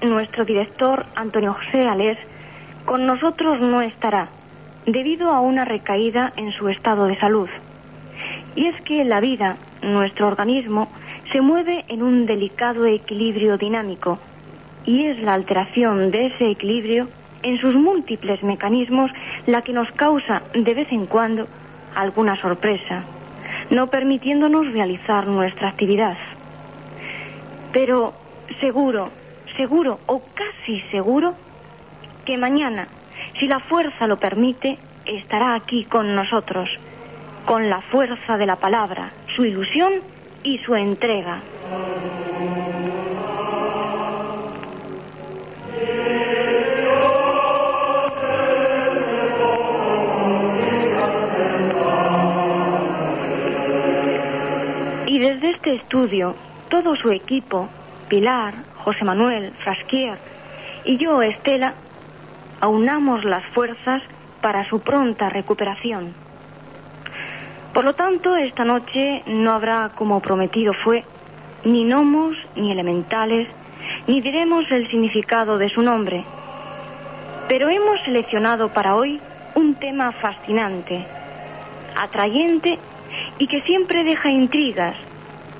Nuestro director Antonio José Alés con nosotros no estará debido a una recaída en su estado de salud. Y es que la vida, nuestro organismo, se mueve en un delicado equilibrio dinámico y es la alteración de ese equilibrio en sus múltiples mecanismos la que nos causa de vez en cuando alguna sorpresa, no permitiéndonos realizar nuestra actividad. Pero seguro, seguro o casi seguro que mañana, si la fuerza lo permite, estará aquí con nosotros, con la fuerza de la palabra, su ilusión y su entrega. Y desde este estudio, todo su equipo, Pilar, José Manuel, Frasquier y yo, Estela, aunamos las fuerzas para su pronta recuperación. Por lo tanto, esta noche no habrá, como prometido fue, ni gnomos, ni elementales, ni diremos el significado de su nombre. Pero hemos seleccionado para hoy un tema fascinante, atrayente y que siempre deja intrigas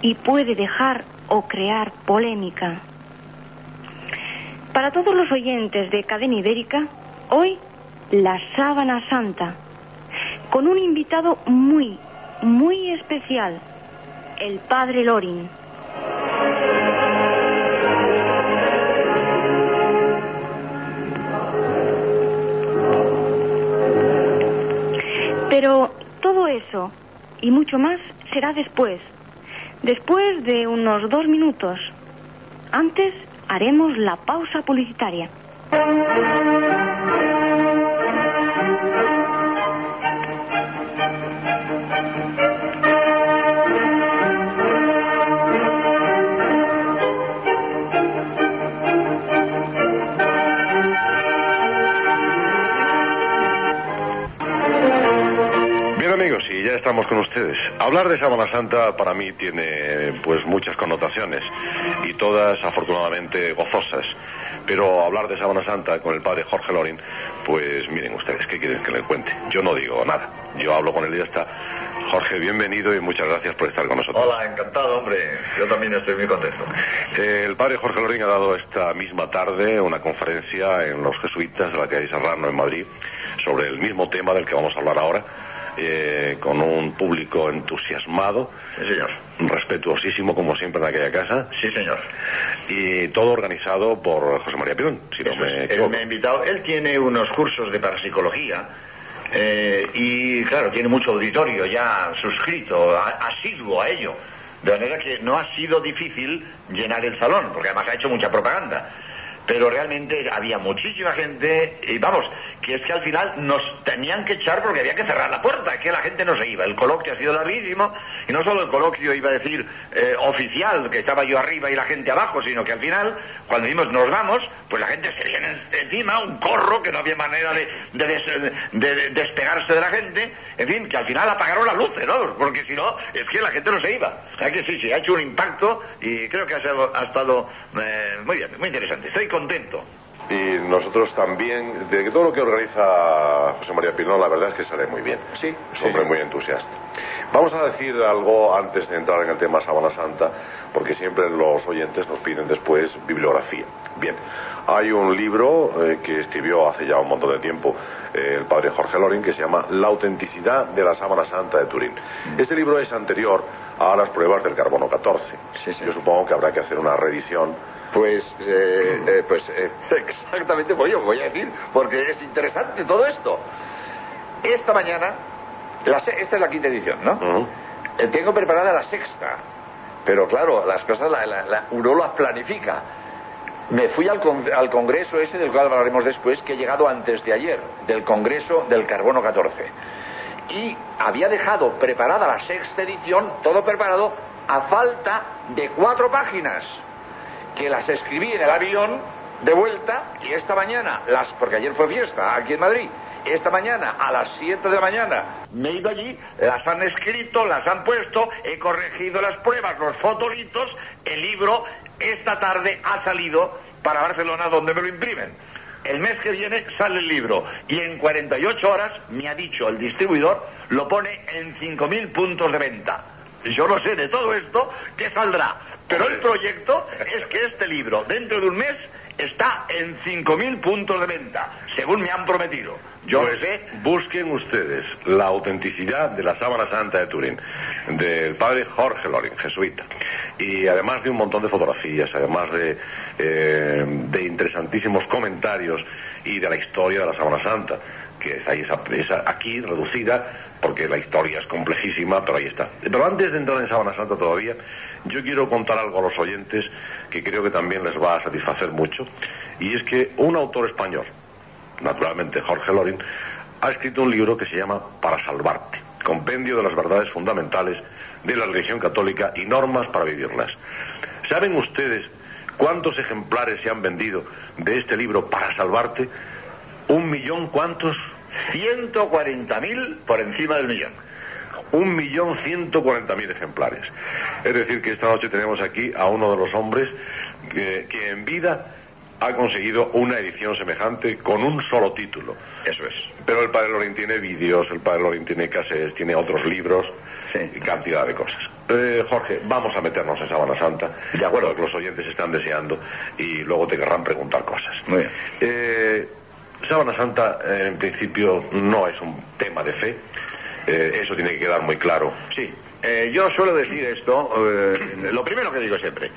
y puede dejar o crear polémica. Para todos los oyentes de Cadena Ibérica, hoy la sábana santa, con un invitado muy, muy especial, el padre Lorin. Pero todo eso y mucho más será después, después de unos dos minutos. Antes haremos la pausa publicitaria. Estamos con ustedes. Hablar de Sábana Santa para mí tiene pues muchas connotaciones y todas afortunadamente gozosas. Pero hablar de Sábana Santa con el padre Jorge Lorin, pues miren ustedes, ¿qué quieren que les cuente? Yo no digo nada, yo hablo con él y ya está. Jorge, bienvenido y muchas gracias por estar con nosotros. Hola, encantado, hombre. Yo también estoy muy contento. Eh, El padre Jorge Lorin ha dado esta misma tarde una conferencia en los jesuitas de la calle Serrano en Madrid sobre el mismo tema del que vamos a hablar ahora, eh, con un público entusiasmado, Sí, señor. respetuosísimo como siempre en aquella casa, Sí, señor. y todo organizado por José María Pirón, si no me. Él me ha invitado. Él tiene unos cursos de parapsicología. eh, y claro, tiene mucho auditorio ya suscrito, a- asiduo a ello. De manera que no ha sido difícil llenar el salón, porque además ha hecho mucha propaganda. Pero realmente había muchísima gente, y vamos, que es que al final nos tenían que echar porque había que cerrar la puerta, que la gente no se iba. El coloquio ha sido larguísimo, y no solo el coloquio iba a decir eh, oficial, que estaba yo arriba y la gente abajo, sino que al final, cuando dijimos nos vamos, pues la gente se viene encima, un corro, que no había manera de, de des- de- de despegarse de la gente, en fin, que al final apagaron las luces, ¿no? Porque si no, es que la gente no se iba. O que sí, sí, ha hecho un impacto y creo que ha, sido- ha estado eh, muy bien, muy interesante. Estoy contento. Y nosotros también, de todo lo que organiza José María Pirón, la verdad es que sale muy bien. Sí, Es sí. hombre muy entusiasta. Vamos a decir algo antes de entrar en el tema Sábana Santa, porque siempre los oyentes nos piden después bibliografía. Bien, hay un libro eh, que escribió hace ya un montón de tiempo eh, el padre Jorge Lorin que se llama La autenticidad de la Sábana Santa de Turín. Este libro es anterior a las pruebas del carbono 14. Sí, sí. Yo supongo que habrá que hacer una reedición Pues, eh, eh, pues eh, exactamente voy voy a decir, porque es interesante todo esto. Esta mañana La esta es la quinta edición, ¿no? Eh, Tengo preparada la sexta. Pero claro, las cosas la, la- la- uno las planifica. Me fui al, con- al congreso ese, del cual hablaremos después, que he llegado antes de ayer, del congreso del carbono 14. Y había dejado preparada la sexta edición, todo preparado, a falta de cuatro páginas, que las escribí en el avión de vuelta y esta mañana, las, porque ayer fue fiesta aquí en Madrid, esta mañana a las 7 de la mañana me he ido allí, las han escrito, las han puesto, he corregido las pruebas, los fotolitos, el libro esta tarde ha salido para Barcelona donde me lo imprimen. El mes que viene sale el libro y en 48 horas, me ha dicho el distribuidor, lo pone en 5.000 puntos de venta. Yo no sé de todo esto qué saldrá, pero el proyecto es que este libro dentro de un mes está en 5.000 puntos de venta, según me han prometido. Yo Pues sé. Busquen ustedes la autenticidad de la sábana santa de Turín, del padre Jorge Loring, jesuita. Y además de un montón de fotografías, además de, eh, de interesantísimos comentarios y de la historia de la sábana santa, que es ahí esa, esa- aquí reducida, porque la historia es complejísima, pero ahí está. Pero antes de entrar en sábana santa todavía, yo quiero contar algo a los oyentes que creo que también les va a satisfacer mucho, y es que un autor español, naturalmente Jorge Lorin, ha escrito un libro que se llama Para salvarte, compendio de las verdades fundamentales de la religión católica y normas para vivirlas. ¿Saben ustedes cuántos ejemplares se han vendido de este libro Para salvarte? ¿Un millón cuántos? 140.000 por encima del millón. Un millón ciento cuarenta mil ejemplares. Es decir, que esta noche tenemos aquí a uno de los hombres que, que en vida ha conseguido una edición semejante con un solo título. Eso es. Pero el padre Lorin tiene vídeos, el padre Lorin tiene cassettes, tiene otros libros Sí. y cantidad de cosas. Eh, Jorge, vamos a meternos en Sábana Santa. De acuerdo. Que los oyentes están deseando y luego te querrán preguntar cosas. Muy bien. Eh, Sábana Santa, en principio, no es un tema de fe. Eh, eso tiene que quedar muy claro. Sí, eh, yo suelo decir esto, eh, lo primero que digo siempre,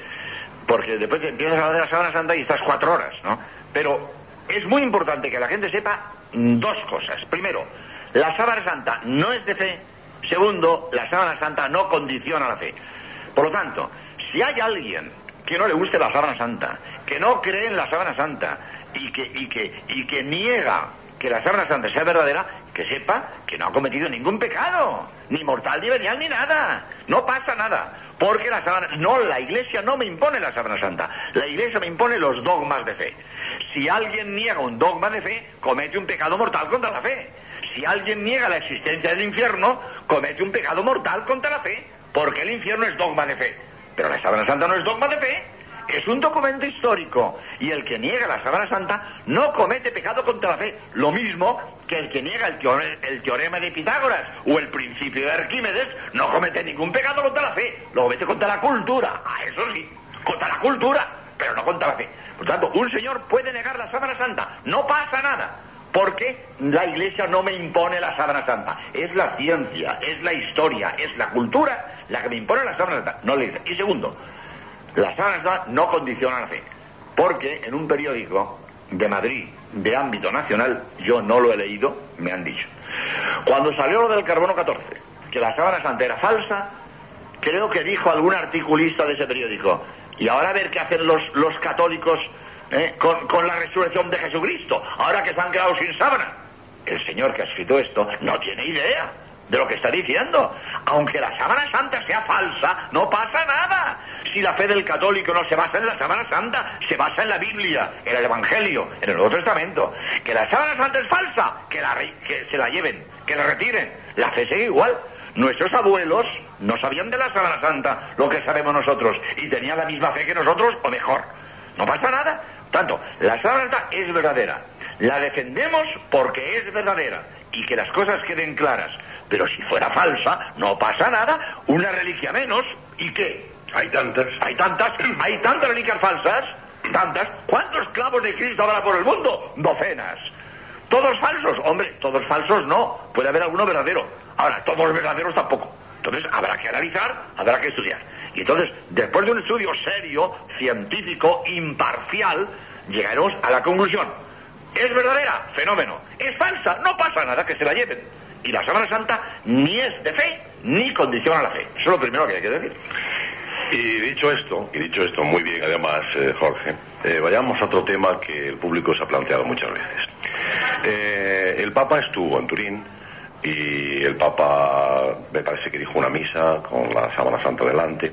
porque después te empiezas a hablar de la Sábana Santa y estás cuatro horas, ¿no? Pero es muy importante que la gente sepa dos cosas. Primero, la Sábana Santa no es de fe. Segundo, la Sábana Santa no condiciona la fe. Por lo tanto, si hay alguien que no le guste la Sábana Santa, que no cree en la Sábana Santa y que, y que, y que niega que la Sábana Santa sea verdadera, que sepa que no ha cometido ningún pecado, ni mortal ni venial ni nada. No pasa nada. Porque la sábana, no, la iglesia no me impone la sábana santa. La iglesia me impone los dogmas de fe. Si alguien niega un dogma de fe, comete un pecado mortal contra la fe. Si alguien niega la existencia del infierno, comete un pecado mortal contra la fe. Porque el infierno es dogma de fe. Pero la sábana santa no es dogma de fe. Es un documento histórico y el que niega la Sábana Santa no comete pecado contra la fe. Lo mismo que el que niega el, teore- el teorema de Pitágoras o el principio de Arquímedes no comete ningún pecado contra la fe. Lo comete contra la cultura. Ah, eso sí, contra la cultura, pero no contra la fe. Por tanto, un señor puede negar la Sábana Santa. No pasa nada. Porque la iglesia no me impone la sábana santa. Es la ciencia, es la historia, es la cultura la que me impone la sábana santa, no la iglesia. Y segundo, la sábana santa no condiciona la fe. Porque en un periódico de Madrid, de ámbito nacional, yo no lo he leído, me han dicho. Cuando salió lo del carbono 14, que la sábana santa era falsa, creo que dijo algún articulista de ese periódico. Y ahora a ver qué hacen los, los católicos ¿eh? con, con la resurrección de Jesucristo, ahora que se han quedado sin sábana. El señor que ha escrito esto no tiene idea de lo que está diciendo. Aunque la sábana santa sea falsa, no pasa nada. Si la fe del católico no se basa en la sábana santa, se basa en la Biblia, en el Evangelio, en el Nuevo Testamento. Que la sábana santa es falsa, que, la que se la lleven, que la retiren. La fe sigue igual. Nuestros abuelos no sabían de la sábana santa lo que sabemos nosotros y tenían la misma fe que nosotros o mejor. No pasa nada. Tanto, la sábana santa es verdadera. La defendemos porque es verdadera y que las cosas queden claras. Pero si fuera falsa, no pasa nada. Una reliquia menos. ¿Y qué? Hay tantas. Hay tantas, hay tantas reliquias falsas, tantas. ¿Cuántos clavos de Cristo habrá por el mundo? Docenas. ¿Todos falsos? Hombre, todos falsos no. Puede haber alguno verdadero. Ahora, todos verdaderos tampoco. Entonces, habrá que analizar, habrá que estudiar. Y entonces, después de un estudio serio, científico, imparcial, llegaremos a la conclusión. ¿Es verdadera? Fenómeno. ¿Es falsa? No pasa nada, que se la lleven. Y la sábana santa ni es de fe ni condiciona la fe. Eso es lo primero que hay que decir. Y dicho esto, y dicho esto muy bien además, eh, Jorge, eh, vayamos a otro tema que el público se ha planteado muchas veces. Eh, el Papa estuvo en Turín y el Papa me parece que dijo una misa con la sábana santa delante.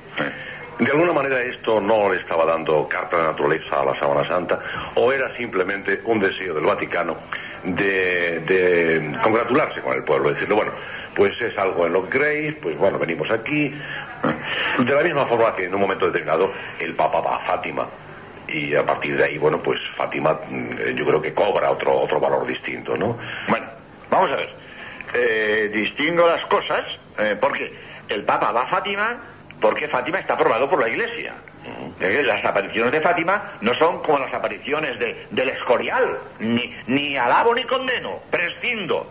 De alguna manera esto no le estaba dando carta de naturaleza a la sábana santa o era simplemente un deseo del Vaticano de, de congratularse con el pueblo, decirle, bueno, pues es algo en lo que creéis, pues bueno, venimos aquí. De la misma forma que en un momento determinado el Papa va a Fátima y a partir de ahí, bueno, pues Fátima mm, yo creo que cobra otro, otro valor distinto, ¿no? Bueno, vamos a ver. Eh, distingo las cosas eh, porque el Papa va a Fátima porque Fátima está aprobado por la Iglesia. Eh, Las apariciones de Fátima no son como las apariciones de, del Escorial, ni, ni alabo ni condeno, prescindo.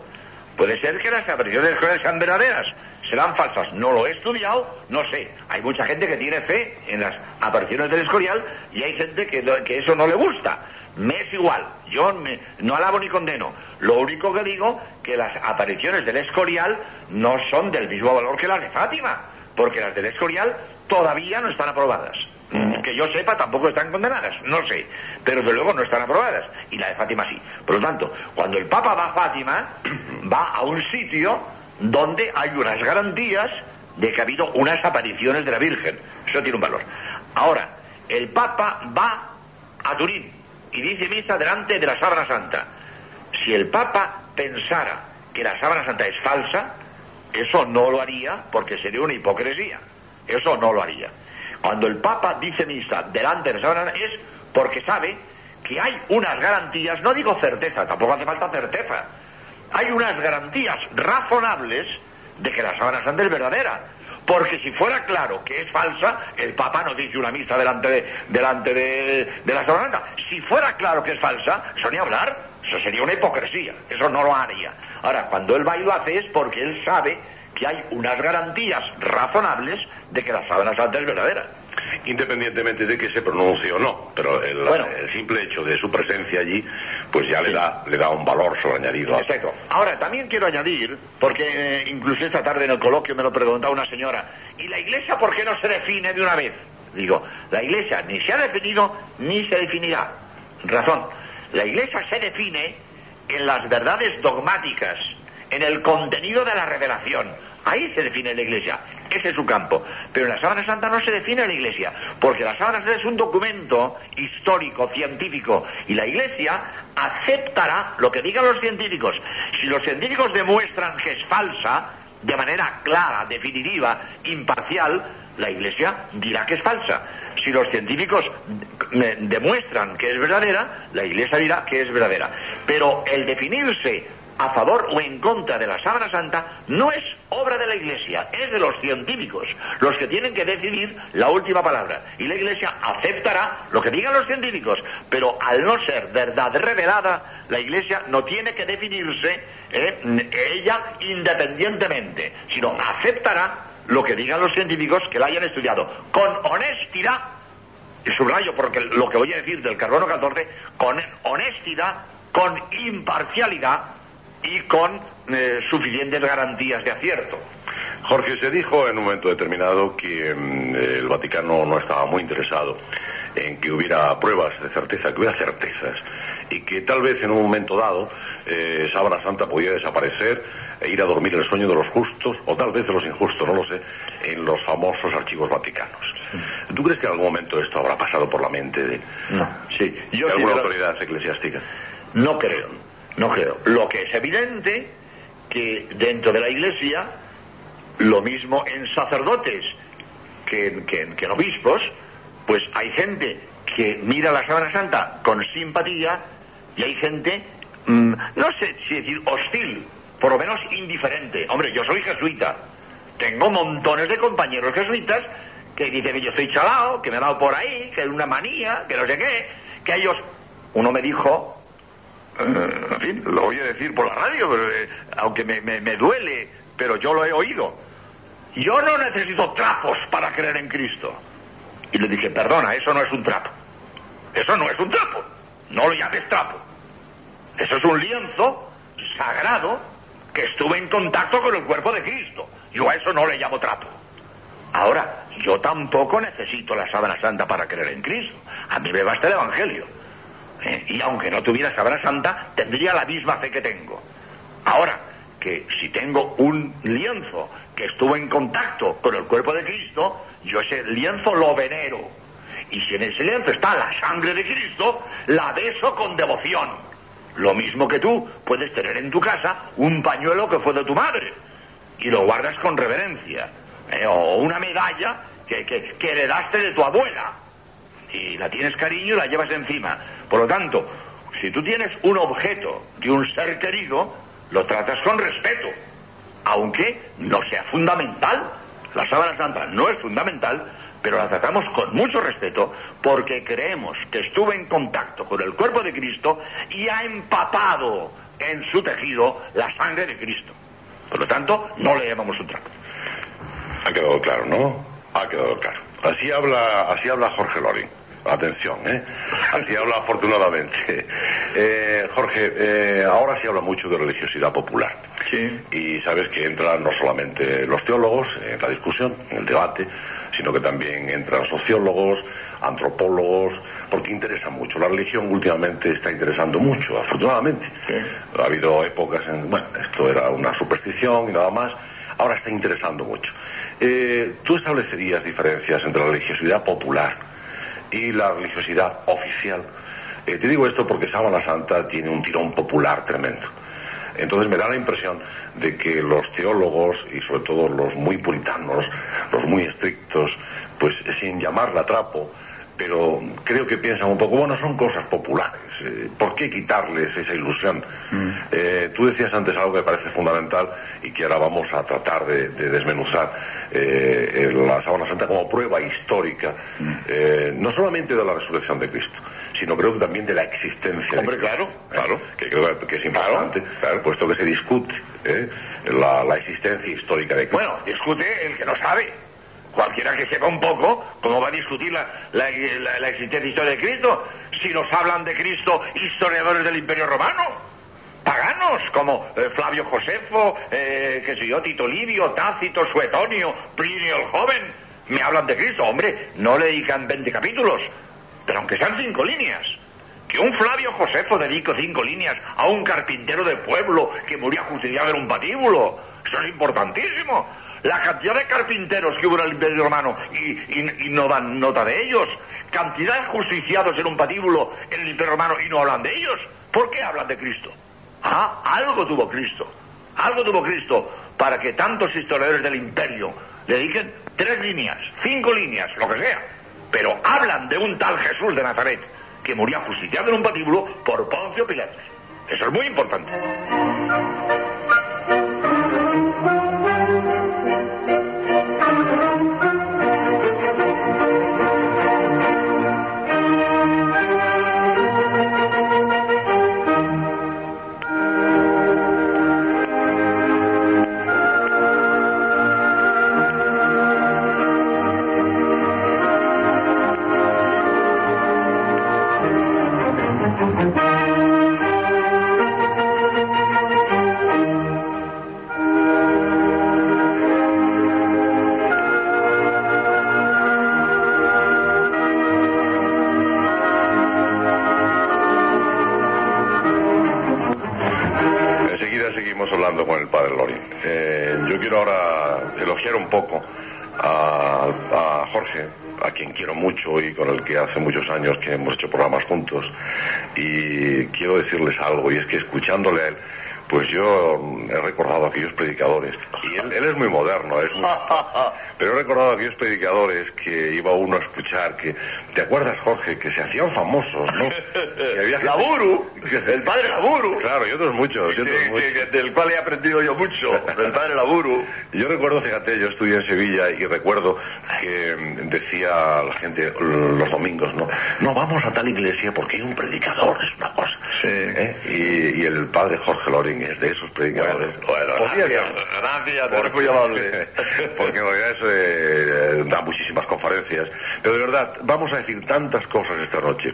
Puede ser que las apariciones del Escorial sean verdaderas, serán falsas. No lo he estudiado, no sé. Hay mucha gente que tiene fe en las apariciones del Escorial y hay gente que, que eso no le gusta. Me es igual, yo me- no alabo ni condeno. Lo único que digo que las apariciones del Escorial no son del mismo valor que las de Fátima, porque las del Escorial todavía no están aprobadas. Mm, Que yo sepa, tampoco están condenadas, no sé, pero de luego no están aprobadas, y la de Fátima sí. Por lo tanto, cuando el Papa va a Fátima, va a un sitio donde hay unas garantías de que ha habido unas apariciones de la Virgen. Eso tiene un valor. Ahora, el Papa va a Turín y dice misa delante de la sábana santa. Si el Papa pensara que la sábana santa es falsa, eso no lo haría porque sería una hipocresía. Eso no lo haría. Cuando el Papa dice misa delante de la es porque sabe que hay unas garantías, no digo certeza, tampoco hace falta certeza, hay unas garantías razonables de que la sábana santa es verdadera. Porque si fuera claro que es falsa, el Papa no dice una misa delante de, delante de, de la sábana santa. Si fuera claro que es falsa, eso ni hablar, eso sería una hipocresía, eso no lo haría. Ahora, cuando él va y lo hace es porque él sabe que hay unas garantías razonables de que la sábana santa es verdadera. Independientemente de que se pronuncie o no, pero el, Bueno. el simple hecho de su presencia allí, pues ya le da le da un valor sobreañadido. Exacto. Ahora, también quiero añadir, porque eh, incluso esta tarde en el coloquio me lo preguntaba una señora, ¿y la iglesia por qué no se define de una vez? Digo, la iglesia ni se ha definido ni se definirá. Razón, la iglesia se define en las verdades dogmáticas, en el contenido de la revelación. Ahí se define la iglesia, ese es su campo. Pero en la Sábana Santa no se define la iglesia, porque la Sábana Santa es un documento histórico, científico, y la iglesia aceptará lo que digan los científicos. Si los científicos demuestran que es falsa, de manera clara, definitiva, imparcial, la iglesia dirá que es falsa. Si los científicos demuestran que es verdadera, la iglesia dirá que es verdadera. Pero el definirse a favor o en contra de la sábana santa no es obra de la iglesia, es de los científicos, los que tienen que decidir la última palabra. Y la iglesia aceptará lo que digan los científicos, pero al no ser verdad revelada, la iglesia no tiene que definirse eh, ella independientemente, sino aceptará lo que digan los científicos que la hayan estudiado con honestidad y subrayo porque lo que voy a decir del carbono 14, con honestidad, con imparcialidad y con eh, suficientes garantías de acierto. Jorge, se dijo en un momento determinado que mm, el Vaticano no estaba muy interesado en que hubiera pruebas de certeza, que hubiera certezas, y que tal vez en un momento dado eh, Sábana Santa podía desaparecer e ir a dormir el sueño de los justos, o tal vez de los injustos, no lo sé, en los famosos archivos vaticanos. ¿Tú crees que en algún momento esto habrá pasado por la mente de, No, sí, de alguna sí, autoridad eclesiástica? No creo, no creo. Lo que es evidente que dentro de la Iglesia, lo mismo en sacerdotes que, en- que en- obispos, pues hay gente que mira la Sábana Santa con simpatía y hay gente, mm, no sé si decir hostil, por lo menos indiferente. Hombre, yo soy jesuita, tengo montones de compañeros jesuitas que dicen que yo estoy chalao, que me he dado por ahí, que es una manía, que no sé qué, que ellos... Uno me dijo, en fin, lo voy a decir por la radio, pero, eh, aunque me, me- me duele, pero yo lo he oído. Yo no necesito trapos para creer en Cristo. Y le dije, perdona, eso no es un trapo. Eso no es un trapo. No lo llames trapo. Eso es un lienzo sagrado que estuve en contacto con el cuerpo de Cristo. Yo a eso no le llamo trato. Ahora, yo tampoco necesito la sábana santa para creer en Cristo. A mí me basta el Evangelio. ¿Eh? Y aunque no tuviera sábana santa, tendría la misma fe que tengo. Ahora, que si tengo un lienzo que estuvo en contacto con el cuerpo de Cristo, yo ese lienzo lo venero. Y si en ese lienzo está la sangre de Cristo, la beso con devoción. Lo mismo que tú puedes tener en tu casa un pañuelo que fue de tu madre y lo guardas con reverencia. ¿eh? O una medalla que, que, que heredaste de tu abuela y la tienes cariño y la llevas encima. Por lo tanto, si tú tienes un objeto de un ser querido, lo tratas con respeto, aunque no sea fundamental. La sábana santa no es fundamental, pero la tratamos con mucho respeto porque creemos que estuvo en contacto con el cuerpo de Cristo y ha empapado en su tejido la sangre de Cristo. Por lo tanto, no le llamamos un trato. Ha quedado claro, ¿no? Ha quedado claro. Así habla, así habla Jorge Loring. Atención, ¿eh? Así habla afortunadamente. Eh, Jorge, eh, ahora se habla mucho de religiosidad popular. Sí. Y sabes que entran no solamente los teólogos en la discusión, en el debate, sino que también entran sociólogos, antropólogos, porque interesa mucho. La religión últimamente está interesando mucho, afortunadamente. Sí. Ha habido épocas en, bueno, esto era una superstición y nada más, ahora está interesando mucho. Eh, ¿Tú establecerías diferencias entre la religiosidad popular y la religiosidad oficial? Eh, te digo esto porque Sábana Santa tiene un tirón popular tremendo. Entonces me da la impresión de que los teólogos y sobre todo los muy puritanos, los muy estrictos, pues sin llamarla trapo, pero creo que piensan un poco, bueno, son cosas populares, eh, ¿por qué quitarles esa ilusión? Eh, tú decías antes algo que me parece fundamental y que ahora vamos a tratar de, de desmenuzar, eh, la Sábana Santa como prueba histórica, eh, no solamente de la resurrección de Cristo, sino creo que también de la existencia Hombre, de Cristo. claro, claro. Que creo que es importante, puesto que se discute ¿eh? la, la existencia histórica de Cristo. Bueno, discute el que no sabe. Cualquiera que sepa un poco, ¿cómo va a discutir la, existencia histórica de Cristo? Si nos hablan de Cristo historiadores del Imperio Romano, paganos, como eh, Flavio Josefo, eh, qué yo, Tito Livio, Tácito, Suetonio, Plinio el Joven, me hablan de Cristo. Hombre, no le dedican 20 capítulos, pero aunque sean cinco líneas. Que un Flavio Josefo dedique cinco líneas a un carpintero de pueblo que murió ajusticiado en un patíbulo. Eso es importantísimo. La cantidad de carpinteros que hubo en el Imperio Romano y, no dan nota de ellos. Cantidad de justiciados en un patíbulo en el Imperio Romano y no hablan de ellos. ¿Por qué hablan de Cristo? Ah, algo tuvo Cristo. Algo tuvo Cristo para que tantos historiadores del imperio le dediquen tres líneas, cinco líneas, lo que sea. Pero hablan de un tal Jesús de Nazaret que murió ajusticiado en un patíbulo por Poncio Pilatos. Eso es muy importante. pero he recordado a aquellos predicadores que iba uno a escuchar, que, ¿te acuerdas Jorge? Que se hacían famosos, ¿no? Que había gente- Laburu, el padre Laburu. Claro, y otros muchos, y otros que- muchos. que- del cual he aprendido yo mucho, del padre Laburu. Yo recuerdo, fíjate, yo estudié en Sevilla y recuerdo que mm, decía la gente los domingos, ¿no? No, vamos a tal iglesia porque hay un predicador, es una cosa. Sí. ¿Eh? Y, y el padre Jorge Loring es de esos predicadores. Bueno, Podría gracias, ser. gracias, eres muy amable. Porque eso eh, da muchísimas conferencias. Pero de verdad, vamos a decir tantas cosas esta noche.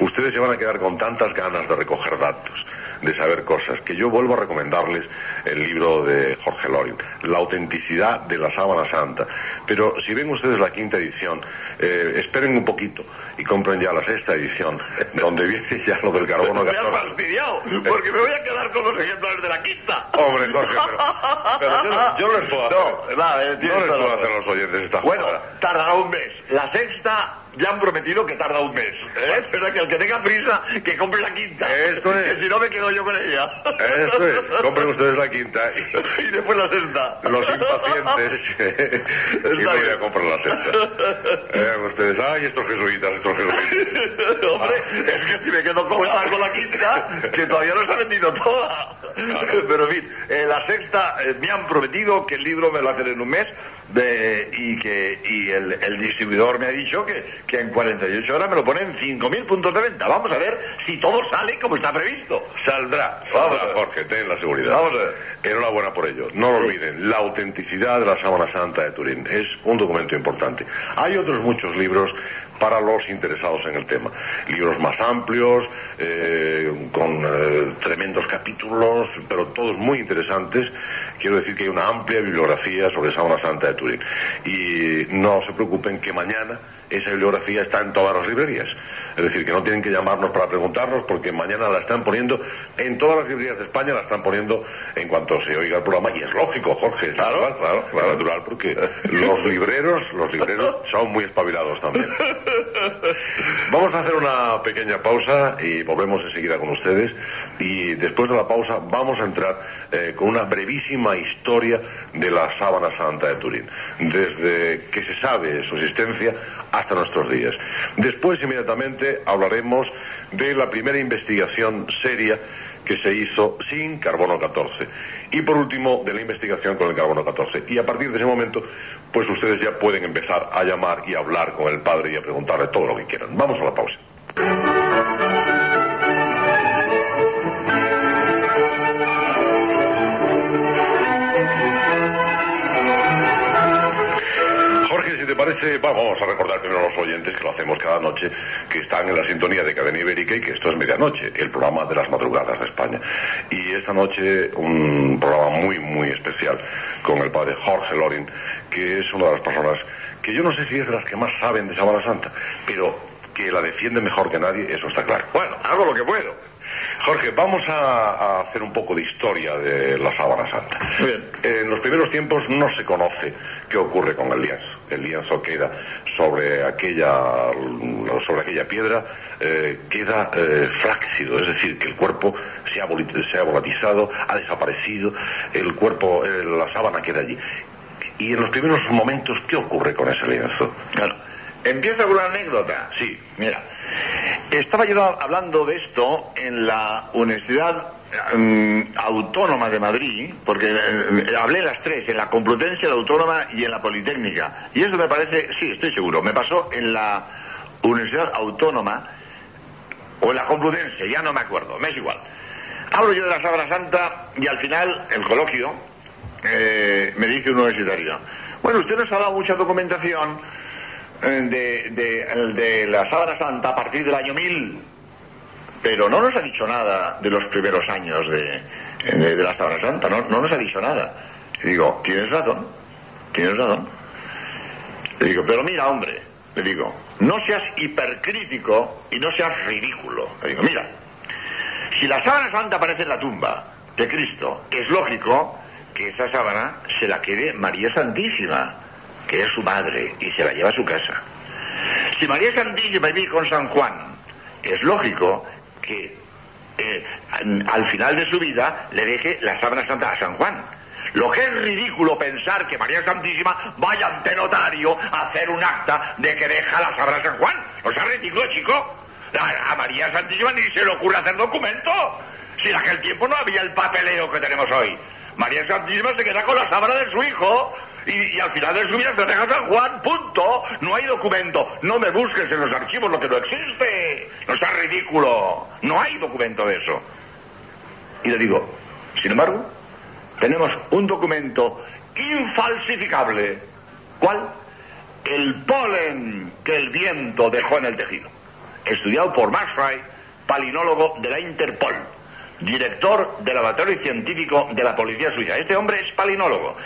Ustedes se van a quedar con tantas ganas de recoger datos, de saber cosas, que yo vuelvo a recomendarles el libro de Jorge Lorin, La autenticidad de la sábana santa. Pero si ven ustedes la quinta edición, eh, esperen un poquito y compren ya la sexta edición, donde viene ya lo del carbono Me has fastidiado, porque me voy a quedar con los ejemplares de la quinta. Hombre, Jorge, pero, pero yo, no- yo les puedo hacer, No, eh, no les puedo hacer los oyentes esta Bueno, tardará un mes. La sexta ya han prometido que tarda un mes. ¿eh? Pero que el que tenga prisa, que compre la quinta. Esto es. Que si no me quedo yo con ella. Eso es, compren ustedes la quinta y, y después la sexta. los impacientes y no voy a comprar la sexta. Vean ustedes, ay, estos jesuitas, estos jesuitas. Hombre, es que si me quedo con la, con la quinta, que todavía no se ha vendido toda. Pero en fin, eh, la sexta, eh, me han prometido que el libro me lo hacen en un mes de- y que y el, el distribuidor me ha dicho que, que en 48 horas me lo ponen 5.000 puntos de venta. Vamos a ver si todo sale como está previsto. Saldrá, Vamos a saldrá, ver. Jorge, ten la seguridad. Vamos a ver. Enhorabuena por ello. No lo olviden, la autenticidad de la Sábana Santa de Turín es un documento importante. Hay otros muchos libros para los interesados en el tema. Libros más amplios, eh, con eh, tremendos capítulos, pero todos muy interesantes. Quiero decir que hay una amplia bibliografía sobre Sábana Santa de Turín. Y no se preocupen que mañana esa bibliografía está en todas las librerías. Es decir, que no tienen que llamarnos para preguntarnos porque mañana la están poniendo en todas las librerías de España, la están poniendo en cuanto se oiga el programa. Y es lógico, Jorge, Claro. natural, claro, claro, natural, porque los libreros, los libreros son muy espabilados también. Vamos a hacer una pequeña pausa y volvemos enseguida con ustedes. Y después de la pausa vamos a entrar eh, con una brevísima historia de la sábana santa de Turín, desde que se sabe su existencia hasta nuestros días. Después, inmediatamente, hablaremos de la primera investigación seria que se hizo sin carbono 14. Y por último, de la investigación con el carbono 14. Y a partir de ese momento, pues ustedes ya pueden empezar a llamar y a hablar con el padre y a preguntarle todo lo que quieran. Vamos a la pausa. Parece, va, vamos a recordar primero a los oyentes que lo hacemos cada noche, que están en la sintonía de Cadena Ibérica y que esto es Medianoche, el programa de las madrugadas de España. Y esta noche un programa muy, muy especial con el padre Jorge Lorin, que es una de las personas que yo no sé si es de las que más saben de Sábana Santa, pero que la defiende mejor que nadie, eso está claro. Bueno, hago lo que puedo. Jorge, vamos a, a hacer un poco de historia de la sábana santa. Bien. En los primeros tiempos no se conoce qué ocurre con el lienzo. El lienzo queda sobre aquella, sobre aquella piedra, eh, queda eh, flácido, es decir, que el cuerpo se ha, se ha volatizado, ha desaparecido, el cuerpo, eh, la sábana queda allí. Y en los primeros momentos, ¿qué ocurre con ese lienzo? Claro. Empiezo con la anécdota. Sí. Mira, estaba yo hablando de esto en la Universidad Autónoma de Madrid, porque eh, hablé en las tres, en la Complutense, la Autónoma y en la Politécnica. Y eso me parece, sí, estoy seguro, me pasó en la Universidad Autónoma o en la Complutense, ya no me acuerdo, me es igual. Hablo yo de la Sábana Santa y al final, el coloquio, eh, me dice un universitario, bueno, usted nos ha dado mucha documentación eh, de, la Sábana Santa a partir del año 1000, pero no nos ha dicho nada de los primeros años de, la Sábana Santa, no, no nos ha dicho nada. Y digo, tienes razón, tienes razón. Le digo, pero mira, hombre, le digo, no seas hipercrítico y no seas ridículo. Le digo, mira, si la sábana santa aparece en la tumba de Cristo, es lógico que esa sábana se la quede María Santísima, que es su madre, y se la lleva a su casa. Si María Santísima vive con San Juan, es lógico que eh, al final de su vida le deje la sábana santa a San Juan. Lo que es ridículo pensar que María Santísima vaya ante notario a hacer un acta de que deja la sábana a San Juan. O sea, ridículo, chico. A, María Santísima ni se le ocurre hacer documento. Si en aquel tiempo no había el papeleo que tenemos hoy. María Santísima se queda con la sábana de su hijo y, al final de su vida se deja San Juan, punto. No hay documento. No me busques en los archivos lo que no existe. No sea ridículo. No hay documento de eso. Y le digo, sin embargo, tenemos un documento infalsificable. ¿Cuál? El polen que el viento dejó en el tejido. Estudiado por Max palinólogo de la Interpol. Director del laboratorio científico de la policía suiza. Este hombre es palinólogo.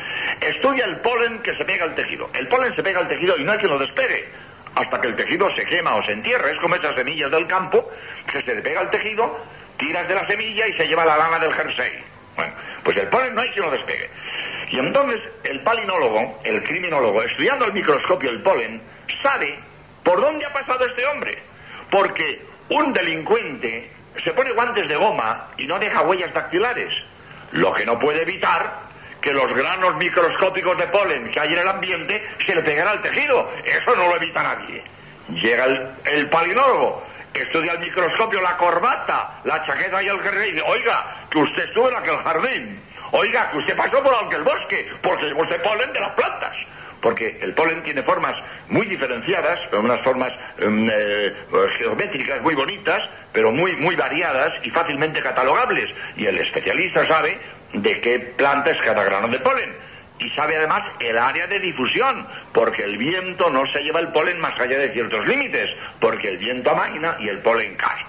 Estudia el polen que se pega al tejido. El polen se pega al tejido y no hay quien lo despegue hasta que el tejido se quema o se entierra. Es como esas semillas del campo que se le pega al tejido, tiras de la semilla y se lleva la lana del jersey. Bueno, pues el polen no hay quien lo despegue. Y entonces el palinólogo, el criminólogo, estudiando al microscopio el polen, sabe por dónde ha pasado este hombre. Porque un delincuente se pone guantes de goma y no deja huellas dactilares, lo que no puede evitar que los granos microscópicos de polen que hay en el ambiente se le peguen al tejido. Eso no lo evita nadie. Llega el, palinólogo, estudia al microscopio la corbata, la chaqueta y el jersey y dice, oiga, que usted estuvo en aquel jardín. Oiga, que usted pasó por aquel bosque, porque ese polen de las plantas porque el polen tiene formas muy diferenciadas, unas formas em, eh, geométricas muy bonitas, pero muy, muy variadas y fácilmente catalogables. Y el especialista sabe de qué planta es cada grano de polen. Y sabe además el área de difusión, porque el viento no se lleva el polen más allá de ciertos límites, porque el viento amaina y el polen cae.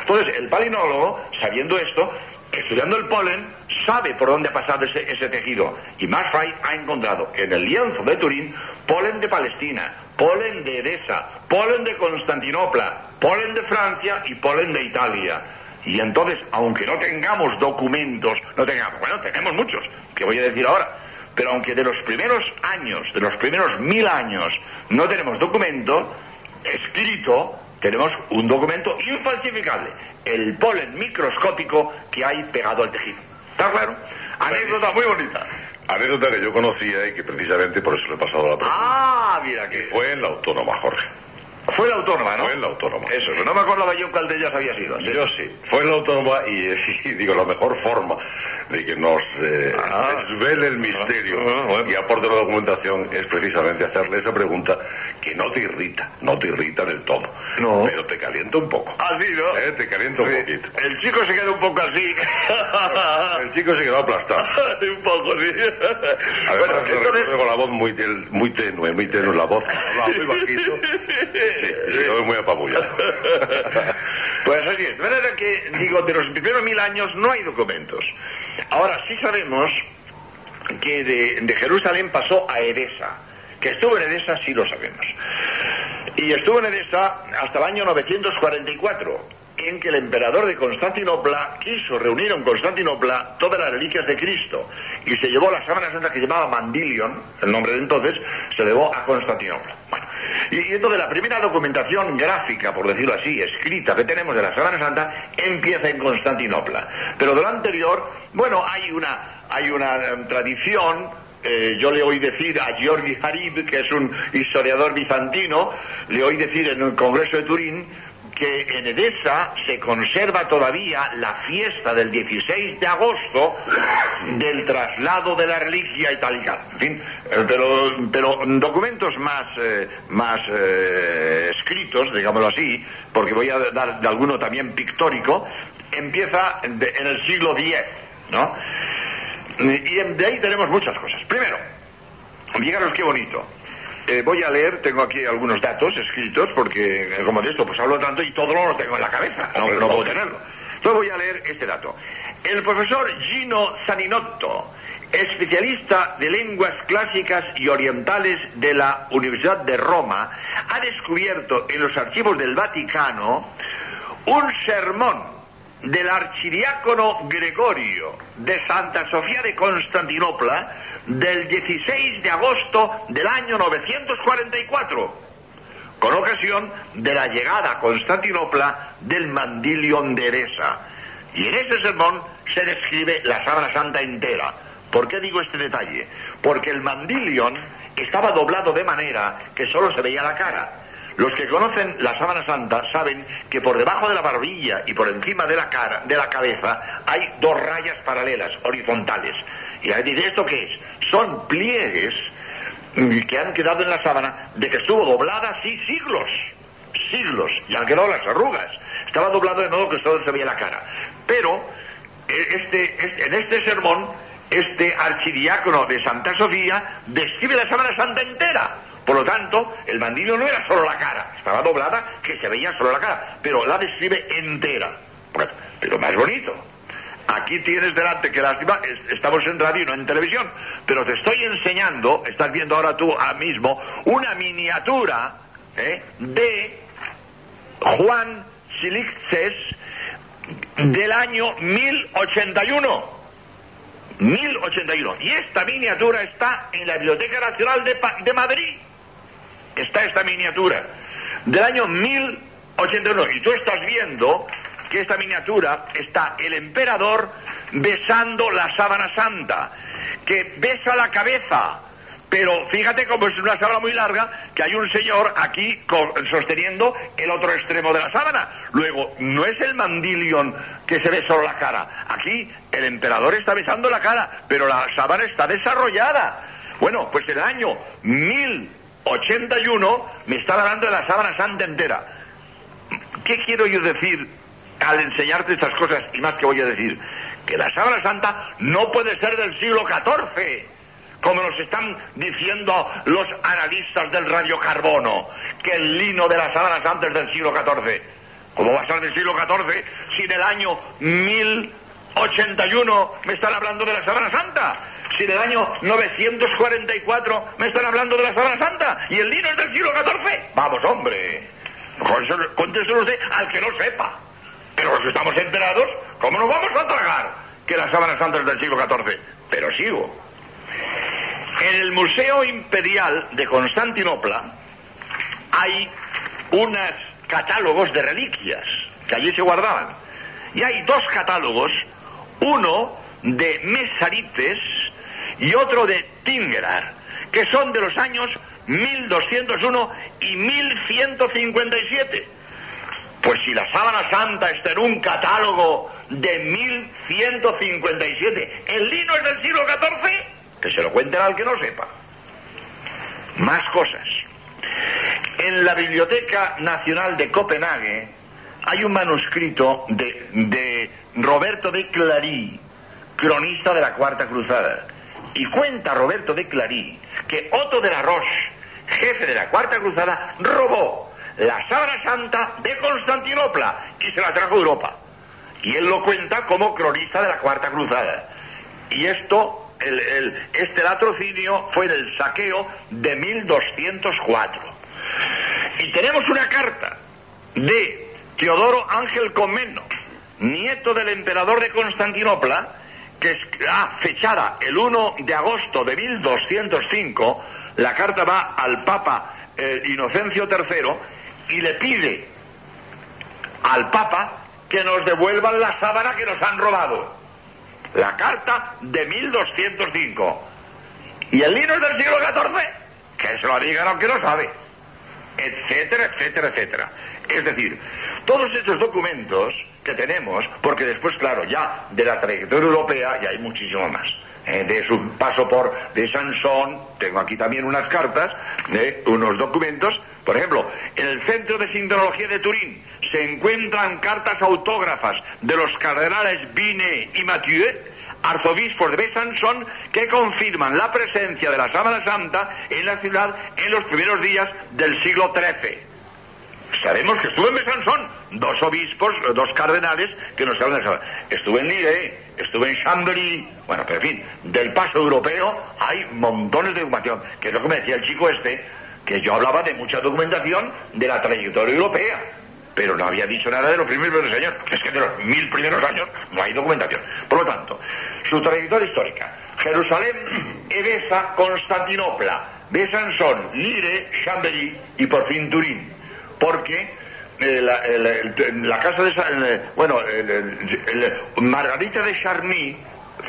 Entonces, el palinólogo, sabiendo esto, estudiando el polen, sabe por dónde ha pasado ese, tejido. Y Marfray ha encontrado en el lienzo de Turín polen de Palestina, polen de Edesa, polen de Constantinopla, polen de Francia y polen de Italia. Y entonces, aunque no tengamos documentos, no tengamos, bueno, tenemos muchos, que voy a decir ahora, pero aunque de los primeros años, de los primeros mil años, no tenemos documento escrito, tenemos un documento infalsificable, el polen microscópico que hay pegado al tejido. ¿Está claro? Anécdota muy bonita. Anécdota que yo conocía y que precisamente por eso le he pasado la pregunta. Ah, mira que. Fue en la autónoma, Jorge. Fue la autónoma, ¿no? Fue la autónoma. Eso, no me acordaba yo cuál de ellas había sido. Yo sí. Fue la autónoma y, digo, la mejor forma de que nos eh, ah. desvele el misterio ah, y aporte la documentación es precisamente hacerle esa pregunta que no te irrita, no te irrita del todo, no. pero te calienta un poco. Así, ah, ¿no? Eh, te calienta un poquito. El chico se queda un poco así. el chico se quedó aplastado. un poco, sí. bueno, entonces... con la voz muy, muy tenue, muy tenue la voz, hablaba muy bajito. Sí, se muy apabullado. pues así es. De manera que, digo, de los primeros mil años no hay documentos. Ahora sí sabemos que de, Jerusalén pasó a Edesa. Que estuvo en Edesa sí lo sabemos. Y estuvo en Edesa hasta el año 944, en que el emperador de Constantinopla quiso reunir en Constantinopla todas las reliquias de Cristo y se llevó la sábana santa que llamaba Mandilion, el nombre de entonces, se llevó a Constantinopla. Y entonces la primera documentación gráfica, por decirlo así, escrita que tenemos de la Sábana Santa, empieza en Constantinopla. Pero de lo anterior, bueno, hay una, hay una em, tradición eh, yo le oí decir a Georgi Harib, que es un historiador bizantino, le oí decir en el Congreso de Turín que en Edesa se conserva todavía la fiesta del 16 de agosto del traslado de la reliquia itálica. En fin, eh, pero, pero documentos más, eh, más escritos, digámoslo así, porque voy a dar de alguno también pictórico, empieza en el siglo X, ¿no? Y de ahí tenemos muchas cosas. Primero, fijaros qué bonito. Eh, voy a leer, tengo aquí algunos datos escritos, porque eh, como de esto pues hablo tanto y todo lo tengo en la cabeza, no, no puedo tenerlo. Entonces voy a leer este dato. El profesor Gino Zaninotto, especialista de lenguas clásicas y orientales de la Universidad de Roma, ha descubierto en los archivos del Vaticano un sermón del archidiácono Gregorio de Santa Sofía de Constantinopla del 16 de agosto del año 944, con ocasión de la llegada a Constantinopla del mandilion de Eresa. Y en ese sermón se describe la sábana santa entera. ¿Por qué digo este detalle? Porque el mandilion estaba doblado de manera que solo se veía la cara los que conocen la sábana santa saben que por debajo de la barbilla y por encima de la cara, de la cabeza, hay dos rayas paralelas, horizontales. Y la gente dice, ¿esto qué es? Son pliegues que han quedado en la sábana de que estuvo doblada así siglos, siglos, y han quedado las arrugas. Estaba doblado de modo que solo se veía la cara. Pero e, este, este, en este sermón, este archidiácono de Santa Sofía describe la sábana santa entera por lo tanto, el bandido no era solo la cara, estaba doblada que se veía solo la cara, pero la describe entera. pero más bonito. aquí tienes delante, que lástima, estamos en radio no en televisión, pero te estoy enseñando, estás viendo ahora tú mismo, una miniatura ¿eh? de Juan Silixes del año 1081. 1081. Y esta miniatura está en la Biblioteca Nacional de Madrid. Está esta miniatura del año 1081. Y tú estás viendo que esta miniatura está el emperador besando la sábana santa, que besa la cabeza pero fíjate como es una sábana muy larga, que hay un señor aquí sosteniendo el otro extremo de la sábana. Luego, no es el mandilion que se ve solo la cara. Aquí el emperador está besando la cara, pero la sábana está desarrollada. Bueno, pues el año 1081 me está hablando de la sábana santa entera. ¿Qué quiero yo decir al enseñarte estas cosas y más que voy a decir? Que la sábana santa no puede ser del siglo XIV como nos están diciendo los analistas del radiocarbono, que el lino de las sábanas antes del siglo XIV. ¿Cómo va a ser del siglo XIV si en el año 1081 me están hablando de la sábana santa? Si en el año 944 me están hablando de la sábana santa y el lino es del siglo XIV. Vamos, hombre. Usted al que no sepa. Pero los que estamos enterados, ¿cómo nos vamos a tragar que la sábana santa es del siglo XIV? Pero sigo. En el Museo Imperial de Constantinopla hay unos catálogos de reliquias que allí se guardaban. Y hay dos catálogos, uno de Mesarites y otro de Tingerar, que son de los años 1201 y 1157. Pues si la sábana santa está en un catálogo de 1157, el lino es del siglo XIV, que se lo cuenten al que no sepa. Más cosas. En la Biblioteca Nacional de Copenhague hay un manuscrito de, Roberto de Clary, cronista de la Cuarta Cruzada. Y cuenta Roberto de Clary que Otto de la Roche, jefe de la Cuarta Cruzada, robó la Sábana Santa de Constantinopla y se la trajo a Europa. Y él lo cuenta como cronista de la Cuarta Cruzada. Y esto este latrocinio fue del saqueo de 1204. Y tenemos una carta de Teodoro Ángel Comeno, nieto del emperador de Constantinopla, que está fechada el 1 de agosto de 1205. La carta va al Papa eh, Inocencio III y le pide al Papa que nos devuelvan la sábana que nos han robado la carta de 1205. ¿Y el es del siglo XIV? Que se lo digan aunque no sabe. Etcétera, etcétera, etcétera. Es decir, todos estos documentos que tenemos, porque después, claro, ya de la trayectoria europea ya hay muchísimo más. Eh, de su paso por de Sansón, tengo aquí también unas cartas, de unos documentos. Por ejemplo, en el Centro de Sindonología de Turín se encuentran cartas autógrafas de los cardenales Bine y Mathieu, arzobispos de Besançon, que confirman la presencia de la Sábana Santa en la ciudad en los primeros días del siglo XIII. Sabemos que estuvo en Besançon dos obispos, dos cardenales que nos hablan de. Estuve en Lille, estuve en Chambéry, bueno, pero en fin, del paso europeo hay montones de documentación, que es lo que me decía el chico este, que yo hablaba de mucha documentación de la trayectoria europea pero no había dicho nada de los primeros años. Es que de los mil primeros años no hay documentación. Por lo tanto, su trayectoria histórica. Jerusalén, Edesa, Constantinopla, Besançon, Lire, Chambéry y por fin Turín. Porque eh, la, casa de... bueno, Margarita de Charny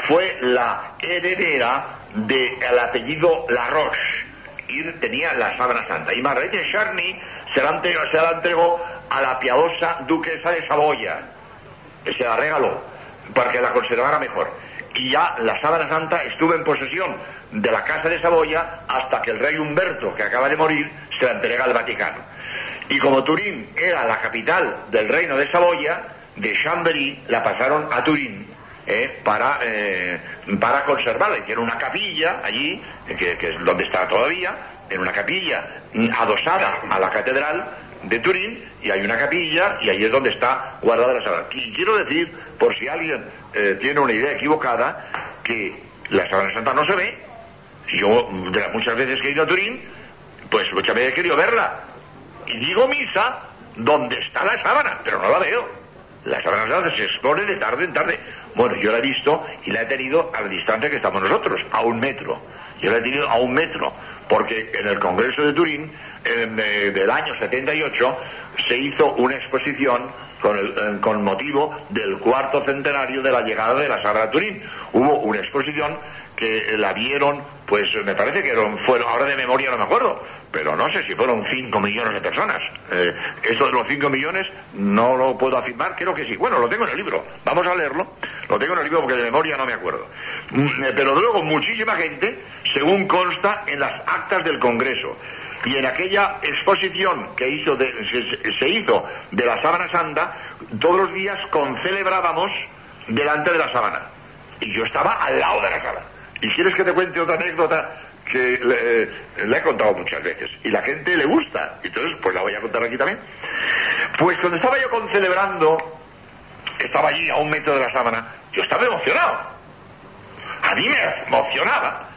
fue la heredera del apellido La Roche y tenía la sábana santa. Y Margarita de Charny se la, entregó a la piadosa duquesa de Saboya, se la regaló para que la conservara mejor. Y ya la sábana santa estuvo en posesión de la casa de Saboya hasta que el rey Humberto, que acaba de morir, se la entrega al Vaticano. Y como Turín era la capital del reino de Saboya, de Chambéry la pasaron a Turín eh, para, eh, para conservarla. Hicieron una capilla allí, que, es donde está todavía, en una capilla adosada a la catedral, de Turín y hay una capilla y ahí es donde está guardada la. Y quiero decir, por si alguien eh, tiene una idea equivocada, que la sábana santa no se ve. Yo, de las muchas veces que he ido a Turín, pues muchas veces he querido verla. Y digo misa donde está la sábana, pero no la veo. La sábana se expone de tarde en tarde. Bueno, yo la he visto y la he tenido a la distancia que estamos nosotros, a un metro. Yo la he tenido a un metro, porque en el Congreso de Turín, en, eh, del año 78, se hizo una exposición eh, con motivo del cuarto centenario de la llegada de la Sagrada Turín. Hubo una exposición que la vieron, pues me parece que fueron, ahora de memoria no me acuerdo, pero no sé si fueron 5 millones de personas. Eh, esto de los 5 millones no lo puedo afirmar, creo que sí. Bueno, lo tengo en el libro, vamos a leerlo. Lo tengo en el libro porque de memoria no me acuerdo. Mm, eh, Pero luego muchísima gente, según consta en las actas del Congreso. Y en aquella exposición que hizo de- se, se hizo de la sábana santa, todos los días concelebrábamos delante de la sábana. Y yo estaba al lado de la sábana. ¿Y quieres que te cuente otra anécdota que le, eh, le he contado muchas veces? Y la gente le gusta. Entonces, pues la voy a contar aquí también. Pues cuando estaba yo concelebrando, estaba allí a un metro de la sábana, yo estaba emocionado. A mí me emocionaba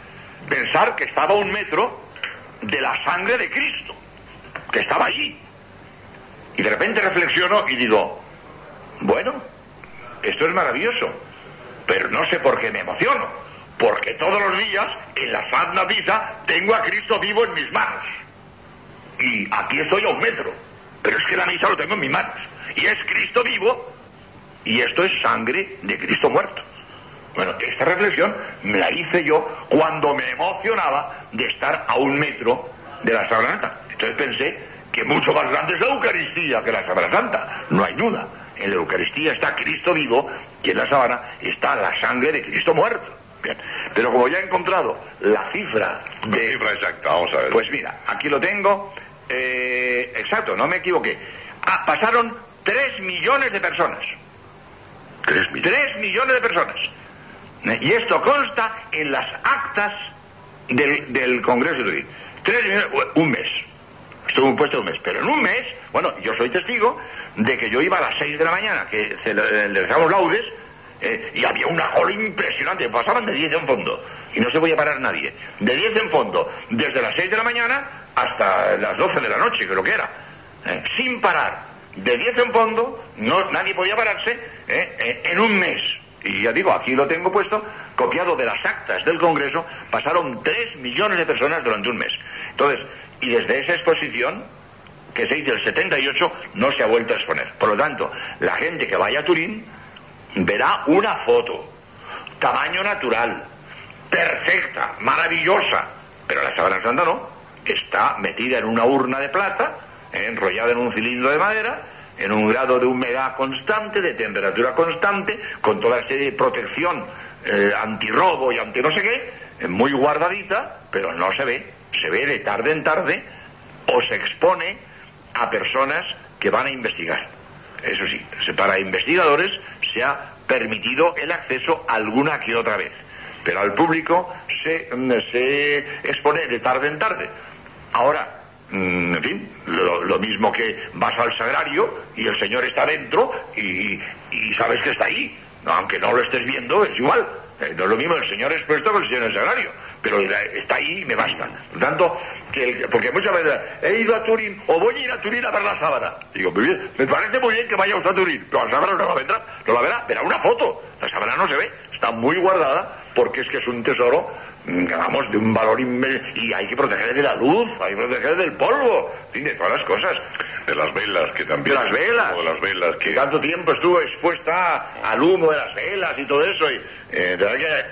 pensar que estaba a un metro de la sangre de Cristo, que estaba allí. Y de repente reflexiono y digo, bueno, esto es maravilloso, pero no sé por qué me emociono, porque todos los días en la Santa Misa tengo a Cristo vivo en mis manos. Y aquí estoy a un metro, pero es que la misa lo tengo en mis manos. Y es Cristo vivo y esto es sangre de Cristo muerto. Bueno, esta reflexión me la hice yo cuando me emocionaba de estar a un metro de la Sábana Santa. Entonces pensé que mucho más grande es la Eucaristía que la Sábana Santa. No hay duda. En la Eucaristía está Cristo vivo y en la sábana está la sangre de Cristo muerto. Bien. Pero como ya he encontrado la cifra de... Cifra exacta, vamos a ver. Pues mira, aquí lo tengo. Eh, exacto, no me equivoqué. Ah, pasaron 3 millones de personas. Tres millones. 3 millones de personas. Y esto consta en las actas del, del Congreso de Turín. 3 millones, un mes. Estuvo puesto un mes. Pero en un mes, bueno, yo soy testigo de que yo iba a las 6 de la mañana, que celebramos laudes, eh, y había una cola impresionante. Pasaban de 10 en fondo. Y no se podía parar nadie. De 10 en fondo, desde las 6 de la mañana hasta las 12 de la noche, creo que era. Eh, sin parar. De 10 en fondo, no, nadie podía pararse eh, en un mes. Y ya digo, aquí lo tengo puesto, copiado de las actas del Congreso, pasaron 3 millones de personas durante un mes. Entonces, y desde esa exposición, que se hizo el 78, no se ha vuelto a exponer. Por lo tanto, la gente que vaya a Turín verá una foto, tamaño natural, perfecta, maravillosa, pero la sábana santa no, está metida en una urna de plata, eh, enrollada en un cilindro de madera, en un grado de humedad constante, de temperatura constante, con toda serie de protección eh, antirrobo y anti no sé qué, eh, muy guardadita, pero no se ve, se ve de tarde en tarde o se expone a personas que van a investigar. Eso sí, para investigadores se ha permitido el acceso alguna que otra vez, pero al público se, mm, se expone de tarde en tarde. Ahora, mm, en fin, lo, lo mismo que vas al sagrario y el Señor está dentro y, y sabes que está ahí, aunque no lo estés viendo, es igual. Eh, no es lo mismo el Señor expuesto que el Señor en el sagrario, pero la- está ahí y me basta. Por tanto, que el- porque muchas veces he ido a Turín o voy a ir a Turín a ver la sábana. Digo, muy bien, me parece muy bien que vaya usted a Turín, pero la sábana no la vendrá, no la verá, verá una foto. La sábana no se ve, está muy guardada porque es que es un tesoro, mm, vamos, de un valor inmenso y hay que proteger de la luz, hay que proteger del polvo, en fin, de todas las cosas. De las velas, que De también. las velas. De las velas, que que. tanto tiempo estuvo expuesta al humo de las velas y todo eso. Y, eh,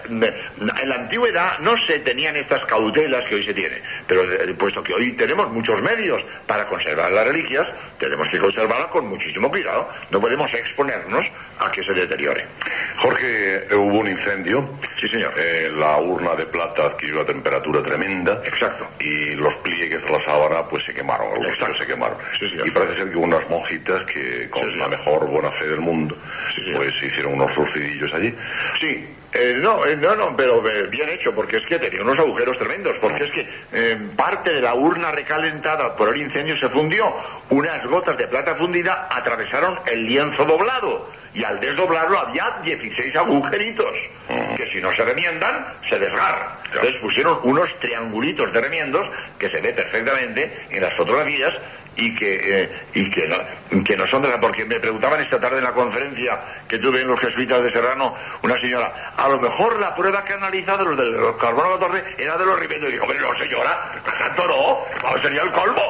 mm, en la antigüedad no se tenían estas cautelas que hoy se tienen, pero eh, puesto que hoy tenemos muchos medios para conservar las reliquias, tenemos que conservarlas con muchísimo cuidado. No podemos exponernos a que se deteriore. Jorge, eh, hubo un incendio. Sí, señor. Eh, la urna de plata adquirió una temperatura tremenda. Exacto. Y los pliegues de la sábana, pues se quemaron. Exacto. se quemaron. Sí, Y parece ser que unas monjitas que con Sí, la mejor buena fe del mundo, pues hicieron unos surcidillos allí. Sí, eh, no, eh, no, no, pero eh, bien hecho, porque es que tenía unos agujeros tremendos, porque es que eh, parte de la urna recalentada por el incendio se fundió, unas gotas de plata fundida atravesaron el lienzo doblado, y al desdoblarlo había 16 agujeritos, que si no se remiendan, se desgarran. Entonces pusieron unos triangulitos de remiendos, que se ve perfectamente en las fotografías, y que, eh, y que, no, que no son de la... Porque me preguntaban esta tarde en la conferencia que tuve en los jesuitas de Serrano, una señora, a lo mejor la prueba que ha analizado los del carbono 14 era de los remiendos. Y digo, hombre, no señora, tanto no, sería el colmo.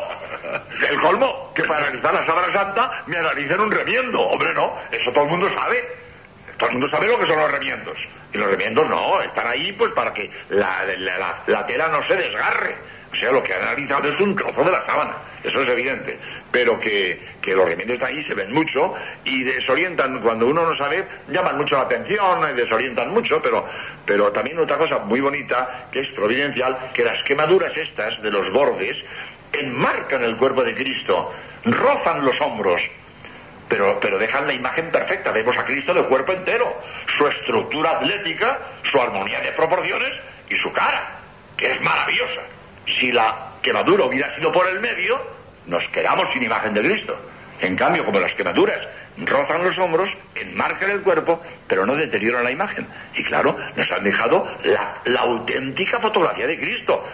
El colmo, que para analizar la Sábana Santa me analicen un remiendo. Hombre, no, eso todo el mundo sabe. Todo el mundo sabe lo que son los remiendos. Y los remiendos no, están ahí pues para que la- la tela no se desgarre. O sea, lo que han analizado es un trozo de la sábana. Eso es evidente. Pero que, que los remiendos están ahí, se ven mucho y desorientan. Cuando uno no sabe, llaman mucho la atención y desorientan mucho. Pero, pero también otra cosa muy bonita, que es providencial, que las quemaduras estas de los bordes enmarcan el cuerpo de Cristo, rozan los hombros, pero, pero dejan la imagen perfecta. Vemos a Cristo de cuerpo entero, su estructura atlética, su armonía de proporciones y su cara, que es maravillosa. Si la quemadura hubiera sido por el medio, nos quedamos sin imagen de Cristo. En cambio, como las quemaduras rozan los hombros, enmarcan el cuerpo, pero no deterioran la imagen. Y claro, nos han dejado la, auténtica fotografía de Cristo.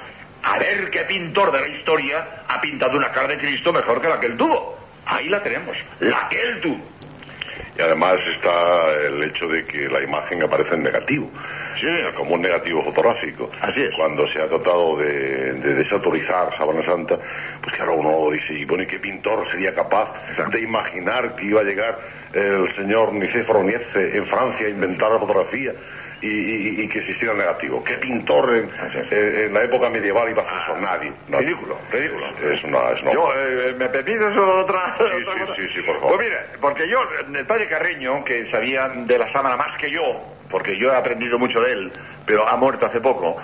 A ver qué pintor de la historia ha pintado una cara de Cristo mejor que la que él tuvo. Ahí la tenemos, la que él tuvo. Y además está el hecho de que la imagen aparece en negativo. Sí. Como un negativo fotográfico. Así es. Cuando se ha tratado de, de desautorizar Sábana Santa, pues claro, uno dice, y bueno, ¿y qué pintor sería capaz Exacto. de imaginar que iba a llegar el señor Nicéforo Nietze en Francia a inventar la fotografía y, y- y que existiera el negativo? ¿Qué pintor en, en- en la época medieval iba a hacer eso? Nadie. Ridículo, ridículo. Es, es una... Es una Yo, eh, ¿me permites otra, Sí, otra sí, cosa? sí, sí, por favor. Pues mira, porque yo, el padre Carreño, que sabía de la sábana más que yo, porque yo he aprendido mucho de él, pero ha muerto hace poco,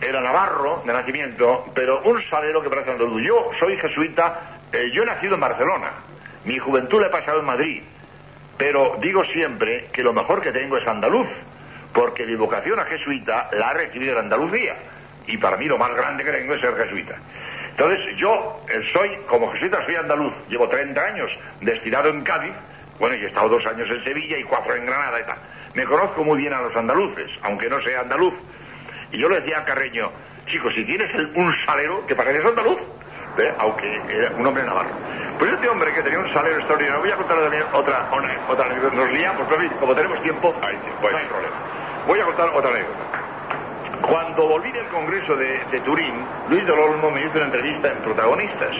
era navarro de nacimiento, pero un salero que parece andaluz. Yo soy jesuita, eh, yo he nacido en Barcelona, mi juventud la he pasado en Madrid, pero digo siempre que lo mejor que tengo es andaluz, porque mi vocación a jesuita la he recibido en Andalucía, y para mí lo más grande que tengo es ser jesuita. Entonces yo eh, soy, como jesuita soy andaluz, llevo 30 años destinado en Cádiz, bueno, y he estado dos años en Sevilla y cuatro en Granada y tal. Me conozco muy bien a los andaluces, aunque no sea andaluz. Y yo le decía a Carreño, chicos, si tienes el- un salero que pareces andaluz, ¿eh? aunque era un hombre navarro. Pues este hombre que tenía un salero extraordinario, voy a contar también otra, otra anécdota, nos liamos, pero como tenemos tiempo, Ahí sí, no pues. hay problema. Voy a contar otra anécdota. Cuando volví del Congreso de, de Turín, Luis del Olmo me hizo una entrevista en Protagonistas.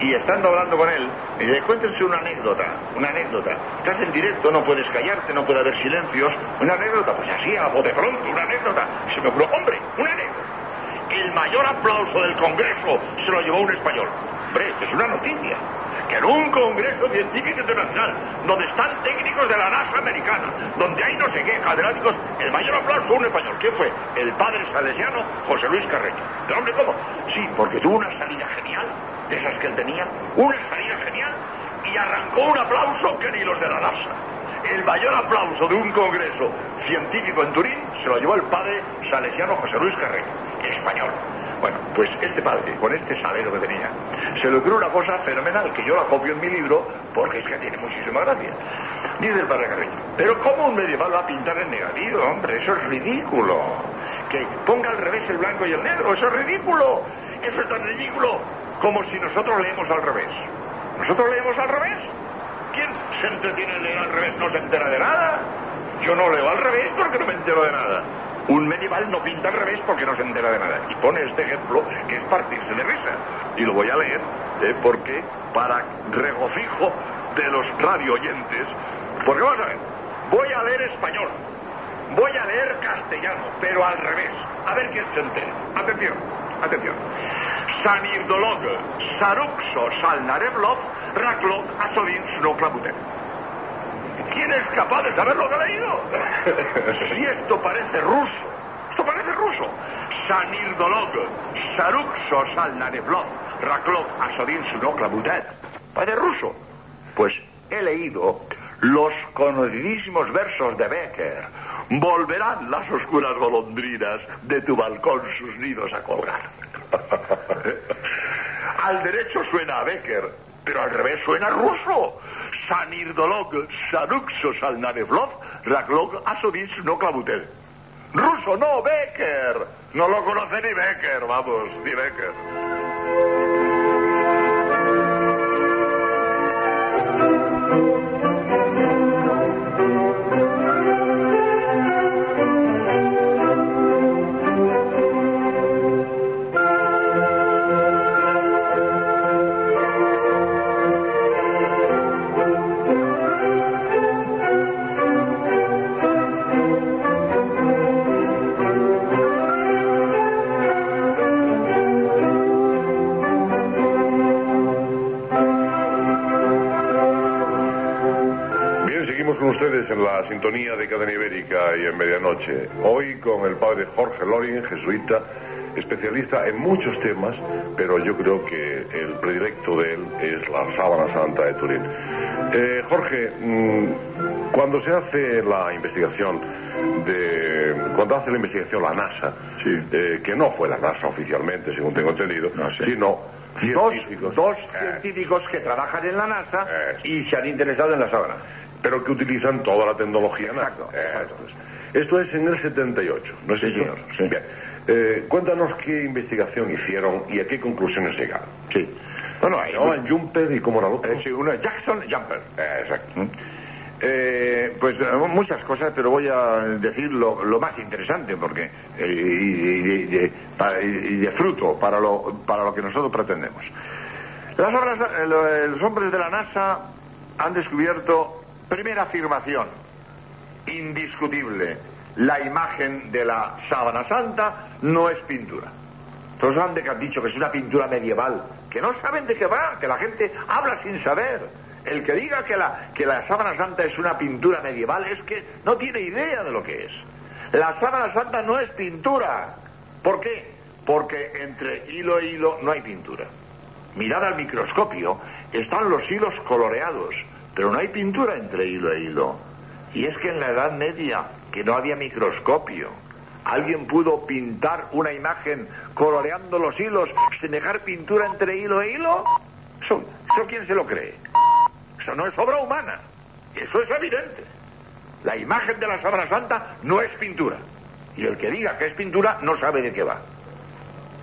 Y estando hablando con él, me dice, cuéntense una anécdota, una anécdota. Estás en directo, no puedes callarte, no puede haber silencios. Una anécdota, pues así, a bote pronto, una anécdota. Se me ocurrió, hombre, una anécdota. El mayor aplauso del Congreso se lo llevó un español. Hombre, esto es una noticia. Que en un Congreso Científico Internacional, donde están técnicos de la NASA americana, donde hay no sé qué, catedráticos, el mayor aplauso fue un español. ¿Quién fue? El padre salesiano José Luis Carreño. ¿Pero hombre cómo? Sí, porque tuvo una salida genial, de esas que él tenía, una salida genial, y arrancó un aplauso que ni los de la NASA. El mayor aplauso de un congreso científico en Turín se lo llevó el padre salesiano José Luis Carreño, español. Bueno, pues este padre, con este salero que tenía, se le ocurrió una cosa fenomenal, que yo la copio en mi libro, porque es que tiene muchísima gracia. Dice el padre Carreño, pero ¿cómo un medieval va a pintar en negativo, hombre? Eso es ridículo. Que ponga al revés el blanco y el negro, eso es ridículo. Eso es tan ridículo como si nosotros leemos al revés. ¿Nosotros leemos al revés? ¿Quién se entretiene en leer al revés? No se entera de nada. Yo no leo al revés porque no me entero de nada. Un medieval no pinta al revés porque no se entera de nada. Y pone este ejemplo que es partirse de risa. Y lo voy a leer ¿eh? porque para regocijo de los radio oyentes, porque vamos a ver, voy a leer español, voy a leer castellano, pero al revés. A ver quién se entera. Atención, atención. Sanirdolog, Saruxo, Salnareblov, Raklov, Asodin, Snoclabutet. ¿Quién es capaz de saber lo que ha leído? si esto parece ruso, esto parece ruso. Sanirdolog, Saruxo, Salnareblov, Raklov, Asodin, Snoclabutet. Padre ruso. Pues he leído los conocidísimos versos de Becker. Volverán las oscuras golondrinas de tu balcón sus nidos a colgar. al derecho suena a Becker, pero al revés suena ruso. Sanirdolog, Sanuxos al Nanevlov, Raklog, Asodis, no Clavutel. Ruso, no, Becker. No lo conoce ni Becker, vamos, ni Becker. Y en Medianoche. Hoy con el padre Jorge Loring, jesuita, especialista en muchos temas, pero yo creo que el predilecto de él es la sábana santa de Turín. Eh, Jorge, mm, cuando se hace la investigación de. Cuando hace la investigación la NASA, Sí. eh, que no fue la NASA oficialmente, según tengo entendido, No, sí. sino Dos, científicos. dos Eh, científicos que trabajan en la NASA y se han interesado en la sábana. Pero que utilizan toda la tecnología Exacto, exacto. esto es en el 78, ¿no es Sí, eso? señor, sí. Bien. Eh, cuéntanos qué investigación hicieron y a qué conclusiones llegaron. Sí. Bueno, hay llamaban Jumper y cómo era otro. Eh, sí, uno es Jackson Jumper. Eh, exacto. ¿Mm? Eh, pues muchas cosas, pero voy a decir lo, lo más interesante, porque y, de, pa- y de fruto para lo, para lo que nosotros pretendemos. Las obras, lo- los hombres de la NASA han descubierto, primera afirmación, indiscutible, la imagen de la sábana santa no es pintura. Todos han de- han dicho que es una pintura medieval, que no saben de qué va, que la gente habla sin saber. El que diga que la, que la sábana santa es una pintura medieval es que no tiene idea de lo que es. La sábana santa no es pintura. ¿Por qué? Porque entre hilo e hilo no hay pintura. Mirad al microscopio, están los hilos coloreados, pero no hay pintura entre hilo e hilo. Y es que en la Edad Media, que no había microscopio, alguien pudo pintar una imagen coloreando los hilos sin dejar pintura entre hilo e hilo. ¿Eso, eso quién se lo cree? Eso no es obra humana. Eso es evidente. La imagen de la Sábana Santa no es pintura. Y el que diga que es pintura no sabe de qué va.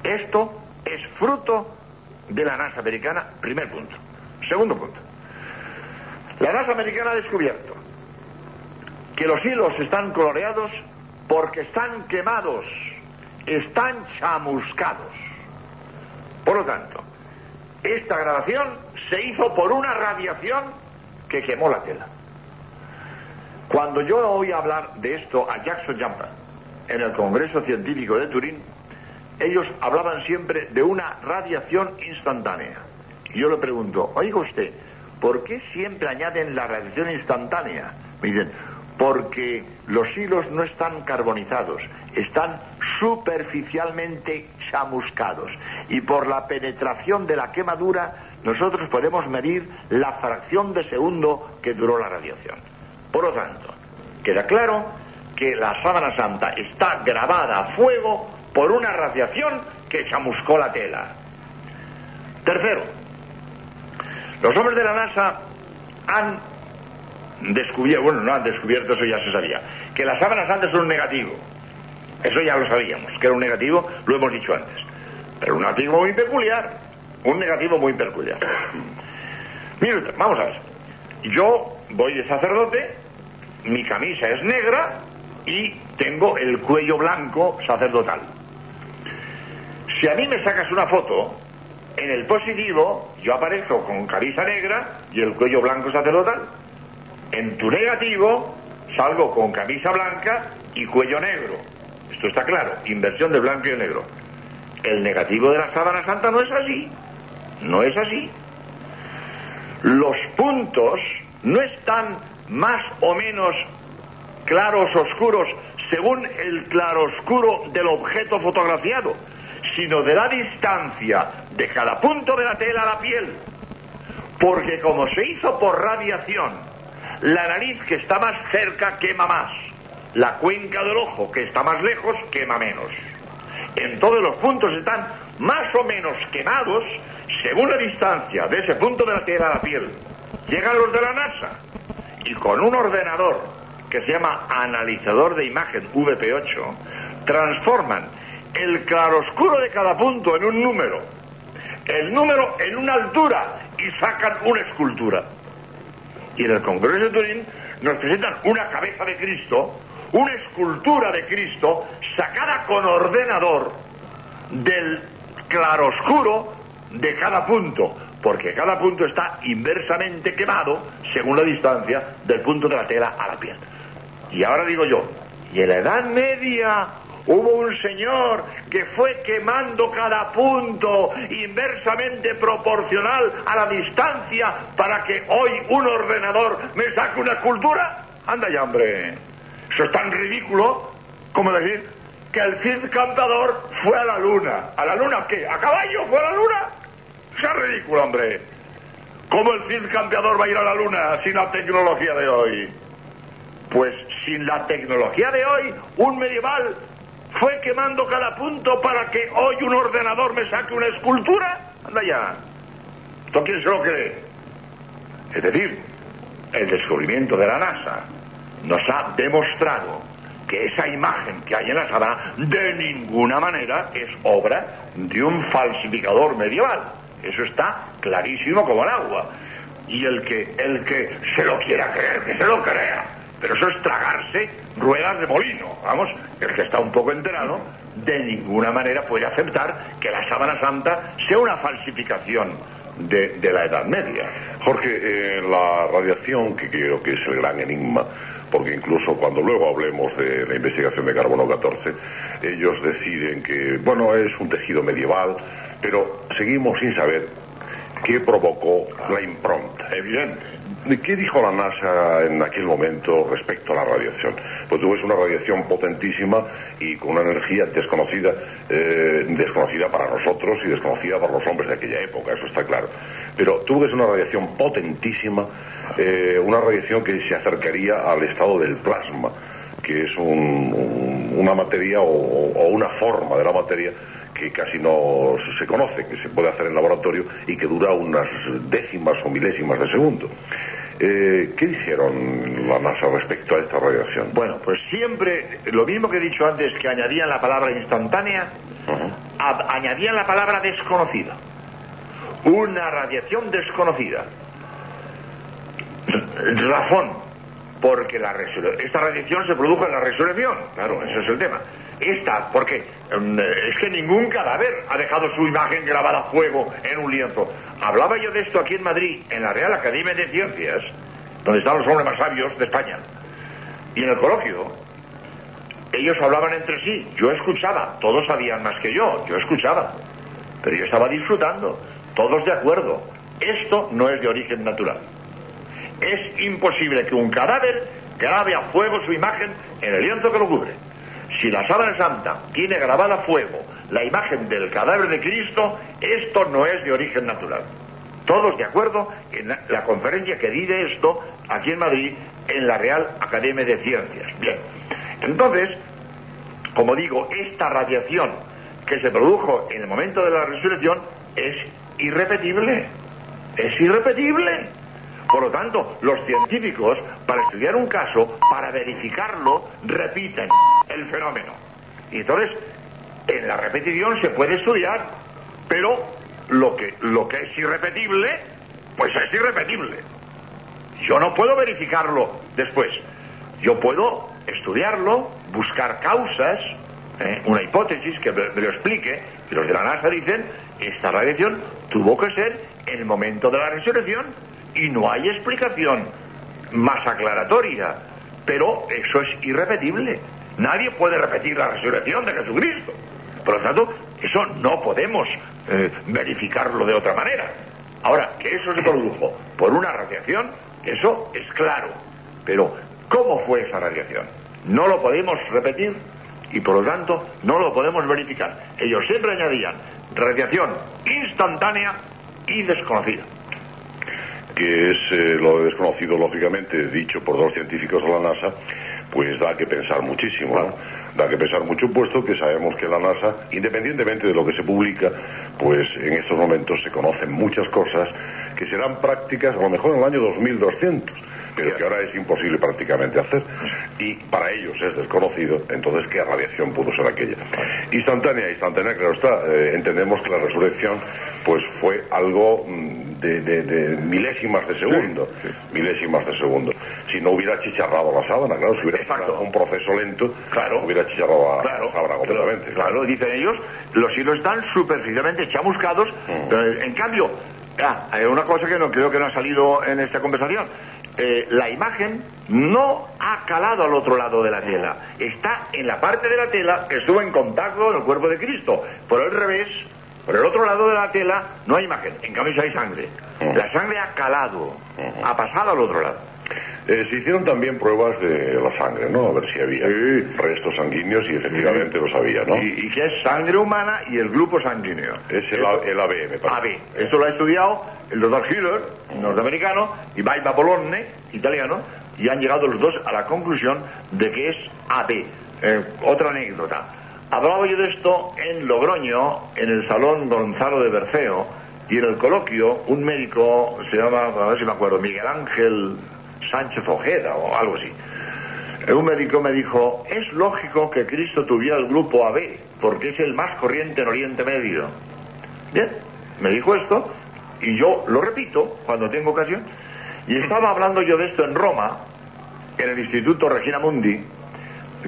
Esto es fruto de la NASA americana, primer punto. Segundo punto. La NASA americana ha descubierto que los hilos están coloreados porque están quemados, están chamuscados. Por lo tanto, esta grabación se hizo por una radiación que quemó la tela. Cuando yo oí hablar de esto a Jackson Jumper en el Congreso Científico de Turín, ellos hablaban siempre de una radiación instantánea. Y yo le pregunto, oiga usted, ¿por qué siempre añaden la radiación instantánea? Me dicen, porque los hilos no están carbonizados, están superficialmente chamuscados. Y por la penetración de la quemadura, nosotros podemos medir la fracción de segundo que duró la radiación. Por lo tanto, queda claro que la sábana santa está grabada a fuego por una radiación que chamuscó la tela. Tercero, los hombres de la NASA han descubierto, bueno, no han descubierto, eso ya se sabía, que las sábanas santas son un negativo. Eso ya lo sabíamos, que era un negativo, lo hemos dicho antes. Pero un negativo muy peculiar, un negativo muy peculiar. Mire vamos a ver. Yo voy de sacerdote, mi camisa es negra y tengo el cuello blanco sacerdotal. Si a mí me sacas una foto, en el positivo yo aparezco con camisa negra y el cuello blanco sacerdotal. En tu negativo salgo con camisa blanca y cuello negro. Esto está claro, inversión de blanco y negro. El negativo de la sábana santa no es así. No es así. Los puntos no están más o menos claros oscuros según el claroscuro del objeto fotografiado, sino de la distancia de cada punto de la tela a la piel. Porque como se hizo por radiación, la nariz que está más cerca quema más, la cuenca del ojo que está más lejos quema menos. En todos los puntos están más o menos quemados según la distancia de ese punto de la tela a la piel. Llegan los de la NASA y con un ordenador que se llama analizador de imagen VP8 transforman el claroscuro de cada punto en un número, el número en una altura y sacan una escultura. Y en el Congreso de Turín nos presentan una cabeza de Cristo, una escultura de Cristo sacada con ordenador del claroscuro de cada punto, porque cada punto está inversamente quemado según la distancia del punto de la tela a la piel. Y ahora digo yo, y en la Edad Media hubo un señor que fue quemando cada punto inversamente proporcional a la distancia para que hoy un ordenador me saque una escultura. Anda ya, hombre. Eso es tan ridículo como decir que el Cid Cantador fue a la luna. ¿A la luna qué? ¿A caballo fue a la luna? Es ridículo, hombre. ¿Cómo el Cid Campeador va a ir a la luna sin la tecnología de hoy? Pues sin la tecnología de hoy, un medieval fue quemando cada punto para que hoy un ordenador me saque una escultura. Anda ya. ¿Esto quién se lo cree? Es decir, el descubrimiento de la NASA nos ha demostrado que esa imagen que hay en la sábana de ninguna manera es obra de un falsificador medieval. Eso está clarísimo como el agua. Y el que, el que se lo quiera creer, que se lo crea. Pero eso es tragarse ruedas de molino. Vamos, el que está un poco enterado, de ninguna manera puede aceptar que la sábana santa sea una falsificación de, de la Edad Media. Jorge, eh, la radiación, que creo que es el gran enigma, porque incluso cuando luego hablemos de la investigación de carbono 14, ellos deciden que, bueno, es un tejido medieval, pero seguimos sin saber qué provocó la impronta. Evidente. ¿Qué dijo la NASA en aquel momento respecto a la radiación? Pues tuvo una radiación potentísima y con una energía desconocida, eh, desconocida para nosotros y desconocida para los hombres de aquella época, eso está claro. Pero tuvo una radiación potentísima, eh, una radiación que se acercaría al estado del plasma, que es un- un- una materia o una forma de la materia que casi no se conoce, que se puede hacer en laboratorio y que dura unas décimas o milésimas de segundo. Eh, ¿Qué dijeron la NASA respecto a esta radiación? Bueno, pues siempre, lo mismo que he dicho antes, que añadían la palabra instantánea, a- añadían la palabra desconocida. Una radiación desconocida. Razón, porque la esta radiación se produjo en la resurrección, claro, ese es el tema. Esta, porque mm, es que ningún cadáver ha dejado su imagen grabada a fuego en un lienzo. Hablaba yo de esto aquí en Madrid, en la Real Academia de Ciencias, donde están los hombres más sabios de España. Y en el coloquio, ellos hablaban entre sí, yo escuchaba, todos sabían más que yo, yo escuchaba, pero yo estaba disfrutando, todos de acuerdo, esto no es de origen natural. Es imposible que un cadáver grabe a fuego su imagen en el lienzo que lo cubre. Si la sábana santa tiene grabada a fuego la imagen del cadáver de Cristo, esto no es de origen natural. Todos de acuerdo en la, conferencia que di de esto aquí en Madrid, en la Real Academia de Ciencias. Bien, entonces, como digo, esta radiación que se produjo en el momento de la resurrección es irrepetible. Es irrepetible. Por lo tanto, los científicos, para estudiar un caso, para verificarlo, repiten el fenómeno. Y entonces, en la repetición se puede estudiar, pero lo que, lo que es irrepetible, pues es irrepetible. Yo no puedo verificarlo después. Yo puedo estudiarlo, buscar causas, ¿eh? una hipótesis que me, me lo explique, y los de la NASA dicen, esta radiación tuvo que ser el momento de la resurrección y no hay explicación más aclaratoria. Pero eso es irrepetible. Nadie puede repetir la resurrección de Jesucristo. Por lo tanto, eso no podemos eh, verificarlo de otra manera. Ahora, que eso se produjo por una radiación, eso es claro. Pero, ¿cómo fue esa radiación? No lo podemos repetir y por lo tanto no lo podemos verificar. Ellos siempre añadían radiación instantánea y desconocida. Que es eh, lo desconocido, lógicamente, dicho por dos científicos de la NASA, pues da que pensar muchísimo. ¿no? Da que pensar mucho, puesto que sabemos que la NASA, independientemente de lo que se publica, pues en estos momentos se conocen muchas cosas que serán prácticas a lo mejor en el año 2200 pero que ahora es imposible prácticamente hacer y para ellos es desconocido, entonces qué radiación pudo ser aquella. Instantánea, instantánea, claro está, eh, entendemos que la resurrección pues fue algo mm, de, de- de milésimas de segundo, milésimas de segundo. Si no hubiera chicharrado la sábana, claro, si hubiera Exacto. un proceso lento, Claro. hubiera chicharrado la, Claro, la sábana completamente. Claro, dicen ellos, los hilos están superficialmente chamuscados. Mm. Eh, en cambio, ah, hay una cosa que no creo que no ha salido en esta conversación. Eh, la imagen no ha calado al otro lado de la tela. Está en la parte de la tela que estuvo en contacto con el cuerpo de Cristo. Por el revés, por el otro lado de la tela no hay imagen. En cambio, sí hay sangre. Mm. La sangre ha calado, ha pasado al otro lado. Eh, se hicieron también pruebas de la sangre, ¿no? A ver si había Sí. restos sanguíneos y efectivamente los había, ¿no? Y, y que es sangre humana y el grupo sanguíneo. Es el, A- el ABM, parece. AB. Esto lo ha estudiado el doctor Hiller, norteamericano, y Baiba Bologna, italiano, y han llegado los dos a la conclusión de que es AB. Eh, otra anécdota. Hablaba yo de esto en Logroño, en el Salón Gonzalo de Berceo, y en el coloquio un médico, se llama, a ver si me acuerdo, Miguel Ángel Sánchez Ojeda o algo así. Eh, Un médico me dijo, es lógico que Cristo tuviera el grupo AB, porque es el más corriente en Oriente Medio. Bien, me dijo esto y yo lo repito cuando tengo ocasión. Y estaba hablando yo de esto en Roma, en el Instituto Regina Mundi,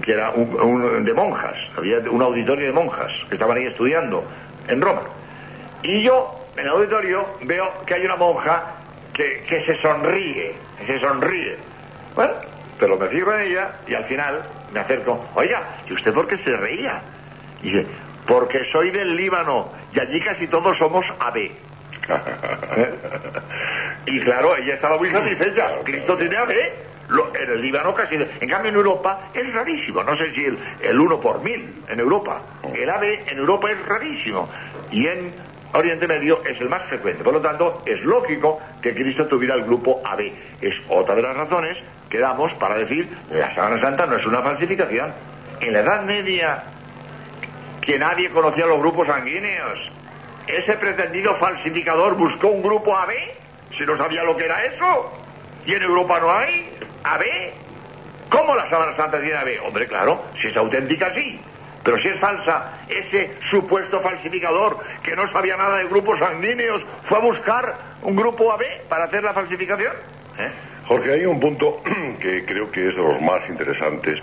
que era un, de monjas, había un auditorio de monjas que estaban ahí estudiando en Roma. Y yo, en el auditorio, veo que hay una monja que, que se sonríe, que se sonríe. Bueno, pero me fijo en ella y al final me acerco, oiga, ¿y usted por qué se reía? Y dice, porque soy del Líbano y allí casi todos somos AB. Y claro, ella estaba muy satisfecha. Cristo tiene. Lo- en el Líbano casi. En cambio, en Europa es rarísimo. No sé si el, el uno por mil en Europa. El AB en Europa es rarísimo. Y en Oriente Medio es el más frecuente. Por lo tanto, es lógico que Cristo tuviera el grupo AB. Es otra de las razones que damos para decir la Sábana Santa no es una falsificación. En la Edad Media que nadie conocía los grupos sanguíneos. Ese pretendido falsificador buscó un grupo AB, si no sabía lo que era eso. Y en Europa no hay AB. ¿Cómo la sábana santa tiene AB? Hombre, claro, si es auténtica sí. Pero si es falsa, ese supuesto falsificador que no sabía nada de grupos sanguíneos fue a buscar un grupo AB para hacer la falsificación. ¿Eh? Jorge, hay un punto que creo que es de los más interesantes,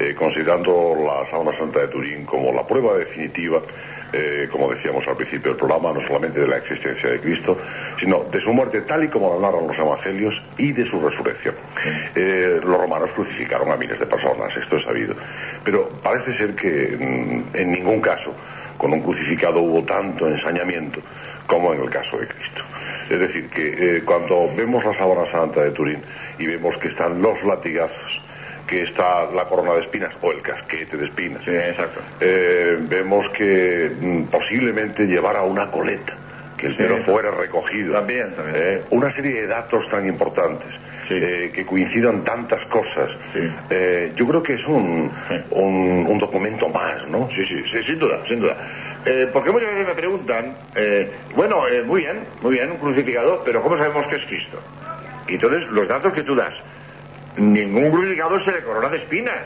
eh, considerando la Sábana Santa de Turín como la prueba definitiva, eh, como decíamos al principio del programa, no solamente de la existencia de Cristo, sino de su muerte tal y como la narran los evangelios y de su resurrección. Eh, los romanos crucificaron a miles de personas, esto es sabido, pero parece ser que mm, en ningún caso con un crucificado hubo tanto ensañamiento como en el caso de Cristo. Es decir, que eh, cuando vemos la sábana santa de Turín y vemos que están los latigazos, que está la corona de espinas o el casquete de espinas, Sí, exacto. eh, vemos que mm, posiblemente llevara una coleta, que el pelo fuera recogido. También, también. Eh, una serie de datos tan importantes. Sí. eh, que coincidan tantas cosas. Sí. Eh, yo creo que es un, Sí. un, un documento más, ¿no? Sí, sí, sí, sin duda, sin duda. Eh, porque muchas veces me preguntan, eh, bueno, eh, muy bien, muy bien, un crucificado, pero ¿cómo sabemos que es Cristo? Y entonces, los datos que tú das, ningún crucificado se le corona de espinas.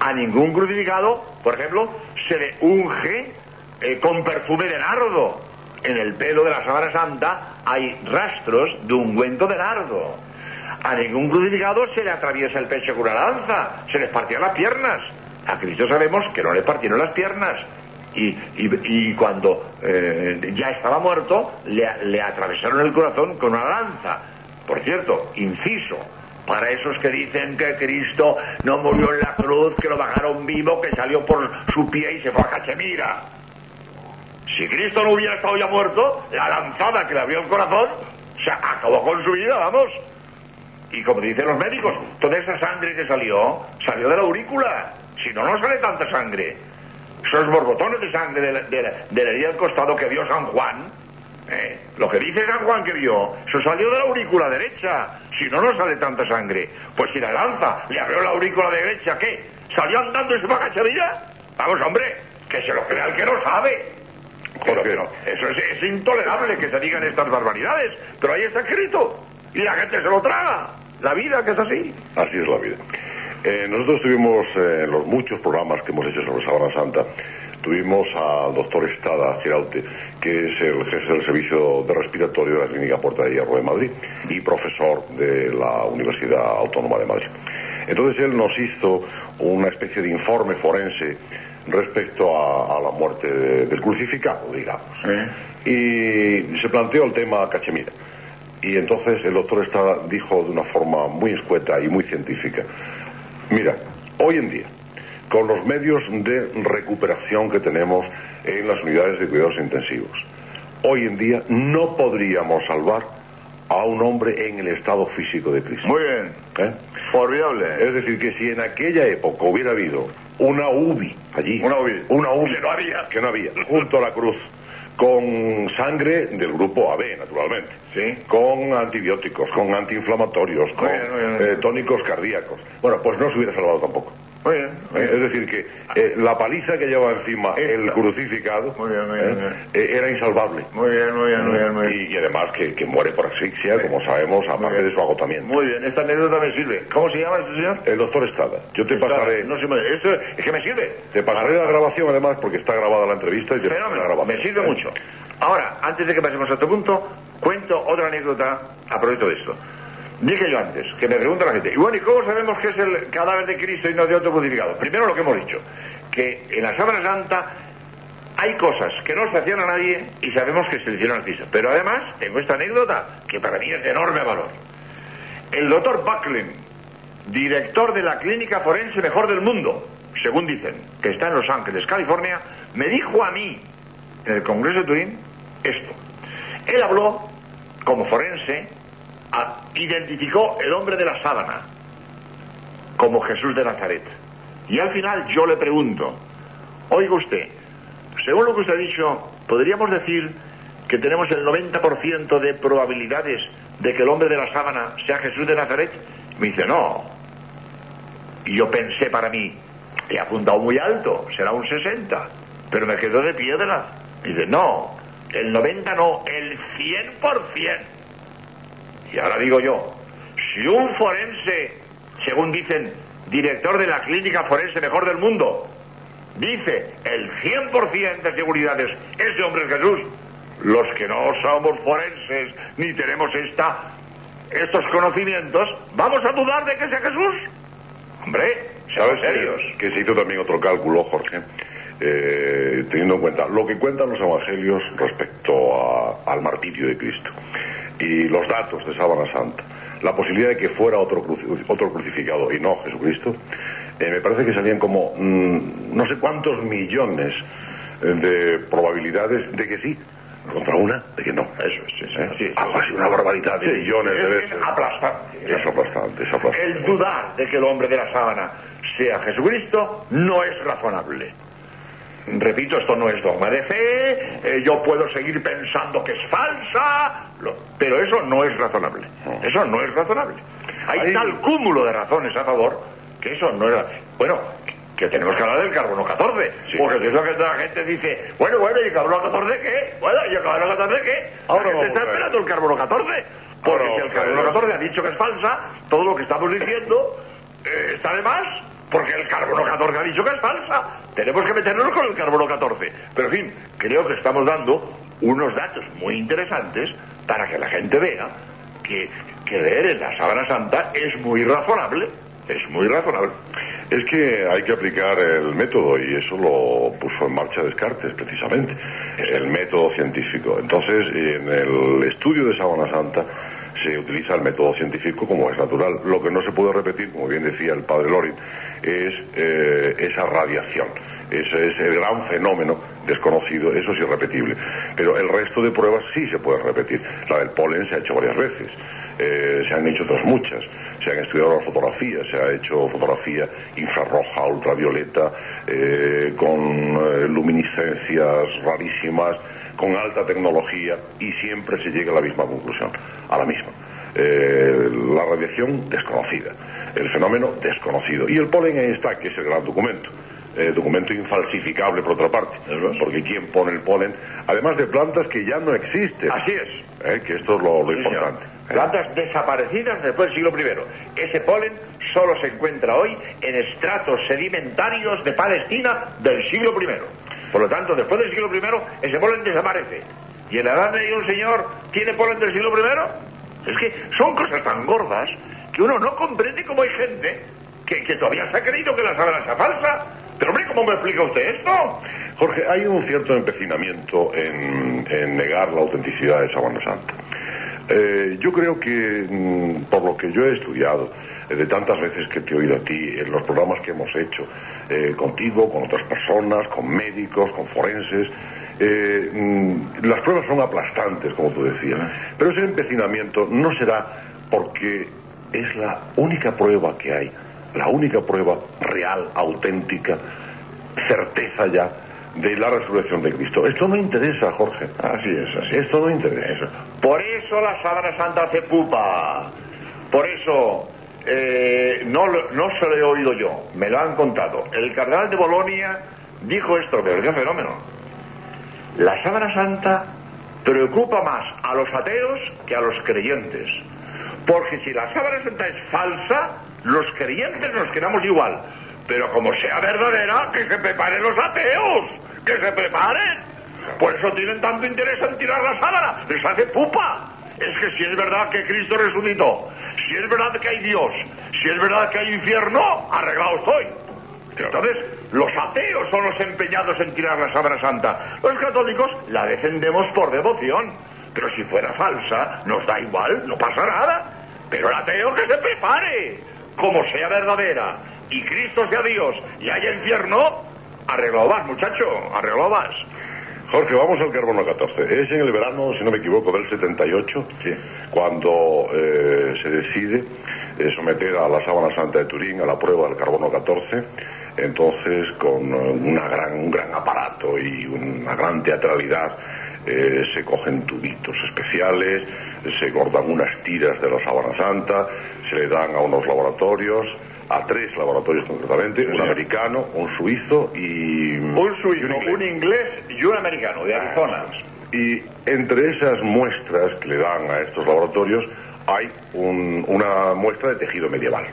A ningún crucificado, por ejemplo, se le unge eh, con perfume de nardo. En el pelo de la sábana santa hay rastros de ungüento de nardo. A ningún crucificado se le atraviesa el pecho con una lanza, se les partían las piernas. A Cristo sabemos que no le partieron las piernas. Y, cuando eh, ya estaba muerto, le atravesaron el corazón con una lanza. Por cierto, inciso, para esos que dicen que Cristo no murió en la cruz, que lo bajaron vivo, que salió por su pie y se fue a Cachemira. Si Cristo no hubiera estado ya muerto, la lanzada que le abrió el corazón se acabó con su vida, vamos. Y como dicen los médicos, toda esa sangre que salió, salió de la aurícula. Si no, no sale tanta sangre. Esos borbotones de sangre de la, de herida del costado que vio San Juan, ¿Eh? Lo que dice San Juan que vio, eso salió de la aurícula derecha. Si no, no sale tanta sangre. Pues si la lanza le abrió la aurícula derecha, ¿qué? ¿Salió andando y se va a Vamos, hombre, que se lo crea el que no sabe. Pero, pero eso es, es, intolerable que se digan estas barbaridades. Pero ahí está escrito. Y la gente se lo traga. La vida que es así. Así es la vida. Eh, nosotros tuvimos eh, los muchos programas que hemos hecho sobre Sabana Santa, tuvimos al doctor Estrada Giraute, que es el jefe del servicio de respiratorio de la Clínica Puerta de Hierro de Madrid y profesor de la Universidad Autónoma de Madrid. Entonces él nos hizo una especie de informe forense respecto a, la muerte del crucificado, digamos. Y se planteó el tema Cachemira. Y entonces el doctor Estrada dijo de una forma muy escueta y muy científica, Mira, hoy en día, con los medios de recuperación que tenemos en las unidades de cuidados intensivos, hoy en día no podríamos salvar a un hombre en el estado físico de crisis. Muy bien. ¿Eh? Formidable. Es decir, que si en aquella época hubiera habido una UBI allí, una UBI, una UBI que no había, que no había, junto a la cruz, con sangre del grupo AB, naturalmente, ¿Sí? con antibióticos, con antiinflamatorios, con eh, tónicos cardíacos. Bueno, pues no se hubiera salvado tampoco. Muy bien, Es decir, que eh, la paliza que llevaba encima el crucificado eh, era insalvable. Muy bien, muy bien, muy bien. Y, además que, muere por asfixia, como sabemos, aparte de su agotamiento. Muy bien, esta anécdota me sirve. ¿Cómo se llama este señor? El doctor Estrada. Yo te pasaré... No me... Es que me sirve. Te pasaré la grabación además porque está grabada la entrevista y te la grabación. Me sirve mucho. Ahora, antes de que pasemos a otro punto, cuento otra anécdota a propósito de esto. Dije yo antes, que me pregunta la gente, y bueno, ¿y cómo sabemos que es el cadáver de Cristo y no de otro crucificado? Primero lo que hemos dicho, que en la Sábana Santa hay cosas que no se hacían a nadie y sabemos que se le hicieron a Cristo. Pero además, tengo esta anécdota que para mí es de enorme valor. El doctor Buckland, director de la clínica forense mejor del mundo, según dicen, que está en Los Ángeles, California, me dijo a mí, en el Congreso de Turín, esto. Él habló como forense identificó el hombre de la sábana como Jesús de Nazaret. Y al final yo le pregunto, oiga usted, según lo que usted ha dicho, ¿podríamos decir que tenemos el 90% de probabilidades de que el hombre de la sábana sea Jesús de Nazaret? Me dice, no. Y yo pensé para mí, he apuntado muy alto, será un 60, pero me quedo de piedra. Me dice, no, el 90 no, el 100%. Y ahora digo yo, si un forense, según dicen, director de la clínica forense mejor del mundo, dice el 100% de seguridades, ese hombre es Jesús, los que no somos forenses ni tenemos esta, estos conocimientos, ¿vamos a dudar de que sea Jesús? Hombre, ¿sabes serios? Que, se hizo también otro cálculo, Jorge, eh, teniendo en cuenta lo que cuentan los evangelios respecto al martirio de Cristo y los datos de Sábana Santa, la posibilidad de que fuera otro, otro crucificado y no Jesucristo, eh, me parece que salían como mm, no sé cuántos millones eh, de probabilidades de que sí, contra una de que no. Eso es, sí, ¿Eh? Algo así, una barbaridad de millones de veces. Es aplastante. Es aplastante, es aplastante. El dudar de que el hombre de la sábana sea Jesucristo no es razonable. Repito, esto no es dogma de fe, eh, yo puedo seguir pensando que es falsa, pero eso no es razonable. Eso no es razonable. Hay tal cúmulo de razones a favor que eso no es... Bueno, que tenemos que hablar del carbono 14. Porque es lo que la gente dice, bueno, bueno, ¿y el carbono 14 qué? Bueno, ¿y el carbono 14 qué? Ahora se está esperando el carbono 14. Porque si el carbono 14 ha dicho que es falsa, todo lo que estamos diciendo eh, está de más porque el carbono 14 ha dicho que es falsa. Tenemos que meternos con el carbono 14. Pero en fin, creo que estamos dando unos datos muy interesantes para que la gente vea que creer en la sábana santa es muy razonable. Es muy razonable. Es que hay que aplicar el método y eso lo puso en marcha Descartes precisamente, el método científico. Entonces, en el estudio de sábana santa se utiliza el método científico como es natural. Lo que no se puede repetir, como bien decía el padre Lorin, es eh, esa radiación. Ese es el gran fenómeno desconocido, eso es irrepetible. Pero el resto de pruebas sí se puede repetir. La del polen se ha hecho varias veces, eh, se han hecho otras muchas, se han estudiado las fotografías, se ha hecho fotografía infrarroja, ultravioleta, eh, con luminiscencias rarísimas, con alta tecnología y siempre se llega a la misma conclusión, a la misma. Eh, la radiación desconocida, el fenómeno desconocido. Y el polen ahí está, que es el gran documento. Eh, documento infalsificable por otra parte, porque ¿quién pone el polen? Además de plantas que ya no existen. Así es. Eh, que esto es lo, lo importante. Plantas desaparecidas después del siglo I. Ese polen solo se encuentra hoy en estratos sedimentarios de Palestina del siglo I. Por lo tanto, después del siglo I, ese polen desaparece. ¿Y en la Edad un señor tiene polen del siglo I? Es que son cosas tan gordas que uno no comprende cómo hay gente que, que todavía se ha creído que la sábana sea falsa. Pero hombre, ¿cómo me explica usted esto? Jorge, hay un cierto empecinamiento en, en negar la autenticidad de Sábana Santa. Eh, yo creo que, mm, por lo que yo he estudiado, de tantas veces que te he oído a ti, en los programas que hemos hecho, eh, contigo, con otras personas, con médicos, con forenses, eh, mm, las pruebas son aplastantes, como tú decías. Pero ese empecinamiento no será porque es la única prueba que hay, la única prueba real, auténtica, certeza ya de la resurrección de Cristo. Esto no interesa, Jorge. Así es, así Esto no interesa. Por eso la sábana santa hace pupa. Por eso eh, no, no se lo he oído yo, me lo han contado. El cardenal de Bolonia dijo esto, pero qué fenómeno. La sábana santa preocupa más a los ateos que a los creyentes. Porque si la sábana santa es falsa, los creyentes nos quedamos igual. Pero como sea verdadera, que se preparen los ateos, que se preparen. Por eso tienen tanto interés en tirar la sábana, les hace pupa. Es que si es verdad que Cristo resucitó, si es verdad que hay Dios, si es verdad que hay infierno, arreglado estoy. Entonces, los ateos son los empeñados en tirar la sábana santa. Los católicos la defendemos por devoción. Pero si fuera falsa, nos da igual, no pasa nada. Pero el ateo que se prepare, como sea verdadera, y Cristo sea Dios, y haya infierno, arreglado vas, muchacho, arreglado vas. Jorge, vamos al carbono 14. Es en el verano, si no me equivoco, del 78, cuando eh, se decide eh, someter a la sábana santa de Turín a la prueba del carbono 14. Entonces, con eh, una gran, un gran aparato y una gran teatralidad, eh, se cogen tubitos especiales, se cortan unas tiras de la sábana santa, se le dan a unos laboratorios, a tres laboratorios concretamente, un americano, un suizo y Un suizo, y un inglés y un americano de Arizona. y entre esas muestras que le dan a estos laboratorios hay un- una muestra de tejido medieval.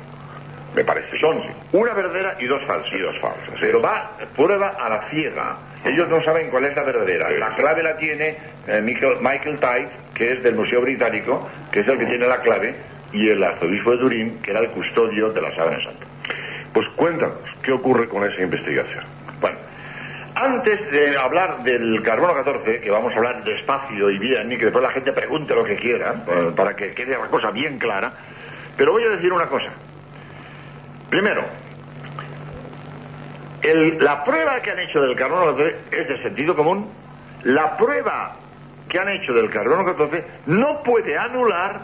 Me parece. Son una verdadera y dos falsas. Y dos falsas. Pero va prueba a la ciega. Ellos no saben cuál es la verdadera. La clave la tiene eh, Michael, Michael Tite, que es del Museo Británico, que es el que tiene la clave, y el arzobispo de Turín, que era el custodio de la sábana santa. Pues cuéntanos, ¿qué ocurre con esa investigación? Bueno, antes de hablar del carbono 14, que vamos a hablar despacio y bien, y que después la gente pregunte lo que quiera, eh, para que quede la cosa bien clara, pero voy a decir una cosa. Primero, el- la prueba que han hecho del carbono 14 es de sentido común. La prueba que han hecho del carbono 14 no puede anular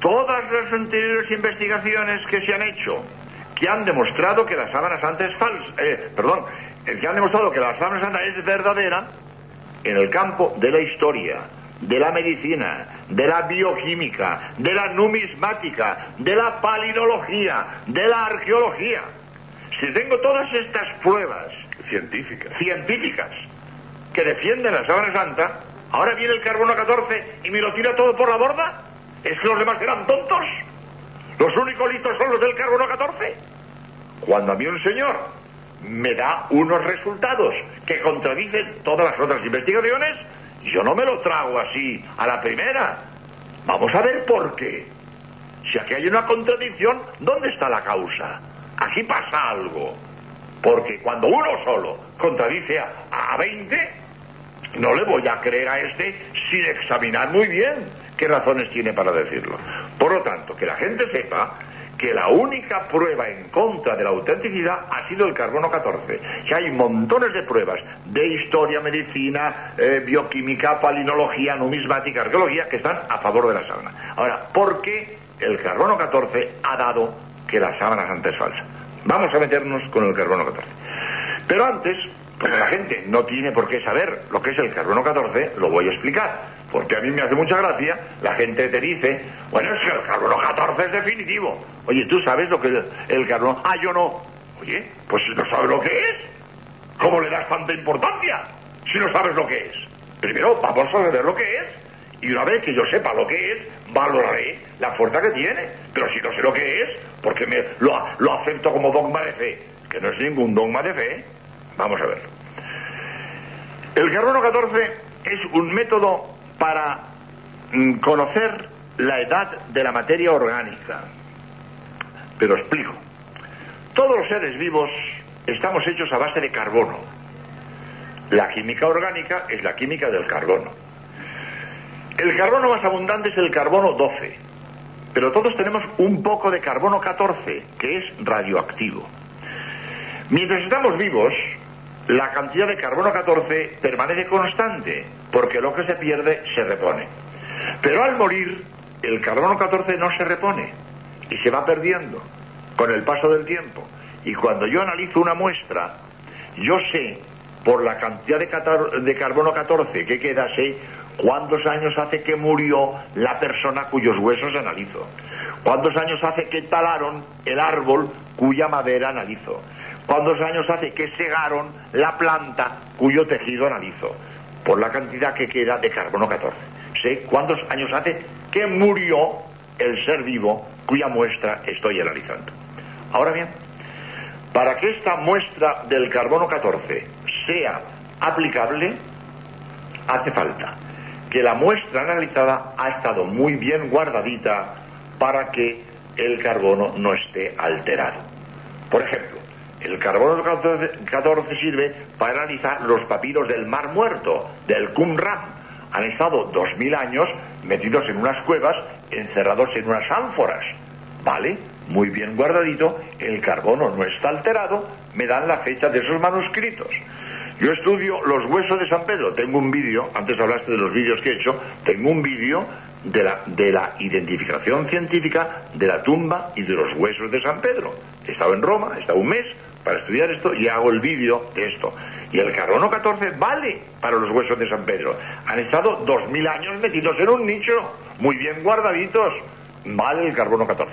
todas las anteriores investigaciones que se han hecho, que han demostrado que la sábana santa es falsa, eh, perdón, eh, que han demostrado que la sábana santa es verdadera en el campo de la historia, de la medicina, de la bioquímica, de la numismática, de la palinología, de la arqueología. Si tengo todas estas pruebas Científica. científicas que defienden la sábana santa, ahora viene el carbono 14 y me lo tira todo por la borda. ¿Es que los demás eran tontos? ¿Los únicos listos son los del carbono 14? Cuando a mí un señor me da unos resultados que contradicen todas las otras investigaciones, yo no me lo trago así a la primera. Vamos a ver por qué. Si aquí hay una contradicción, ¿dónde está la causa? Aquí pasa algo. Porque cuando uno solo contradice a, a 20, no le voy a creer a este sin examinar muy bien qué razones tiene para decirlo. Por lo tanto, que la gente sepa que la única prueba en contra de la autenticidad ha sido el carbono 14. Que hay montones de pruebas de historia, medicina, eh, bioquímica, palinología, numismática, arqueología, que están a favor de la sábana. Ahora, ¿por qué el carbono 14 ha dado que la sábana santa es falsa? Vamos a meternos con el carbono 14. Pero antes, Como la gente no tiene por qué saber lo que es el carbono 14, lo voy a explicar. Porque a mí me hace mucha gracia, la gente te dice, bueno, es que el carbono 14 es definitivo. Oye, ¿tú sabes lo que es el carbono? Ah, yo no. Oye, pues si no sabes lo que es, ¿cómo le das tanta importancia si no sabes lo que es? Primero vamos a saber lo que es y una vez que yo sepa lo que es, valoraré la fuerza que tiene. Pero si no sé lo que es, porque me, lo, lo acepto como dogma de fe, que no es ningún dogma de fe, vamos a ver. El carbono 14 es un método para mm, conocer la edad de la materia orgánica. Pero explico. Todos los seres vivos estamos hechos a base de carbono. La química orgánica es la química del carbono. El carbono más abundante es el carbono 12, pero todos tenemos un poco de carbono 14, que es radioactivo. Mientras estamos vivos, la cantidad de carbono 14 permanece constante, porque lo que se pierde se repone. Pero al morir, el carbono 14 no se repone y se va perdiendo con el paso del tiempo. Y cuando yo analizo una muestra, yo sé, por la cantidad de, de carbono 14 que queda, sé cuántos años hace que murió la persona cuyos huesos analizo. ¿Cuántos años hace que talaron el árbol cuya madera analizo? ¿Cuántos años hace que segaron la planta cuyo tejido analizo? Por la cantidad que queda de carbono 14. Sé cuántos años hace que murió el ser vivo cuya muestra estoy analizando. Ahora bien, para que esta muestra del carbono 14 sea aplicable, hace falta que la muestra analizada ha estado muy bien guardadita para que el carbono no esté alterado. Por ejemplo, el carbono 14 sirve para analizar los papiros del Mar Muerto, del Qumran. Han estado dos mil años metidos en unas cuevas, encerrados en unas ánforas. ¿Vale? Muy bien guardadito, el carbono no está alterado, me dan la fecha de esos manuscritos. Yo estudio los huesos de San Pedro. Tengo un vídeo, antes hablaste de los vídeos que he hecho, tengo un vídeo de la, de la identificación científica de la tumba y de los huesos de San Pedro. He estado en Roma, he estado un mes para estudiar esto y hago el vídeo de esto. Y el carbono 14 vale para los huesos de San Pedro. Han estado dos mil años metidos en un nicho, muy bien guardaditos. Vale el carbono 14.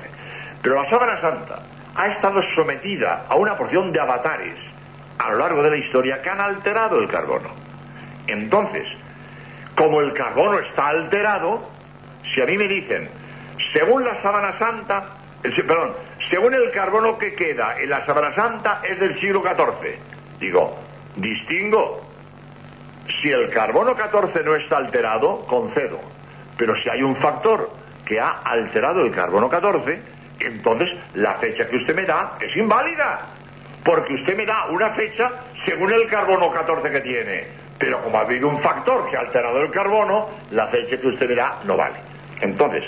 Pero la sábana santa ha estado sometida a una porción de avatares a lo largo de la historia que han alterado el carbono. Entonces, como el carbono está alterado, si a mí me dicen, según la sábana santa, perdón, según el carbono que queda en la sábana santa es del siglo XIV, digo, distingo, si el carbono 14 no está alterado, concedo, pero si hay un factor que ha alterado el carbono 14, entonces la fecha que usted me da es inválida porque usted me da una fecha según el carbono 14 que tiene. Pero como ha habido un factor que ha alterado el carbono, la fecha que usted me da no vale. Entonces,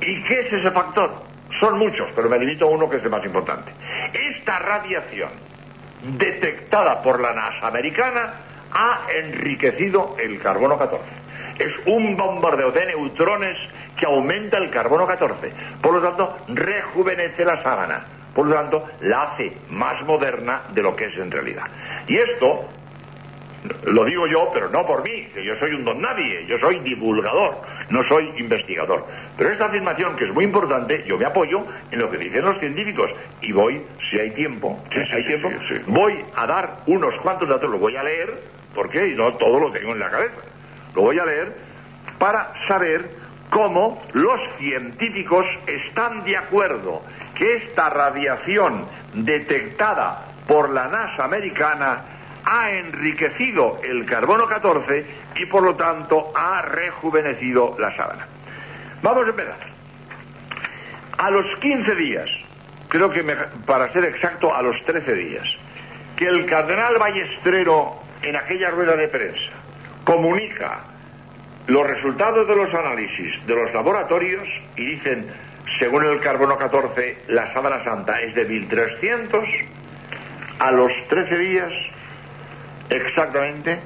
¿y qué es ese factor? Son muchos, pero me limito a uno que es el más importante. Esta radiación detectada por la NASA americana ha enriquecido el carbono 14. Es un bombardeo de neutrones que aumenta el carbono 14. Por lo tanto, rejuvenece la sábana por lo tanto, la hace más moderna de lo que es en realidad. Y esto lo digo yo, pero no por mí, que yo soy un don nadie, yo soy divulgador, no soy investigador. Pero esta afirmación, que es muy importante, yo me apoyo en lo que dicen los científicos. Y voy, si hay tiempo, si hay tiempo, voy a dar unos cuantos datos, lo voy a leer, porque no todo lo tengo en la cabeza, lo voy a leer para saber cómo los científicos están de acuerdo que esta radiación detectada por la NASA americana ha enriquecido el carbono 14 y por lo tanto ha rejuvenecido la sábana. Vamos a empezar. A los 15 días, creo que para ser exacto a los 13 días, que el cardenal Ballestrero en aquella rueda de prensa comunica los resultados de los análisis de los laboratorios y dicen según el carbono 14, la sábana santa es de 1300. A los 13 días, exactamente,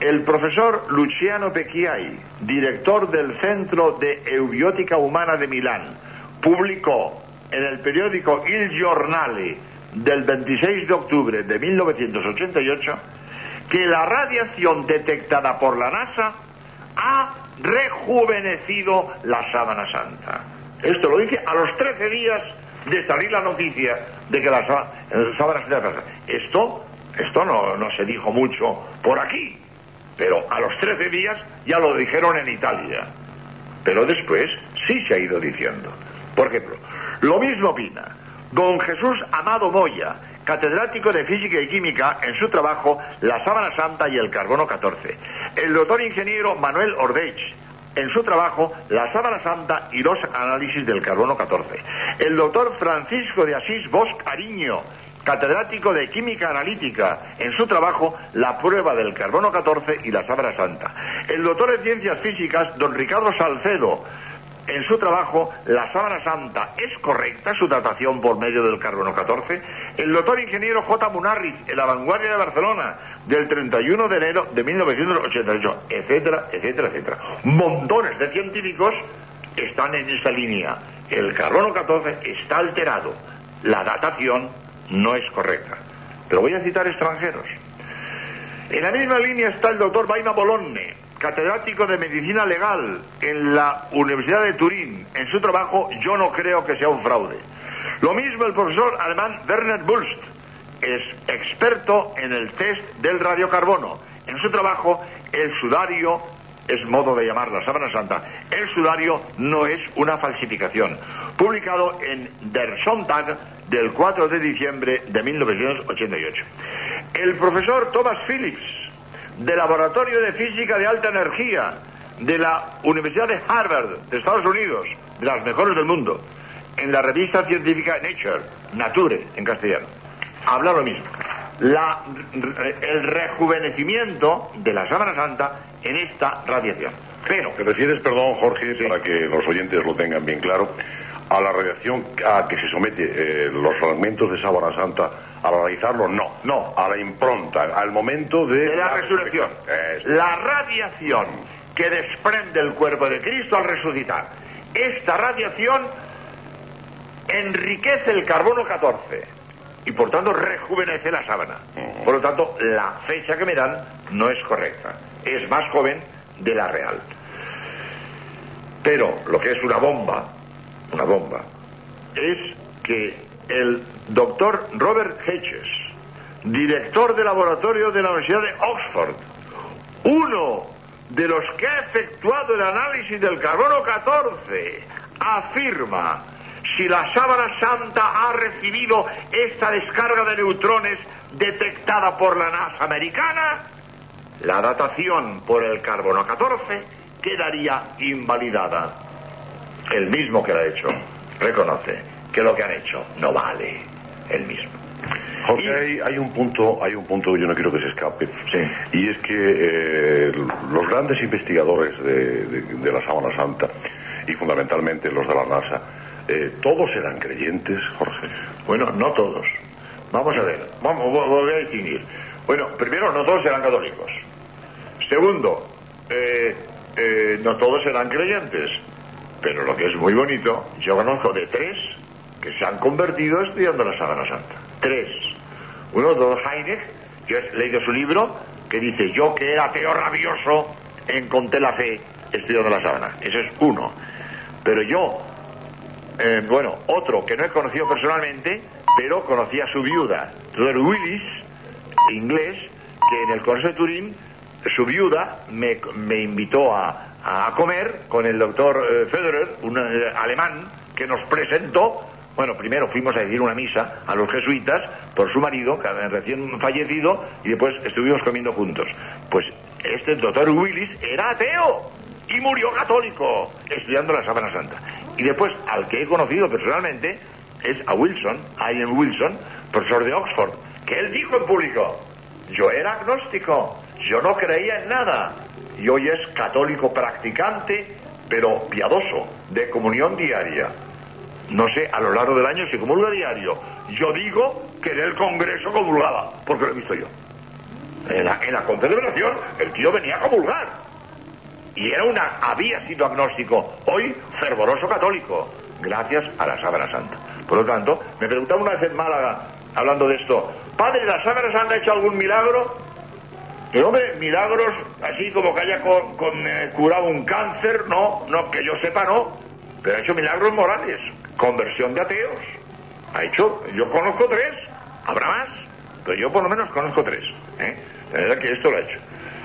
el profesor Luciano Pecchiai, director del Centro de Eubiótica Humana de Milán, publicó en el periódico Il Giornale del 26 de octubre de 1988 que la radiación detectada por la NASA ha rejuvenecido la sábana santa. Esto lo dije a los 13 días de salir la noticia de que la sábana santa... Esto, esto no, no se dijo mucho por aquí, pero a los 13 días ya lo dijeron en Italia. Pero después sí se ha ido diciendo. Por ejemplo, lo mismo opina don Jesús Amado Moya, catedrático de Física y Química, en su trabajo La sábana santa y el carbono 14. El doctor ingeniero Manuel Ordech, en su trabajo La sábana santa y los análisis del carbono 14. El doctor Francisco de Asís Bosch Ariño, catedrático de Química Analítica, en su trabajo La prueba del carbono 14 y la sábana santa. El doctor de Ciencias Físicas, don Ricardo Salcedo, en su trabajo La sábana santa es correcta su datación por medio del carbono 14. El doctor ingeniero J. Munarriz, en la vanguardia de Barcelona, del 31 de enero de 1988, etcétera, etcétera, etcétera. Montones de científicos están en esa línea. El carbono 14 está alterado. La datación no es correcta. Pero voy a citar extranjeros. En la misma línea está el doctor Baima Bolonne, catedrático de Medicina Legal en la Universidad de Turín. En su trabajo Yo no creo que sea un fraude. Lo mismo el profesor alemán Werner Bulst, es experto en el test del radiocarbono. En su trabajo El sudario es modo de llamar la sábana santa. El sudario no es una falsificación. Publicado en Der Sonntag del 4 de diciembre de 1988. El profesor Thomas Phillips, del Laboratorio de Física de Alta Energía de la Universidad de Harvard de Estados Unidos, de las mejores del mundo, en la revista científica Nature, Nature en castellano. Habla lo mismo. el rejuvenecimiento de la sábana santa en esta radiación. Pero. ¿Te refieres, perdón, Jorge, para que los oyentes lo tengan bien claro, a la radiación a que se somete eh, los fragmentos de sábana santa al analizarlo, no, no, a la impronta, al momento de... De la resurrección. La radiación que desprende el cuerpo de Cristo al resucitar. Esta radiación enriquece el carbono 14 y por tanto rejuvenece la sábana. Por lo tanto, la fecha que me dan no es correcta. Es más joven de la real. Pero lo que es una bomba, una bomba, es que el doctor Robert Hedges, director de laboratorio de la Universidad de Oxford, uno de los que ha efectuado el análisis del carbono 14, afirma si la sábana santa ha recibido esta descarga de neutrones detectada por la NASA americana, la datación por el carbono 14 quedaría invalidada. El mismo que la ha hecho reconoce que lo que han hecho no vale el mismo. Jorge, hay, un punto, hay un punto que yo no quiero que se escape, y es que eh, los grandes investigadores de, la Sábana Santa y fundamentalmente los de la NASA, eh, todos eran creyentes, Jorge. Bueno, no todos. Vamos a ver, vamos, voy a distinguir. Bueno, primero, no todos eran católicos. Segundo, eh, no todos eran creyentes. Pero lo que es muy bonito, yo conozco de tres que se han convertido estudiando la Sábana Santa. Tres. Uno, Don Heineck, yo he leído su libro, que dice, yo que era ateo rabioso, encontré la fe estudiando la sábana. Ese es uno. Pero yo, eh, bueno, otro que no he conocido personalmente, pero conocí a su viuda, Tudor Willis, inglés, que en el Congreso de Turín, su viuda me, invitó a, comer con el doctor eh, Federer, un eh, alemán, que nos presentó bueno, primero fuimos a decir una misa a los jesuitas por su marido, recién fallecido, y después estuvimos comiendo juntos. Pues este doctor Willis era ateo y murió católico estudiando la Sábana Santa. Y después, al que he conocido personalmente, es a Wilson, Ian Wilson, profesor de Oxford, que él dijo en público, yo era agnóstico, yo no creía en nada, y hoy es católico practicante, pero piadoso, de comunión diaria. No sé, a lo largo del año si comulga diario. Yo digo que en el Congreso comulgaba, porque lo he visto yo. En la, en la confederación el tío venía a comulgar. Y era una, había sido agnóstico, hoy fervoroso católico, gracias a la Sábana Santa. Por lo tanto, me preguntaba una vez en Málaga hablando de esto, padre, ¿la Sábana Santa ha hecho algún milagro? Pero hombre, milagros así como que haya con- con, eh, curado un cáncer, no, no, que yo sepa no, pero ha hecho milagros morales, conversión de ateos. Ha hecho, yo conozco tres, habrá más, pero yo por lo menos conozco tres. ¿eh? De verdad que esto lo ha hecho.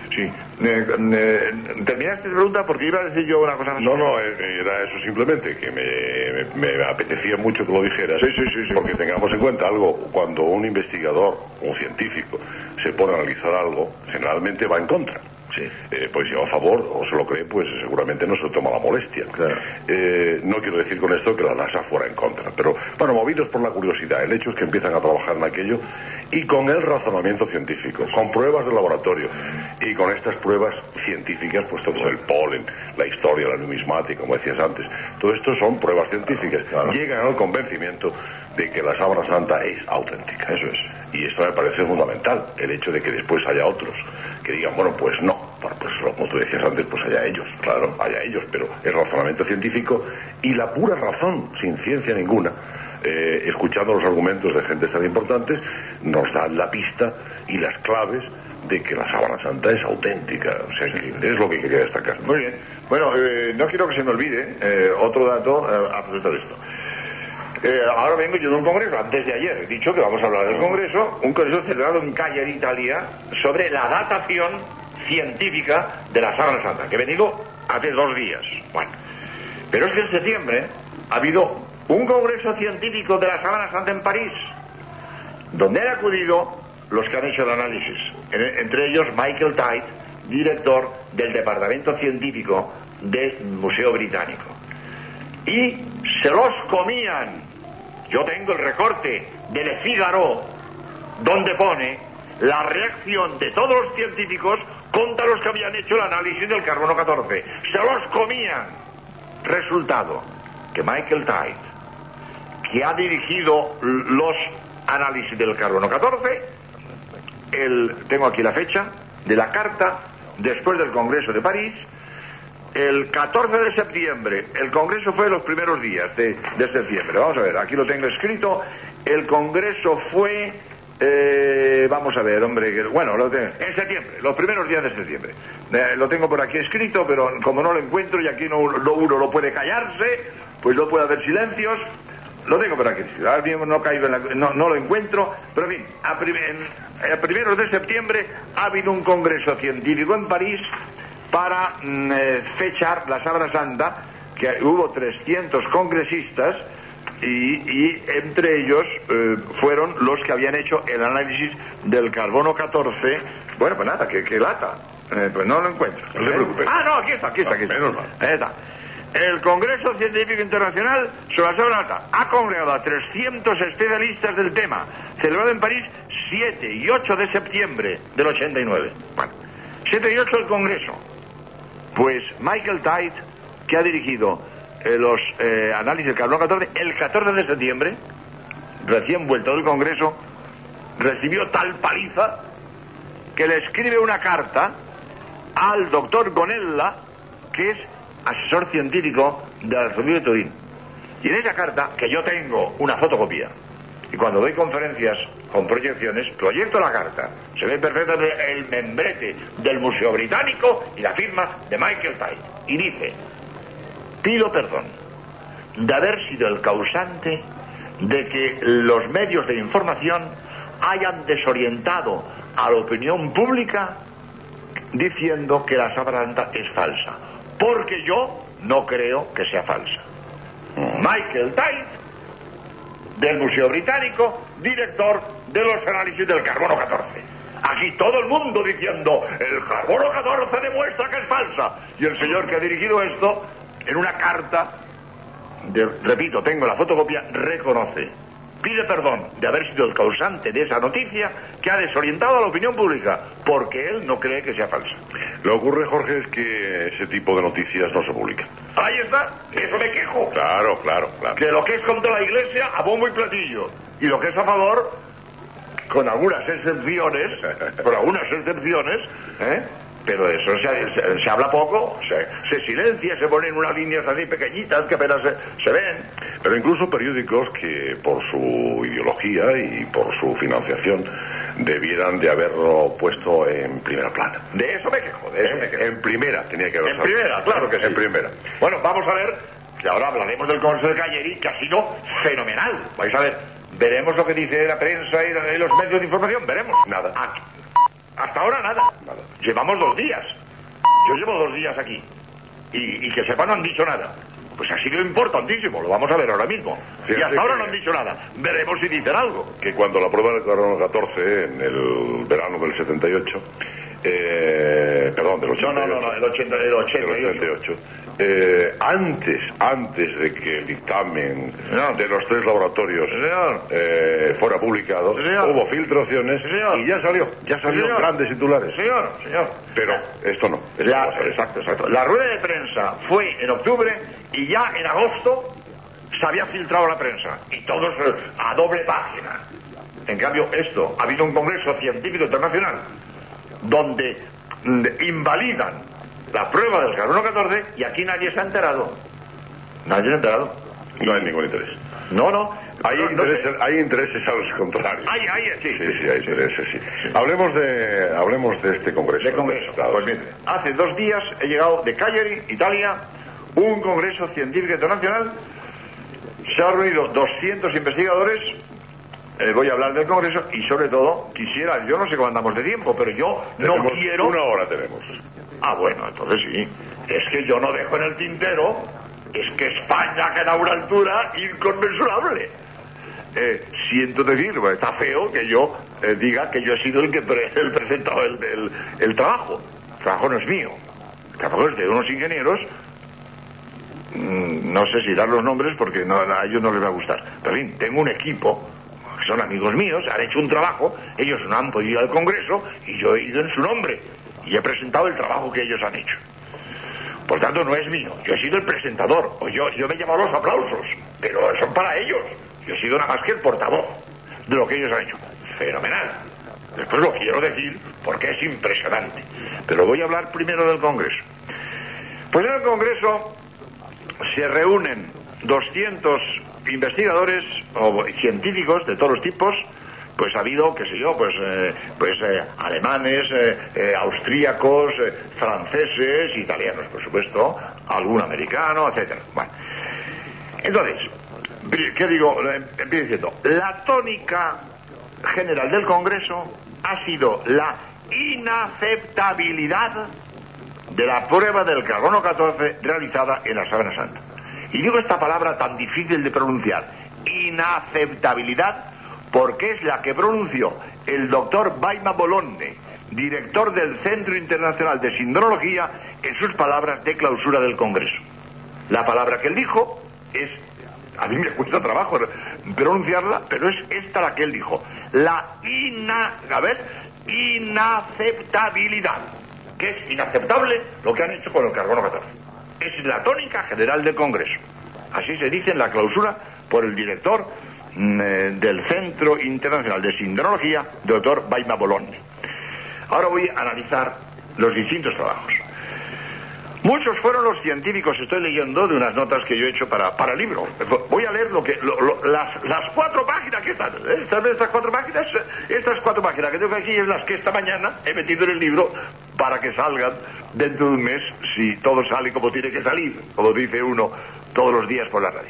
Sí. Eh, eh, ¿Terminaste la pregunta? Porque iba a decir yo una cosa más. No, no, eh, era eso simplemente, que me, me- me apetecía mucho que lo dijeras. Sí, sí, sí, sí. Porque tengamos en cuenta algo, cuando un investigador, un científico, se pone a analizar algo, generalmente va en contra. Sí. Eh, pues si va a favor o se lo cree, pues seguramente no se toma la molestia. Claro. Eh, no quiero decir con esto que la NASA fuera en contra, pero bueno, movidos por la curiosidad, el hecho es que empiezan a trabajar en aquello y con el razonamiento científico, con pruebas de laboratorio y con estas pruebas científicas, pues todo el polen, la historia, la numismática, como decías antes, todo esto son pruebas científicas. Claro. Llegan al convencimiento de que la sábana santa es auténtica. Eso es. Y esto me parece fundamental, el hecho de que después haya otros que digan, bueno, pues no, pues como tú decías antes, pues allá ellos, claro, allá ellos, pero el razonamiento científico y la pura razón, sin ciencia ninguna, eh, escuchando los argumentos de gente tan importantes, nos dan la pista y las claves de que la sábana santa es auténtica. O sea, que es lo que quería destacar. Muy bien. Bueno, eh, no quiero que se me olvide eh, otro dato eh, a propósito de esto. Eh, ahora vengo yo de un congreso, antes de ayer, he dicho que vamos a hablar del congreso, un congreso celebrado en Cagliari, Italia, sobre la datación científica de la Sábana Santa, que he venido hace dos días. Bueno, pero es que en septiembre ha habido un congreso científico de la Sábana Santa en París, donde han acudido los que han hecho el análisis, en- entre ellos Michael Tite, director del Departamento Científico del Museo Británico. Y se los comían. Yo tengo el recorte de Le Figaro, donde pone la reacción de todos los científicos contra los que habían hecho el análisis del carbono 14. Se los comían. Resultado, que Michael Tite, que ha dirigido los análisis del carbono 14, el, tengo aquí la fecha de la carta después del Congreso de París, el 14 de septiembre, el Congreso fue los primeros días de, de septiembre. Vamos a ver, aquí lo tengo escrito. El Congreso fue, eh, vamos a ver, hombre, bueno, lo tengo- en septiembre, los primeros días de septiembre. Eh, lo tengo por aquí escrito, pero como no lo encuentro y aquí no, no- uno no puede callarse, pues no puede haber silencios. Lo tengo por aquí. Ahora mismo no, caigo en no lo encuentro, pero en fin, a, prim- en- a primeros de septiembre ha habido un congreso científico en París para mm, eh, fechar la Sábana Santa, que hubo 300 congresistas y, y entre ellos eh, fueron los que habían hecho el análisis del carbono 14. Bueno, pues nada, que, que lata. Eh, pues no lo encuentro. No se preocupe. Ah, no, aquí está, aquí está, aquí está. Menos mal. Ahí está. El Congreso Científico Internacional sobre la Santa ha congregado a 300 especialistas del tema, celebrado en París 7 y 8 de septiembre del 89. Bueno, 7 y 8 el Congreso. Pues Michael Tite, que ha dirigido eh, los eh, análisis del carbono 14, el 14 de septiembre, recién vuelto del Congreso, recibió tal paliza que le escribe una carta al doctor Gonella, que es asesor científico del Arzobispo de Turín. Y en esa carta, que yo tengo una fotocopia, y cuando doy conferencias con proyecciones, proyecto la carta. Se ve perfectamente el membrete del Museo Británico y la firma de Michael Tite. Y dice, pido perdón de haber sido el causante de que los medios de información hayan desorientado a la opinión pública diciendo que la Sábana Santa es falsa. Porque yo no creo que sea falsa. Michael Tite, del Museo Británico, director de los análisis del carbono 14. Aquí todo el mundo diciendo, el carbono 14 demuestra que es falsa. Y el señor que ha dirigido esto, en una carta, repito, tengo la fotocopia, reconoce, pide perdón de haber sido el causante de esa noticia que ha desorientado a la opinión pública, porque él no cree que sea falsa. Lo que ocurre, Jorge, es que ese tipo de noticias no se publican. Ahí está, eso me quejo. Claro, claro, claro. que lo que es contra la iglesia a bombo y platillo y lo que es a favor con algunas excepciones por algunas excepciones ¿eh? Pero eso se, se, habla poco, se, se, silencia, se ponen unas líneas así pequeñitas que apenas se, se, ven. Pero incluso periódicos que por su ideología y por su financiación debieran de haberlo puesto en primera plana. De eso me quejo, de eso me quejo. En primera tenía que haberlo En primera, claro que sí. En primera. Bueno, vamos a ver, que ahora hablaremos del Congreso de Calleri, que ha sido fenomenal. Vais a ver, veremos lo que dice la prensa y los medios de información, veremos. Nada. Hasta ahora nada. nada. Llevamos dos días. Yo llevo dos días aquí. Y, y que sepan no han dicho nada. Pues ha sido importantísimo, lo vamos a ver ahora mismo. Fíjate y hasta ahora no han dicho nada. Veremos si dicen algo. que cuando la prueba del carbono 14 en el verano del 78, eh, perdón, del 88, No, no, no, el 80, el 88. del 88, eh, antes, antes de que el dictamen Señor. de los tres laboratorios eh, fuera publicado, Señor. hubo filtraciones Señor. y ya salió, ya salió Señor. grandes titulares. Señor, señor. Pero esto no. esto La- no exacto, exacto. La rueda de prensa fue en octubre y ya en agosto se había filtrado la prensa. Y todos a doble página. En cambio, esto, ha habido un congreso científico internacional donde invalidan la prueba del carbono 14 y aquí nadie se ha enterado. Nadie se ha enterado. No hay ningún interés. No, no. Hay, no, no sé. intereses, hay intereses a los contrarios. Hay, hay, sí, Sí, sí, hay intereses, sí. Hablemos de, hablemos de este congreso. de congreso. Claro. Pues mire, hace dos días he llegado de Cagliari, Italia, un congreso científico internacional. Se han reunido 200 investigadores. Eh, voy a hablar del congreso y sobre todo quisiera, yo no sé cómo andamos de tiempo, pero yo no quiero... Una hora tenemos. Ah, bueno, entonces sí. Es que yo no dejo en el tintero, es que España queda a una altura inconmensurable. Eh, siento decir, bueno, está feo que yo eh, diga que yo he sido el que pre- el presentado el, el- el trabajo. El trabajo no es mío. El trabajo es de unos ingenieros. Mm, No sé si dar los nombres porque no, a ellos no les va a gustar. Pero en fin, tengo un equipo, son amigos míos, han hecho un trabajo, ellos no han podido ir al Congreso y yo he ido en su nombre y he presentado el trabajo que ellos han hecho. Por tanto, no es mío. Yo he sido el presentador. O yo, yo me he llevado los aplausos. Pero son para ellos. Yo he sido nada más que el portavoz de lo que ellos han hecho. Fenomenal. Después lo quiero decir porque es impresionante. Pero voy a hablar primero del Congreso. Pues en el Congreso se reúnen 200 investigadores o científicos de todos los tipos, pues ha habido, qué sé yo, pues, eh, pues eh, alemanes, eh, austríacos, franceses, italianos, por supuesto, algún americano, etcétera. Bueno, entonces, ¿qué digo? Empiezo diciendo, la tónica general del Congreso ha sido la inaceptabilidad de la prueba del carbono 14 realizada en la Sábana Santa. Y digo esta palabra tan difícil de pronunciar, inaceptabilidad, porque es la que pronunció el doctor Baima Bolonne, director del Centro Internacional de Sindrología, en sus palabras de clausura del Congreso. La palabra que él dijo es, a mí me cuesta trabajo pronunciarla, pero es esta la que él dijo, la ina, a ver, inaceptabilidad, que es inaceptable lo que han hecho con el carbono 14. Es la tónica general del Congreso. Así se dice en la clausura por el director mm, eh, del Centro Internacional de Sindrología, doctor Baima Bologna. Ahora voy a analizar los distintos trabajos. Muchos fueron los científicos, estoy leyendo de unas notas que yo he hecho para, para el libro. Voy a leer lo que, las, cuatro páginas que están. ¿eh? ¿Están estas cuatro páginas? Estas cuatro páginas que tengo aquí es las que esta mañana he metido en el libro para que salgan dentro de un mes, si todo sale como tiene que salir, como dice uno todos los días por la radio.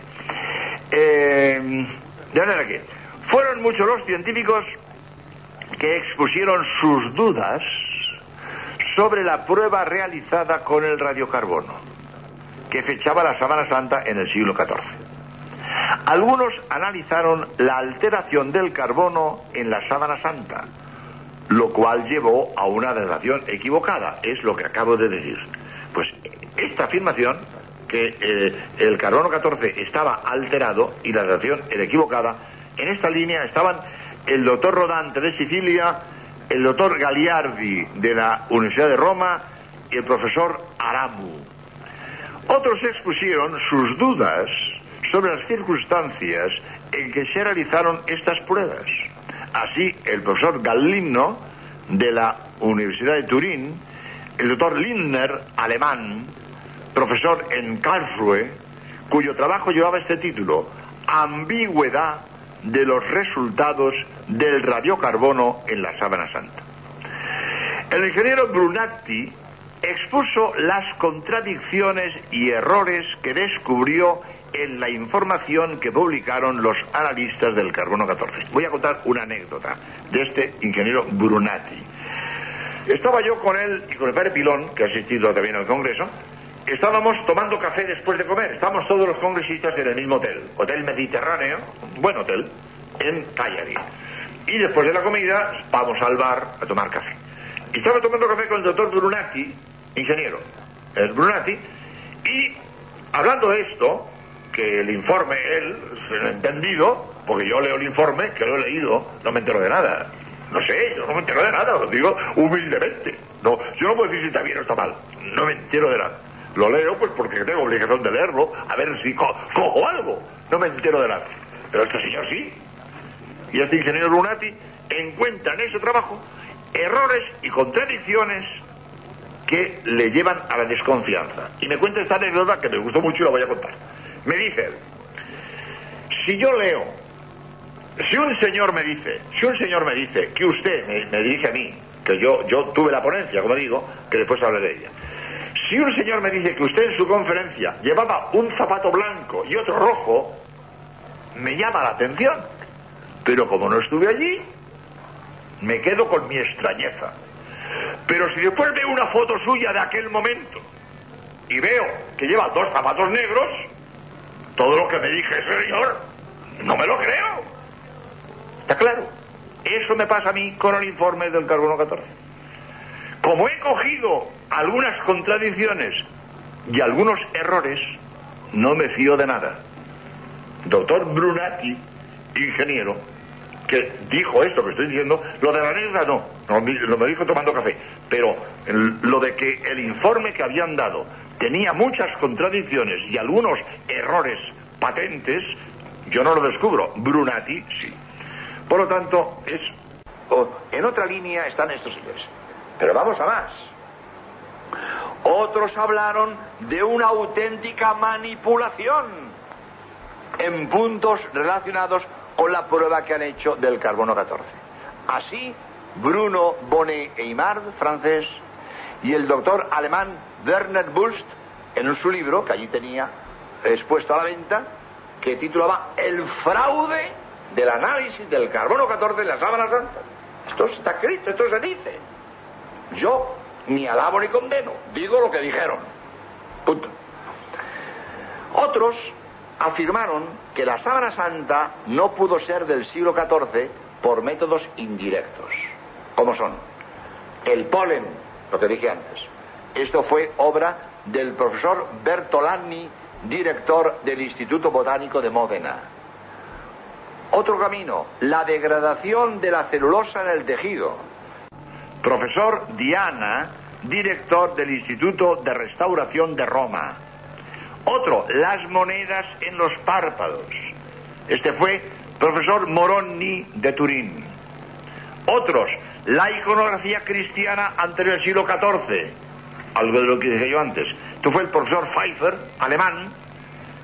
Eh, de manera que fueron muchos los científicos que expusieron sus dudas sobre la prueba realizada con el radiocarbono, que fechaba la Sábana Santa en el siglo XIV. Algunos analizaron la alteración del carbono en la Sábana Santa, lo cual llevó a una datación equivocada, es lo que acabo de decir. Pues esta afirmación, que eh, el carbono 14 estaba alterado y la datación era equivocada, en esta línea estaban el doctor Rodante de Sicilia, el doctor Gagliardi de la Universidad de Roma y el profesor Aramu. Otros expusieron sus dudas sobre las circunstancias en que se realizaron estas pruebas. Así, el profesor Gallino de la Universidad de Turín el doctor Lindner, alemán, profesor en Karlsruhe, cuyo trabajo llevaba este título, Ambigüedad de los resultados del radiocarbono en la sábana santa. El ingeniero Brunatti expuso las contradicciones y errores que descubrió en la información que publicaron los analistas del carbono 14. Voy a contar una anécdota de este ingeniero Brunatti. Estaba yo con él y con el padre Pilón, que ha asistido también al Congreso, estábamos tomando café después de comer. Estábamos todos los congresistas en el mismo hotel, Hotel Mediterráneo, buen hotel, en Cagliari. Y después de la comida vamos al bar a tomar café. Y estaba tomando café con el doctor Brunatti, ingeniero, el Brunatti, y hablando de esto, que el informe, él, se lo ha entendido, porque yo leo el informe, que lo he leído, no me entero de nada. No sé, yo no me entero de nada, lo digo humildemente. No, yo no puedo decir si está bien o está mal, no me entero de nada. Lo leo pues porque tengo obligación de leerlo, a ver si cojo algo. No me entero de nada. Pero este señor sí. Y este ingeniero Lunati encuentra en ese trabajo errores y contradicciones que le llevan a la desconfianza. Y me cuenta esta anécdota que me gustó mucho y la voy a contar. Me dice, si yo leo, si un señor me dice, si un señor me dice que usted me, me dirige a mí, que yo, yo tuve la ponencia, como digo, que después hablaré de ella. Si un señor me dice que usted en su conferencia llevaba un zapato blanco y otro rojo, me llama la atención. Pero como no estuve allí, me quedo con mi extrañeza. Pero si después veo una foto suya de aquel momento y veo que lleva dos zapatos negros, todo lo que me dije, señor, no me lo creo. ¿Está claro? Eso me pasa a mí con el informe del carbono 14. Como he cogido algunas contradicciones y algunos errores, no me fío de nada. Doctor Brunati, ingeniero, que dijo esto que estoy diciendo, lo de la negra no, lo me dijo tomando café, pero lo de que el informe que habían dado tenía muchas contradicciones y algunos errores patentes, yo no lo descubro, Brunati sí. Por lo tanto, es... en otra línea están estos señores. Pero vamos a más. Otros hablaron de una auténtica manipulación en puntos relacionados con la prueba que han hecho del carbono 14. Así, Bruno Bonnet Eymard, francés, y el doctor alemán Werner Bulst, en su libro, que allí tenía expuesto a la venta, que titulaba El fraude del análisis del carbono 14 en la sábana santa. Esto está escrito, esto se dice. Yo ni alabo ni condeno, digo lo que dijeron. Punto. Otros afirmaron que la sábana santa no pudo ser del siglo XIV por métodos indirectos, como son el polen, lo que dije antes. Esto fue obra del profesor Bertolani, director del Instituto Botánico de Módena. Otro camino, la degradación de la celulosa en el tejido. Profesor Diana, director del Instituto de Restauración de Roma. Otro, las monedas en los párpados. Este fue profesor Moroni de Turín. Otros, la iconografía cristiana anterior al siglo XIV. Algo de lo que dije yo antes. Esto fue el profesor Pfeiffer, alemán,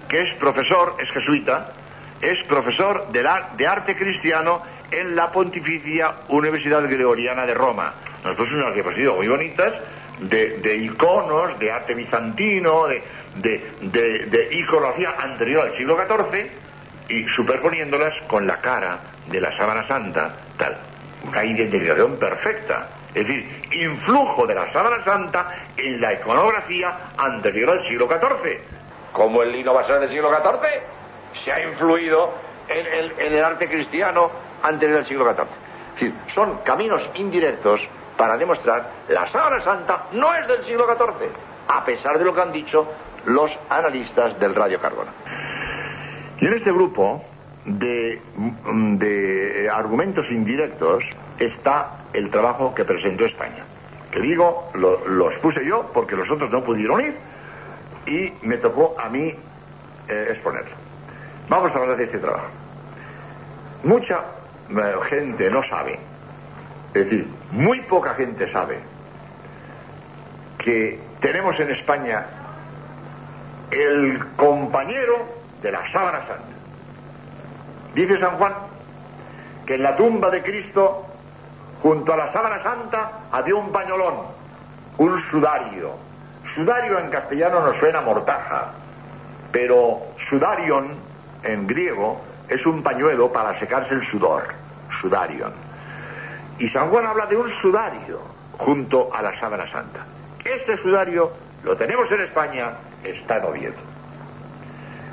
que es profesor, es jesuita, es profesor de, de arte cristiano en la Pontificia Universidad Gregoriana de Roma. Nosotros unas diapositivas muy bonitas de, iconos, de arte bizantino, de, de, de, iconografía anterior al siglo XIV y superponiéndolas con la cara de la sábana santa, tal. Una identificación perfecta. Es decir, influjo de la sábana santa en la iconografía anterior al siglo XIV. Como el ser del siglo XIV, se ha influido en el, en el arte cristiano anterior al siglo XIV. Es decir, son caminos indirectos para demostrar la sábana santa no es del siglo XIV, a pesar de lo que han dicho los analistas del radiocarbono. Y en este grupo de, de argumentos indirectos está el trabajo que presentó España. Que digo, lo, lo, expuse yo porque los otros no pudieron ir y me tocó a mí eh, exponerlo. Vamos a hablar de este trabajo. Mucha eh, gente no sabe, es decir, muy poca gente sabe que tenemos en España el compañero de la sábana santa. Dice San Juan que en la tumba de Cristo, junto a la sábana santa, había un pañolón, un sudario. Sudario en castellano nos suena mortaja, pero sudarion en griego es un pañuelo para secarse el sudor, sudarion. Y San Juan habla de un sudario junto a la sábana santa. Este sudario lo tenemos en España, está en Oviedo.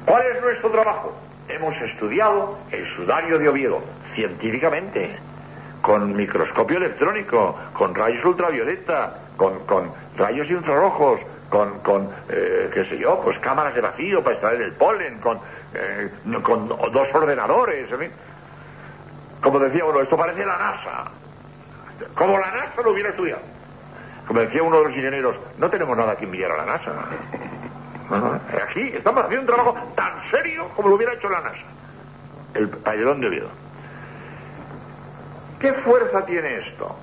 ¿Cuál es nuestro trabajo? Hemos estudiado el sudario de Oviedo científicamente, con microscopio electrónico, con rayos ultravioleta, con, rayos infrarrojos, con, con eh, qué sé yo, pues cámaras de vacío para extraer el polen, con, eh, con dos ordenadores, en fin. Como decía uno, esto parece la NASA. Como la NASA lo hubiera estudiado. Como decía uno de los ingenieros, no tenemos nada que enviar a la NASA. Aquí estamos haciendo un trabajo tan serio como lo hubiera hecho la NASA. El payelón de Oviedo. ¿Qué fuerza tiene esto?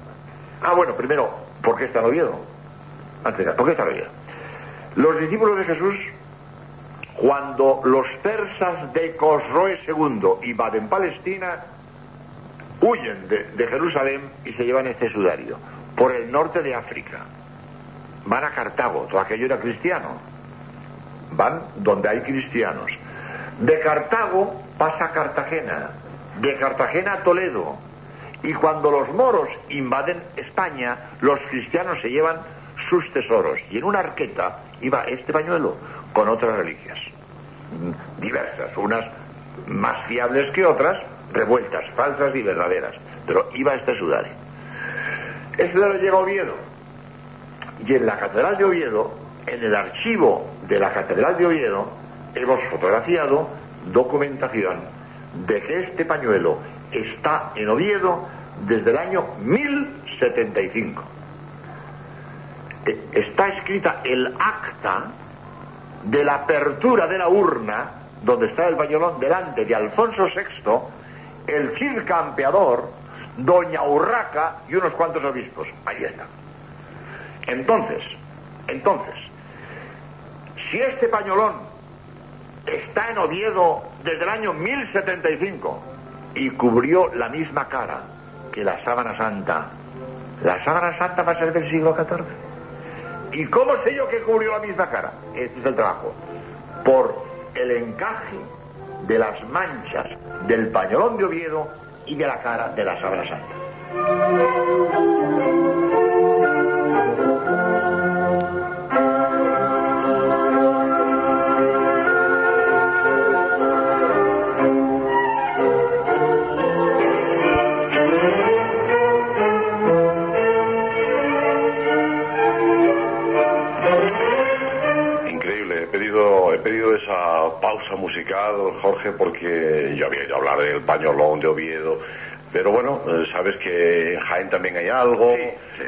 Ah, bueno, primero, ¿por qué está en Oviedo? Antes, ¿por qué está en? Los discípulos de Jesús, cuando los persas de Cosroe II invaden Palestina, huyen de, de Jerusalén y se llevan este sudario por el norte de África. Van a Cartago, todo aquello era cristiano. Van donde hay cristianos. De Cartago pasa a Cartagena, de Cartagena a Toledo. Y cuando los moros invaden España, los cristianos se llevan sus tesoros. Y en una arqueta iba este pañuelo con otras reliquias, diversas, unas más fiables que otras, revueltas, falsas y verdaderas. Pero iba este sudario. Este sudario llega a Oviedo. Y en la Catedral de Oviedo, en el archivo de la Catedral de Oviedo, hemos fotografiado documentación de que este pañuelo está en Oviedo desde el año 1075. E, está escrita el acta de la apertura de la urna donde está el pañolón delante de Alfonso VI, el Cid Campeador, Doña Urraca y unos cuantos obispos. Ahí está. Entonces, entonces, si este pañolón está en Oviedo desde el año 1075 y cubrió la misma cara que la sábana santa, la sábana santa va a ser del siglo XIV. ¿Y cómo sé yo que cubrió la misma cara? Este es el trabajo. Por el encaje de las manchas del pañolón de Oviedo y de la cara de la sábana santa. Porque yo había ido a hablar del pañolón de Oviedo, pero bueno, eh, sabes que en Jaén también hay algo,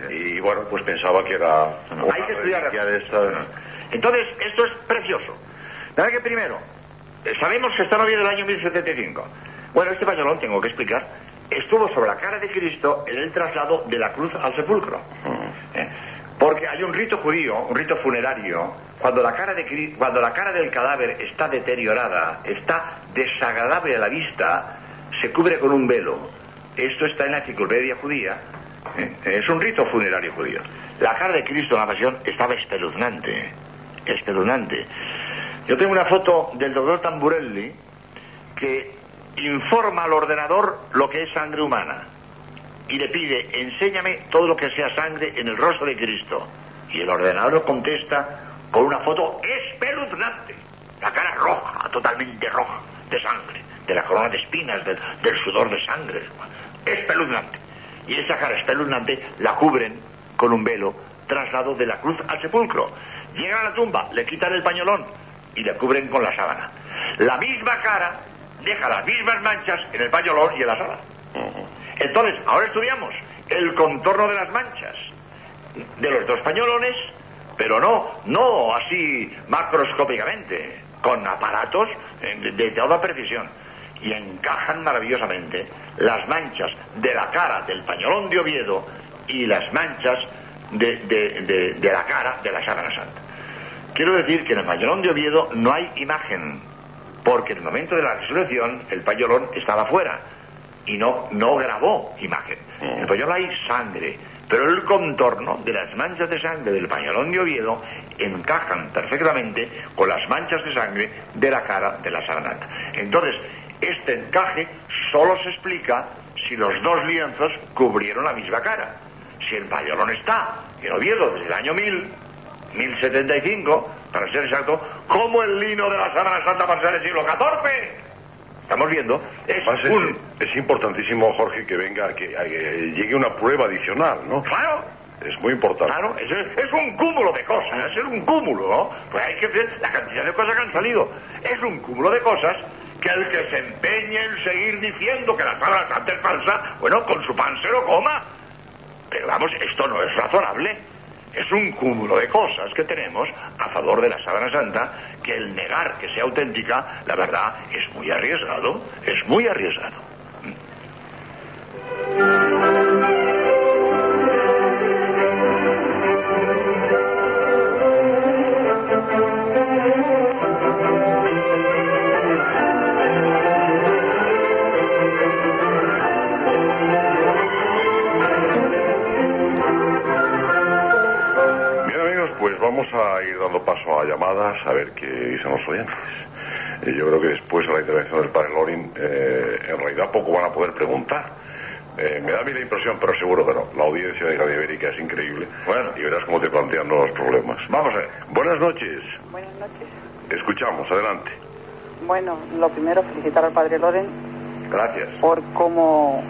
y bueno, pues pensaba que era hay que estudiar de esta... Entonces, esto es precioso. Nada que primero, eh, sabemos que está en Oviedo el año 1075. Bueno, este pañolón, tengo que explicar, estuvo sobre la cara de Cristo en el traslado de la cruz al sepulcro. ¿Eh? Porque hay un rito judío, un rito funerario, cuando la, cara de, cuando la cara del cadáver está deteriorada, está desagradable a la vista, se cubre con un velo. Esto está en la enciclopedia judía. ¿eh? Es un rito funerario judío. La cara de Cristo en la pasión estaba espeluznante. Espeluznante. Yo tengo una foto del doctor Tamburelli que informa al ordenador lo que es sangre humana y le pide, enséñame todo lo que sea sangre en el rostro de Cristo. Y el ordenador contesta con una foto espeluznante. La cara roja, totalmente roja, de sangre, de la corona de espinas, del, sudor de sangre. Espeluznante. Y esa cara espeluznante la cubren con un velo traslado de la cruz al sepulcro. Llegan a la tumba, le quitan el pañolón y le cubren con la sábana. La misma cara deja las mismas manchas en el pañolón y en la sábana. Entonces, ahora estudiamos el contorno de las manchas de los dos pañolones pero no, no así macroscópicamente, con aparatos eh, de, toda precisión. Y encajan maravillosamente las manchas de la cara del pañolón de Oviedo y las manchas de, de- de- de la cara de la Sábana Santa. Quiero decir que en el payolón de Oviedo no hay imagen, porque en el momento de la resurrección el payolón estaba fuera y no, no grabó imagen. En el payolón hay sangre, pero el contorno de las manchas de sangre del pañolón de Oviedo encajan perfectamente con las manchas de sangre de la cara de la Sabanata. Entonces, este encaje solo se explica si los dos lienzos cubrieron la misma cara. Si el payolón está en Oviedo desde el año 1000, 1075, para ser exacto, como el lino de la Sábana Santa para ser del siglo XIV. Estamos viendo, es Además, es, un... es importantísimo, Jorge, que venga, que, que llegue una prueba adicional, ¿no? Claro, Es muy importante. Claro, es, es un cúmulo de cosas, es un cúmulo, ¿no? Pues hay que ver la cantidad de cosas que han salido. Es un cúmulo de cosas que el que se empeñe en seguir diciendo que la sábana santa es falsa, bueno, con su pan se lo coma. Pero vamos, esto no es razonable. Es un cúmulo de cosas que tenemos a favor de la sábana santa que el negar que sea auténtica, la verdad, es muy arriesgado, es muy arriesgado. Eh, yo creo que después de la intervención del padre Lorin, eh, en realidad poco van a poder preguntar. Eh, me da a mí la impresión, pero seguro que no. La audiencia de Radio Ibérica es increíble. Bueno. y verás cómo te plantean los problemas. Vamos a ver. Buenas noches. Buenas noches. Escuchamos, adelante. Bueno, lo primero, felicitar al padre Loren Gracias. por cómo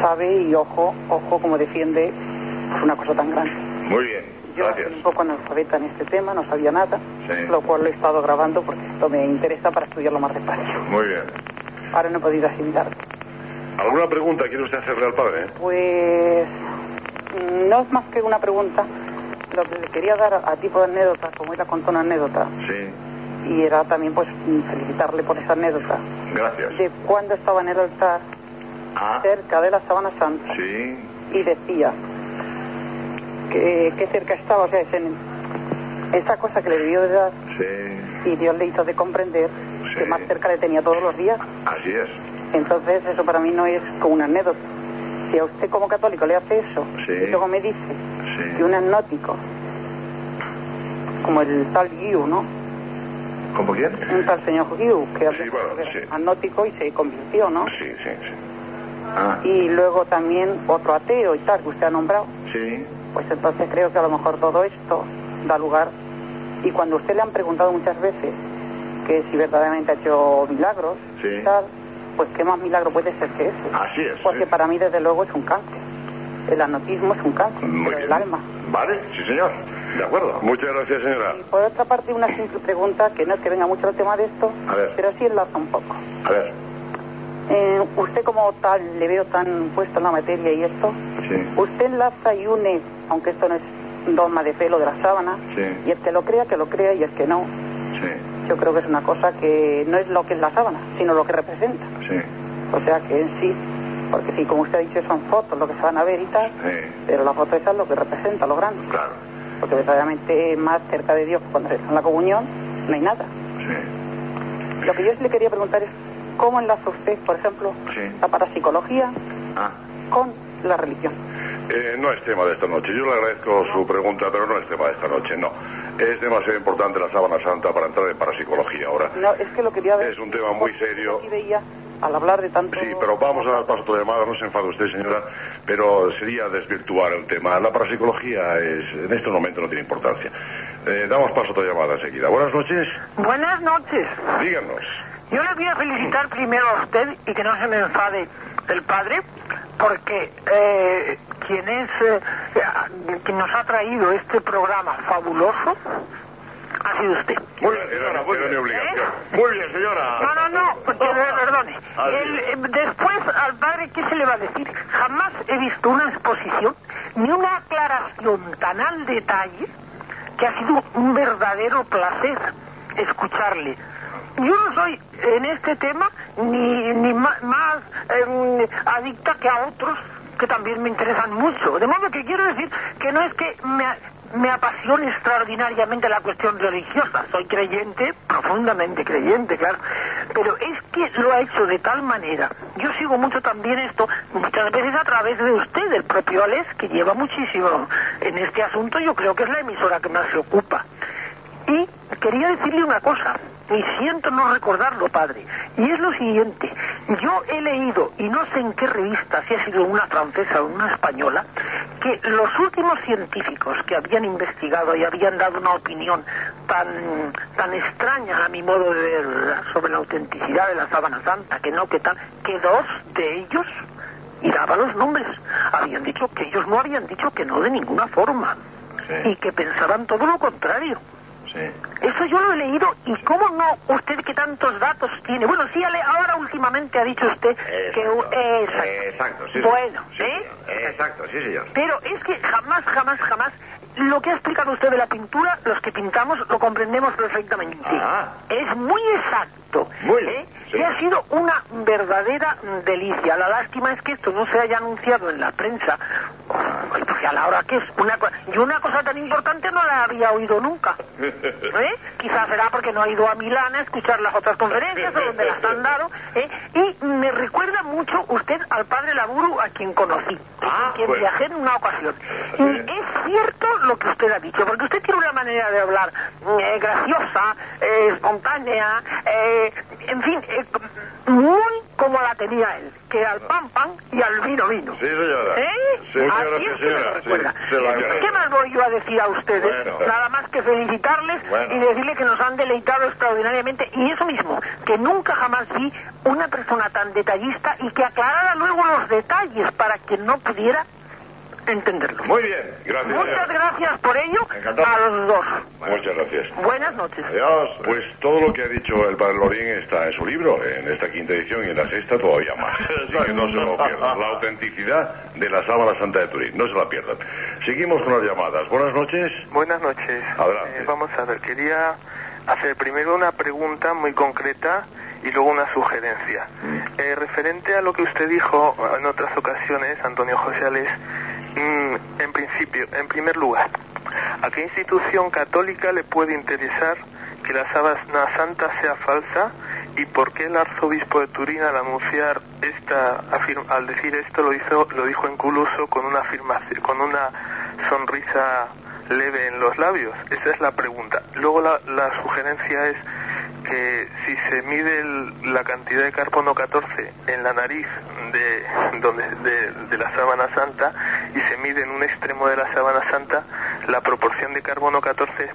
sabe y ojo, ojo, como defiende una cosa tan grande. Muy bien. Yo Gracias. soy un poco analfabeta en este tema, no sabía nada, Sí. lo cual lo he estado grabando porque esto me interesa para estudiarlo más despacio. Muy bien. Ahora no he podido asimilarlo. ¿Alguna pregunta quiere usted hacerle al padre? Pues mm, no es más que una pregunta. Lo que le quería dar a, tipo de anécdota, como él ha contado una anécdota, Sí. y era también pues felicitarle por esa anécdota, Gracias. de cuando estaba en el altar Ah, cerca de la Sábana Santa sí. y decía que, que cerca estaba, o sea, es en esa cosa que le debió de dar Sí. y Dios le hizo de comprender Sí. que más cerca le tenía todos los días. Así es. Entonces eso para mí no es como una anécdota. Si a usted como católico le hace eso Sí. y luego me dice que un agnótico, como el tal Guiu, ¿no? ¿Cómo quién? Un tal señor Guiu, que bueno, era sí. agnótico y se convirtió, ¿no? Sí, sí, sí. Ah, Y luego también otro ateo y tal que usted ha nombrado. sí. Pues entonces creo que a lo mejor todo esto da lugar. Y cuando usted le han preguntado muchas veces que si verdaderamente ha hecho milagros Sí. tal, pues qué más milagro puede ser que ese. Así es. Porque para mí desde luego es un cáncer. El anotismo es un cáncer Muy bien. del alma. Vale, sí, señor. De acuerdo. Muchas gracias, señora. Y por otra parte una simple pregunta que no es que venga mucho al tema de esto, A ver. pero sí enlaza un poco. A ver. Eh, usted como tal le veo tan puesto en la materia y esto, Sí. usted enlaza y une, aunque esto no es un dogma de pelo de la sábana, Sí. y el que lo crea, que lo crea, y el que no, Sí. yo creo que es una cosa que no es lo que es la sábana, sino lo que representa. Sí. O sea que en sí, porque sí, como usted ha dicho, son fotos lo que se van a ver y tal, pero la foto esa es lo que representa, lo grande. Claro. Porque verdaderamente más cerca de Dios que cuando se está en la comunión, no hay nada. Sí. Lo que yo le quería preguntar es, ¿cómo enlaza usted, por ejemplo, la parapsicología Ah. con la religión? Eh, no es tema de esta noche. Yo le agradezco su pregunta, pero no es tema de esta noche, no. Es demasiado importante la sábana santa para entrar en parapsicología ahora. No, es que lo quería ver. Es un tema muy serio. Aquí veía, al hablar de tanto... Sí, pero vamos a dar paso a tu llamada, no se enfade usted, señora, pero sería desvirtuar el tema. La parapsicología es, en este momento no tiene importancia. Eh, damos paso a tu llamada enseguida. Buenas noches, Buenas noches. díganos. Yo le voy a felicitar primero a usted y que no se me enfade el padre, porque eh, quien es eh, eh, quien nos ha traído este programa fabuloso ha sido usted. Muy bien, señora. Muy bien. obligación. Muy bien, señora. No, no, no, porque, perdone. El- es. eh, después al padre, ¿qué se le va a decir? Jamás he visto una exposición ni una aclaración tan al detalle que ha sido un verdadero placer escucharle. Yo no soy en este tema ni, ni más, em, adicta que a otros que también me interesan mucho. De modo que quiero decir que no es que me, me apasiona extraordinariamente la cuestión religiosa. Soy creyente, profundamente creyente, claro. Pero es que lo ha hecho de tal manera. Yo sigo mucho también esto, muchas veces a través de usted, el propio Alex, que lleva muchísimo en este asunto. Yo creo que es la emisora que más se ocupa. Y quería decirle una cosa, y siento no recordarlo, padre, y es lo siguiente. Yo he leído, y no sé en qué revista, si ha sido una francesa o una española, que los últimos científicos que habían investigado y habían dado una opinión tan, tan extraña a mi modo de ver sobre la autenticidad de la sábana santa, que no, que tal, que dos de ellos, y daba los nombres, habían dicho que ellos no habían dicho que no de ninguna forma, Sí. y que pensaban todo lo contrario. Sí. Eso yo lo he leído y cómo no usted que tantos datos tiene. Bueno, sí, ale- ahora últimamente ha dicho usted que... Exacto. Exacto, sí. Bueno, sí, ¿eh? Exacto, sí, señor. Pero es que jamás, jamás, jamás lo que ha explicado usted de la pintura, los que pintamos lo comprendemos perfectamente. Ah. Es muy exacto. Muy, ¿eh? sí. Y ha sido una verdadera delicia. La lástima es que esto no se haya anunciado en la prensa. Porque a la hora que es una cosa... Yo una cosa tan importante no la había oído nunca. ¿eh? Quizás será porque no ha ido a Milán a escuchar las otras conferencias o donde las han dado. ¿eh? Y me recuerda mucho usted al padre Laburu, a quien conocí, Ah, con quien bueno. viajé en una ocasión. Y es cierto lo que usted ha dicho, porque usted tiene una manera de hablar graciosa, eh, espontánea, eh, en fin, eh, muy como la tenía él, que al pan pan y al vino vino. Sí, señora. ¿Eh? Sí, Así es que me lo señora. Sí, se. ¿Qué más voy yo a decir a ustedes? Bueno. Nada más que felicitarles Bueno. y decirle que nos han deleitado extraordinariamente. Y eso mismo, que nunca jamás vi una persona tan detallista y que aclarara luego los detalles para que no pudiera entenderlo. Muy bien. Gracias. Muchas señora. gracias por ello Encantado. a los dos. Muchas gracias. Buenas noches. Adiós. Pues todo lo que ha dicho el padre Lorín está en su libro, en esta quinta edición y en la sexta todavía más. Así que no se lo pierdan. La autenticidad de la sábana santa de Turín, no se la pierdan. Seguimos con las llamadas. Buenas noches. Buenas noches. Adelante. Eh, vamos a ver, quería hacer primero una pregunta muy concreta y luego una sugerencia. Eh, referente a lo que usted dijo en otras ocasiones, Antonio José Alés, mm, en principio, en primer lugar, ¿a qué institución católica le puede interesar que la sábana santa sea falsa y por qué el arzobispo de Turín al anunciar esta afirma- al decir esto lo hizo lo dijo en culuso con una afirmación con una sonrisa leve en los labios esa es la pregunta. Luego la, la sugerencia es que si se mide el- la cantidad de carbono 14 en la nariz de, donde, de, de la sábana santa y se mide en un extremo de la sábana santa la proporción de carbono 14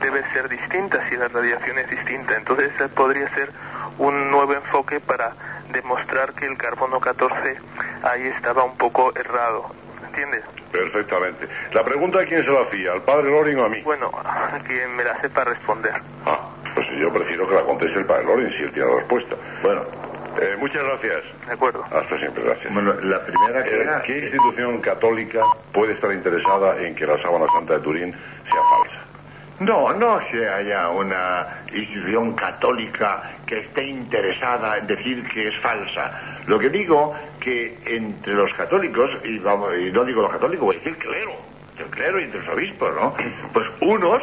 debe ser distinta si la radiación es distinta. Entonces ese podría ser un nuevo enfoque para demostrar que el carbono 14 ahí estaba un poco errado. ¿Entiendes? Perfectamente. La pregunta a quién se la hacía, al padre Lorín o a mí. Bueno, que me la sepa responder. Ah, pues yo prefiero que la conteste el padre Lorín si él tiene la respuesta. Bueno, Eh, muchas gracias. ¿De acuerdo? Hasta siempre, gracias. bueno, la primera que Eh, era... ¿Qué institución católica puede estar interesada en que la sábana santa de Turín sea falsa? No, no que haya una institución católica que esté interesada en decir que es falsa. Lo que digo que entre los católicos, y, vamos, y no digo los católicos, voy a decir clero, el clero y entre los obispos, ¿no? Pues unos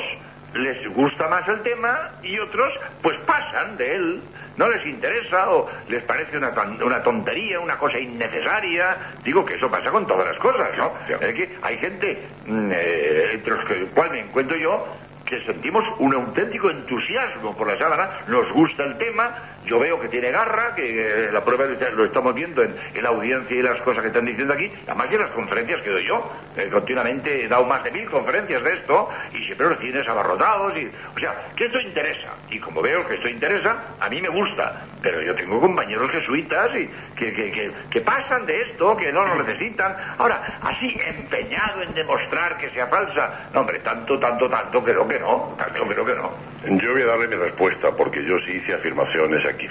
les gusta más el tema y otros pues pasan de él. No les interesa o les parece una, una tontería, una cosa innecesaria. Digo que eso pasa con todas las cosas, ¿no? Sí. Es que hay gente, mm, eh, entre los que cual me encuentro yo, que sentimos un auténtico entusiasmo por la sábana, nos gusta el tema, yo veo que tiene garra, que la prueba lo estamos viendo en, en la audiencia y las cosas que están diciendo aquí, además de las conferencias que doy yo, eh, continuamente he dado más de mil conferencias de esto y siempre los cines abarrotados, y, o sea, que esto interesa, y como veo que esto interesa, a mí me gusta, pero yo tengo compañeros jesuitas y que, que, que, que pasan de esto, que no lo necesitan, ahora, así empeñado en demostrar que sea falsa, no hombre, tanto, tanto, tanto, creo que no, tanto creo que no. Yo voy a darle mi respuesta porque yo sí hice afirmaciones aquí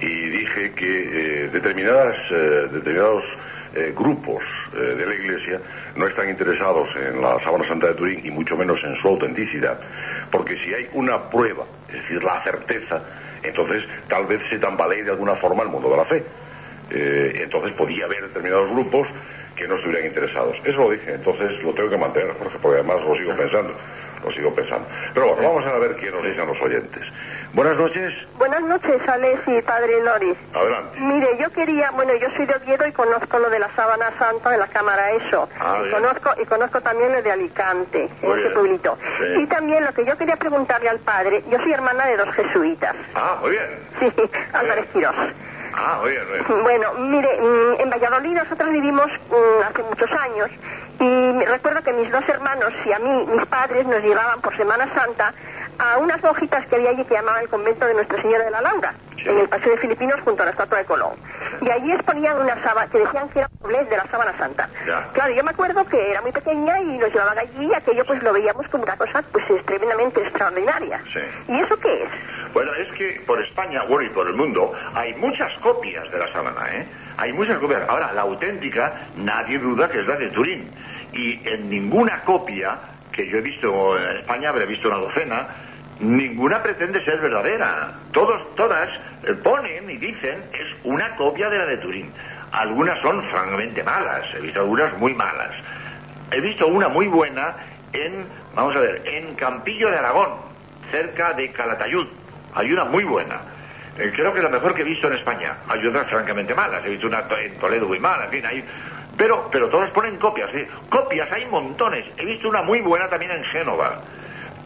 y dije que eh, determinadas, eh, determinados eh, grupos eh, de la Iglesia no están interesados en la sábana santa de Turín y mucho menos en su autenticidad, porque si hay una prueba, es decir, la certeza, entonces tal vez se tambalee de alguna forma el mundo de la fe. Entonces podía haber determinados grupos que no estuvieran interesados. Eso lo dije, entonces lo tengo que mantener, Jorge, porque además lo sigo pensando. Lo sigo pensando. Pero bueno, vamos a ver qué nos dicen los oyentes. Buenas noches. Buenas noches, Alex y Padre Loris. Adelante. Mire, yo quería, bueno, yo soy de Oviedo y conozco lo de la sábana santa de la Cámara ESO. Ah, y, conozco, y conozco también lo de Alicante, Muy ese bien. pueblito. Sí. Y también lo que yo quería preguntarle al Padre, yo soy hermana de dos jesuitas. Ah, muy bien. Sí, Álvarez Quirós. Ah, muy bien. Bueno, mire, mm, en Valladolid nosotros vivimos mm, hace muchos años y me- recuerdo que mis dos hermanos y a mí, mis padres, nos llevaban por Semana Santa a unas hojitas que había allí que llamaban el convento de Nuestra Señora de la Laura, Sí. en el Paseo de Filipinos junto a la estatua de Colón. Y allí exponían una sábana que decían que era un doblez de la sábana santa. Ya. Claro, yo me acuerdo que era muy pequeña y nos llevaban allí y aquello pues lo veíamos como una cosa pues es tremendamente extraordinaria. Sí. ¿Y eso qué es? Bueno, es que por España, bueno, y por el mundo, hay muchas copias de la sábana, ¿eh? Hay muchas copias. Ahora, la auténtica, nadie duda que es la de Turín. Y en ninguna copia que yo he visto en España, habré visto una docena, ninguna pretende ser verdadera. Todos, todas eh, ponen y dicen es una copia de la de Turín. Algunas son francamente malas, he visto algunas muy malas. He visto una muy buena en, vamos a ver, en Campillo de Aragón, cerca de Calatayud. Hay una muy buena. Eh, creo que es la mejor que he visto en España. Hay otras francamente malas. He visto una en Toledo muy mala, en fin, hay... Pero, pero todas ponen copias, ¿sí? Copias, hay montones. He visto una muy buena también en Génova.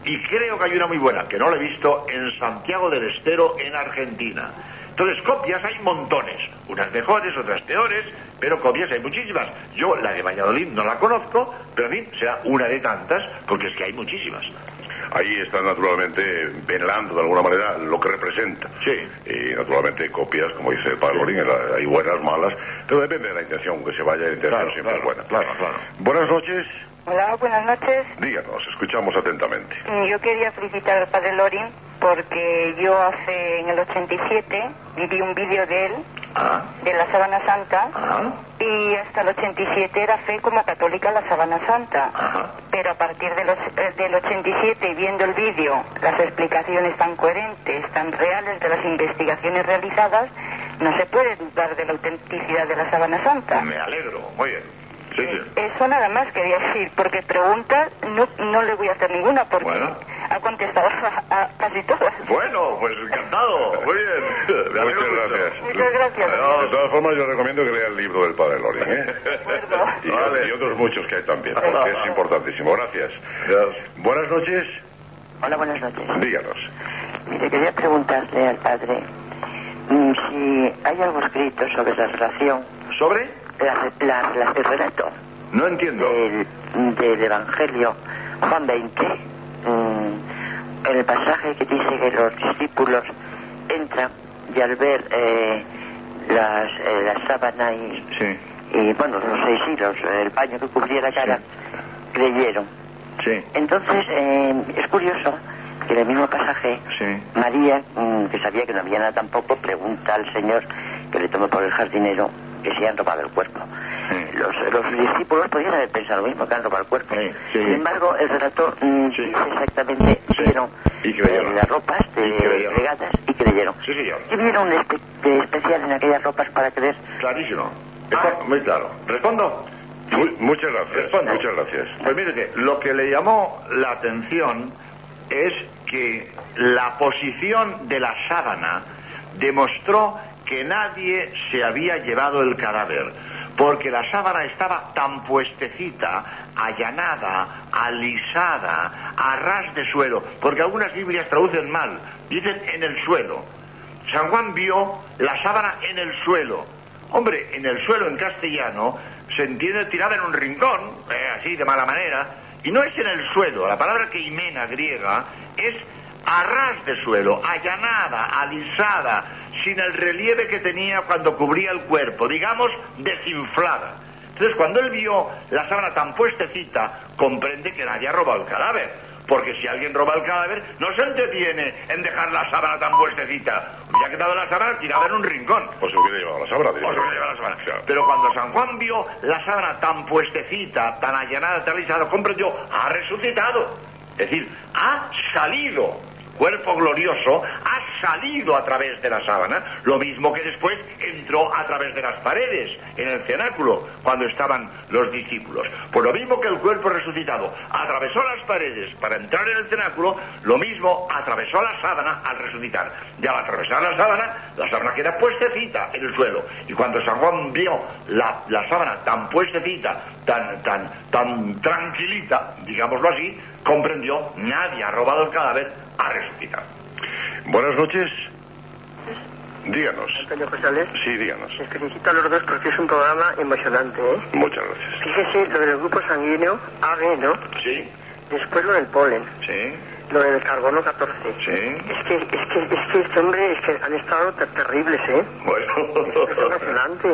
Y creo que hay una muy buena, que no la he visto, en Santiago del Estero, en Argentina. Entonces, copias hay montones. Unas mejores, otras peores, pero copias hay muchísimas. Yo, la de Valladolid, no la conozco, pero en fin, será una de tantas, porque es que hay muchísimas. Ahí están naturalmente velando de alguna manera lo que representa. Sí. Y naturalmente copias, como dice el padre Lorín, la- hay buenas, malas, pero depende de la intención que se vaya, la intención Claro, siempre es claro, buena. claro, claro. Buenas noches, Hola, buenas noches. díganos, escuchamos atentamente. Mm, Yo quería felicitar al padre Lorin porque yo hace en el 87 viví un vídeo de él, Ah, de la Sábana Santa, ah, y hasta el 87 era fe como católica la Sábana Santa. Pero a partir de los, eh, del 87, viendo el vídeo, las explicaciones tan coherentes, tan reales de las investigaciones realizadas, no se puede dudar de la autenticidad de la Sábana Santa. Me alegro, muy bien. Sí, sí. Eso nada más quería decir, porque preguntas no, no le voy a hacer ninguna, porque Bueno. ha contestado a, a casi todas. Bueno, pues encantado. Muy bien. Muchas gracias. Muchas gracias. De todas formas, yo recomiendo que lea el libro del padre Lorín, ¿eh? Y, Vale. y otros muchos que hay también, porque es importantísimo. Gracias. Buenas noches, Hola, buenas noches. díganos. Mire, quería preguntarle al padre mm, si hay algo escrito sobre la relación, ¿Sobre? La, el relato No entiendo. del, del Evangelio Juan 20, mm, en el pasaje que dice que los discípulos entran y al ver eh, las, eh, la sábana y, Sí, y, bueno, los seis hilos, el paño que cubría la cara, creyeron. sí, Entonces, eh, es curioso que en el mismo pasaje. María, mm, que sabía que no había nada tampoco, pregunta al Señor que le tomó por el jardinero que se han robado el cuerpo. Sí. Los, los discípulos podían haber pensado lo mismo, que han robado el cuerpo. Sí, sí. Sin embargo, el relator mm, Sí. dice exactamente, vieron eh, las ropas de Y regatas y creyeron. Sí, señor. ¿Qué vieron de, espe- de especial en aquellas ropas para creer? Clarísimo. Está muy claro. ¿Respondo? Mu- muchas gracias. Respondo. Muchas gracias. Pues mire que lo que le llamó la atención es que la posición de la sábana demostró que nadie se había llevado el cadáver, porque la sábana estaba tan puestecita, allanada, alisada, a ras de suelo, porque algunas Biblias traducen mal, dicen en el suelo. San Juan vio la sábana en el suelo. Hombre, en el suelo en castellano se entiende tirada en un rincón, eh, así de mala manera, y no es en el suelo. La palabra que imena griega es a ras de suelo, allanada, alisada, sin el relieve que tenía cuando cubría el cuerpo, digamos, desinflada. Entonces, cuando él vio la sábana tan puestecita, comprende que nadie ha robado el cadáver. Porque si alguien roba el cadáver, no se entretiene en dejar la sábana tan puestecita. Ya quedado la sábana tirada en un rincón. O se hubiera llevado la sábana. O se hubiera llevado la sábana. Claro. Pero cuando San Juan vio la sábana tan puestecita, tan allanada, tan alisada, comprendió, ha resucitado. Es decir, ha salido. Cuerpo glorioso ha salido a través de la sábana, lo mismo que después entró a través de las paredes en el cenáculo cuando estaban los discípulos. Pues lo mismo que el cuerpo resucitado atravesó las paredes para entrar en el cenáculo, lo mismo atravesó la sábana al resucitar. Y al atravesar la sábana, la sábana queda puestecita en el suelo. Y cuando San Juan vio la, la sábana tan puestecita, tan, tan, tan tranquilita, digámoslo así, comprendió, nadie ha robado el cadáver, ha resucitado. Buenas noches. Díganos. Antonio. Sí, díganos. Les felicito a los dos porque es un programa emocionante, ¿eh? Muchas gracias. Fíjese lo del grupo sanguíneo AB, ¿no? Sí. Después lo del polen. Sí. Lo del carbono 14. Sí. Es que, es que, es que este hombre, es que han estado ter- terribles, ¿eh? Bueno. Es emocionante.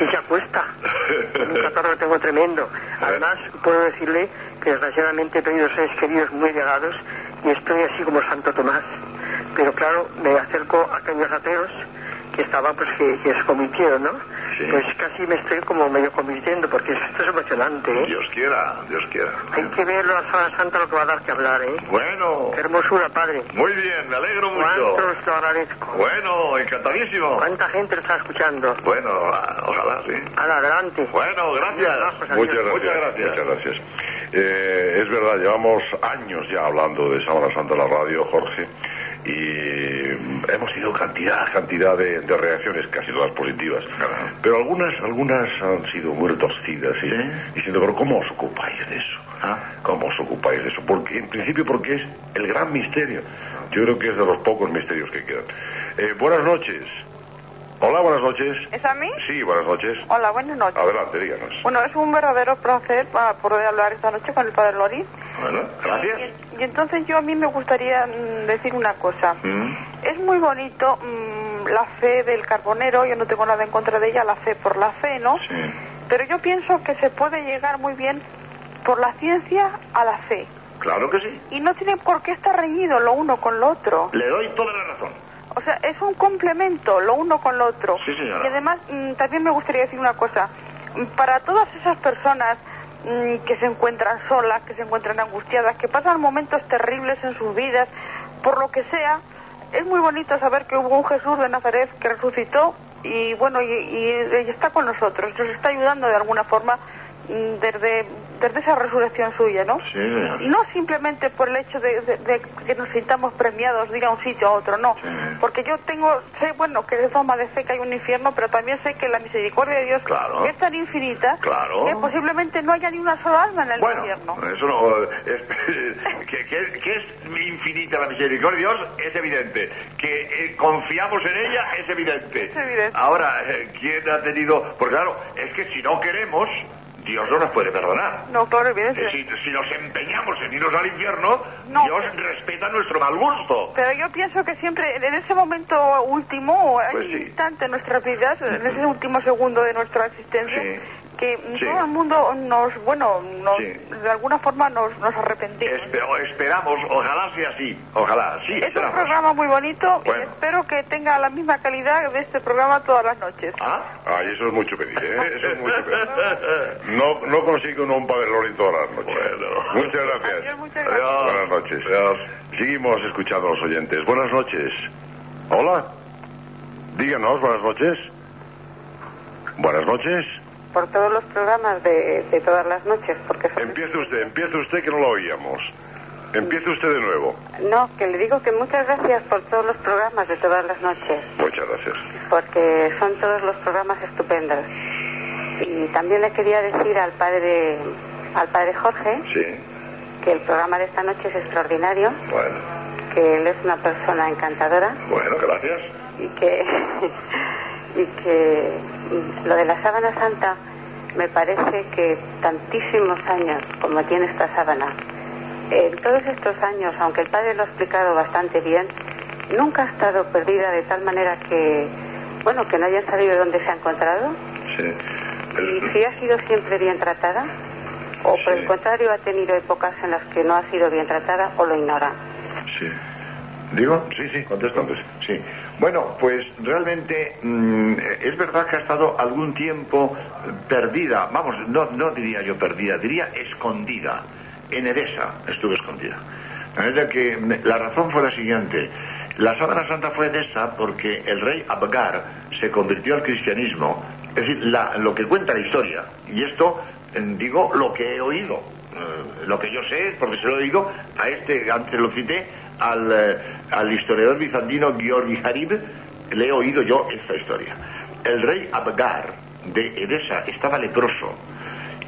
Y se acuesta. Un catarro tengo tremendo. Además, puedo decirle que desgraciadamente he perdido seres queridos muy llegados y estoy así como Santo Tomás. Pero claro, me acerco a aquellos ateos que estaban, pues que, que se convirtieron, ¿no? Pues casi me estoy como medio convirtiendo porque esto es emocionante, ¿eh? Dios quiera, Dios quiera. Hay que ver la Sábana Santa lo que va a dar que hablar, ¿eh? Bueno. Qué hermosura, padre. Muy bien, me alegro mucho. ¿Cuánto os lo agradezco? Bueno, encantadísimo. ¿Cuánta gente lo está escuchando? Bueno, ojalá, sí. Adelante. Bueno, gracias. Muchas gracias. Muchas gracias. Muchas gracias. Eh, es verdad, llevamos años ya hablando de Sábana Santa en la radio, Jorge, y hemos tenido cantidad, cantidad de, de reacciones, casi todas positivas. Pero algunas, algunas han sido muy retorcidas, y diciendo, pero ¿cómo os ocupáis de eso? ¿Cómo os ocupáis de eso? Porque, en principio, porque es el gran misterio. Yo creo que es de los pocos misterios que quedan. Eh, buenas noches. Hola, buenas noches. ¿Es a mí? Sí, buenas noches. Hola, buenas noches. Adelante, díganos. Bueno, es un verdadero placer para poder hablar esta noche con el padre Loris. Bueno, gracias. Y entonces yo a mí me gustaría mm, decir una cosa. Es muy bonito mm, la fe del carbonero, yo no tengo nada en contra de ella, la fe por la fe, ¿no? Pero yo pienso que se puede llegar muy bien por la ciencia a la fe. Claro que sí. Y no tiene por qué estar reñido lo uno con lo otro. Le doy toda la razón. O sea, es un complemento lo uno con lo otro. Sí, señora. Y además, mm, también me gustaría decir una cosa. Mm, Para todas esas personas mm, que se encuentran solas, que se encuentran angustiadas, que pasan momentos terribles en sus vidas, por lo que sea, es muy bonito saber que hubo un Jesús de Nazaret que resucitó y bueno, y, y- y está con nosotros, nos está ayudando de alguna forma desde, desde esa resurrección suya, ¿no? Sí. No simplemente por el hecho de, de- de que nos sintamos premiados de ir a un sitio a otro, no. Porque yo tengo, sé, bueno, que de forma de fe que hay un infierno, pero también sé que la misericordia de Dios es tan infinita Claro. que posiblemente no haya ni una sola alma en el infierno. Eso no. es- que, que- que es infinita la misericordia de Dios es evidente. Que eh, confiamos en ella es evidente. Es evidente. Ahora, eh, ¿quién ha tenido.? Porque claro, es que si no queremos, Dios no nos puede perdonar. No, claro, evidente. Eh, Si, si nos empeñamos en irnos al infierno, Dios respeta nuestro mal gusto. Pero yo pienso que siempre, en ese momento último, hay Pues un instante en nuestras vidas, en ese último segundo de nuestra existencia, que Sí. todo el mundo nos, bueno, nos, de alguna forma nos, nos arrepentimos. Pero esperamos, ojalá sea así. Ojalá, sí, Es un esperamos. programa muy bonito y Bueno. espero que tenga la misma calidad de este programa todas las noches. Ay, eso es mucho pedir, ¿eh? Eso es mucho pedir. No, no consigo un Padre Lorin todas las noches. Muchas gracias. Buenas noches. Seguimos escuchando a los oyentes. Buenas noches. Hola. Díganos, buenas noches. Buenas noches. Por todos los programas de, de todas las noches, porque son- Empiece usted, empiece usted que no lo oíamos. Empiece usted de nuevo. no, que le digo que muchas gracias por todos los programas de todas las noches, Muchas gracias. porque son todos los programas estupendos. Y también le quería decir al padre, al padre Jorge, Sí. que el programa de esta noche es extraordinario, Bueno, que él es una persona encantadora bueno, gracias. y que y que lo de la sábana santa me parece que tantísimos años como tiene esta sábana en todos estos años aunque el padre lo ha explicado bastante bien nunca ha estado perdida de tal manera que bueno que no hayan sabido dónde se ha encontrado Sí. y si ha sido siempre bien tratada o por el contrario ha tenido épocas en las que no ha sido bien tratada o lo ignora Sí. ¿Digo? Sí, sí, contesto. Sí. Bueno, pues realmente mm, es verdad que ha estado algún tiempo perdida, vamos, no, no diría yo perdida, diría escondida. En Edesa estuve escondida. De manera que me- la razón fue la siguiente. La sábana santa fue de esa porque el rey Abgar se convirtió al cristianismo. Es decir, la- lo que cuenta la historia. Y esto, eh, digo, lo que he oído. Eh, lo que yo sé, porque se lo digo a este, antes lo cité, al, eh, al historiador bizantino Georgi Harib, le he oído yo esta historia. El rey Abgar de Edesa estaba leproso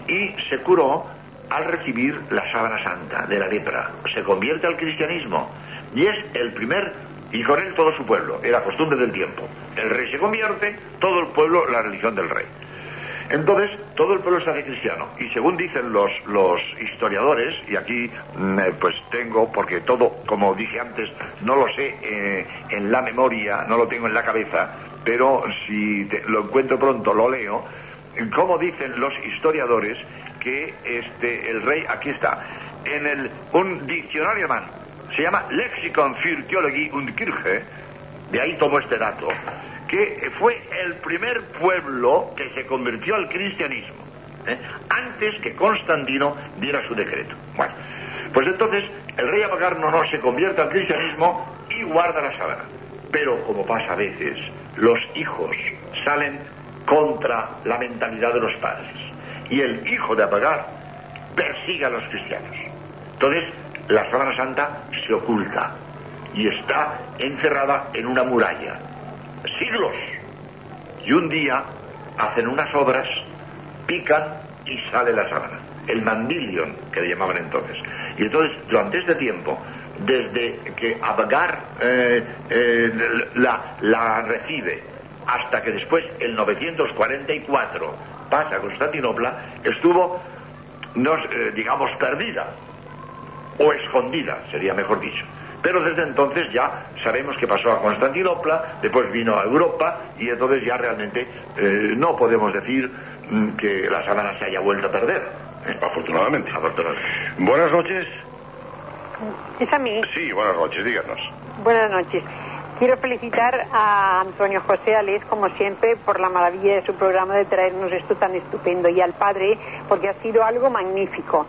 y se curó al recibir la sábana santa de la lepra. Se convierte al cristianismo y es el primer, y con él todo su pueblo, era costumbre del tiempo. El rey se convierte, todo el pueblo, la religión del rey. Entonces, todo el pueblo se cristiano. Y según dicen los, los historiadores, y aquí mm, eh, pues tengo, porque todo, como dije antes, no lo sé eh, en la memoria, no lo tengo en la cabeza, pero si te- lo encuentro pronto lo leo, como dicen los historiadores que este, el rey, aquí está, en el, un diccionario alemán, se llama Lexicon für Theologie und Kirche, de ahí tomo este dato, que fue el primer pueblo que se convirtió al cristianismo, ¿eh? antes que Constantino diera su decreto. Bueno, pues entonces el rey Abagar no, se convierte al cristianismo y guarda la sábana. Pero como pasa a veces, los hijos salen contra la mentalidad de los padres. Y el hijo de Abagar persigue a los cristianos. Entonces, la sábana santa se oculta y está encerrada en una muralla. Siglos. Y un día hacen unas obras, pican y sale la sábana. El mandilion, que le llamaban entonces. Y entonces, durante este tiempo, desde que Abgar eh, eh, la, recibe hasta que después, el 944, pasa a Constantinopla, estuvo, eh, digamos, perdida o escondida, sería mejor dicho. Pero desde entonces ya sabemos que pasó a Constantinopla, después vino a Europa y entonces ya realmente eh, no podemos decir mm, que la sábana se haya vuelto a perder. ¿eh? Afortunadamente. Afortunadamente. Buenas noches. Es a mí. Sí, buenas noches, díganos. Buenas noches. Quiero felicitar a Antonio José Alés, como siempre, por la maravilla de su programa de traernos esto tan estupendo y al padre, porque ha sido algo magnífico.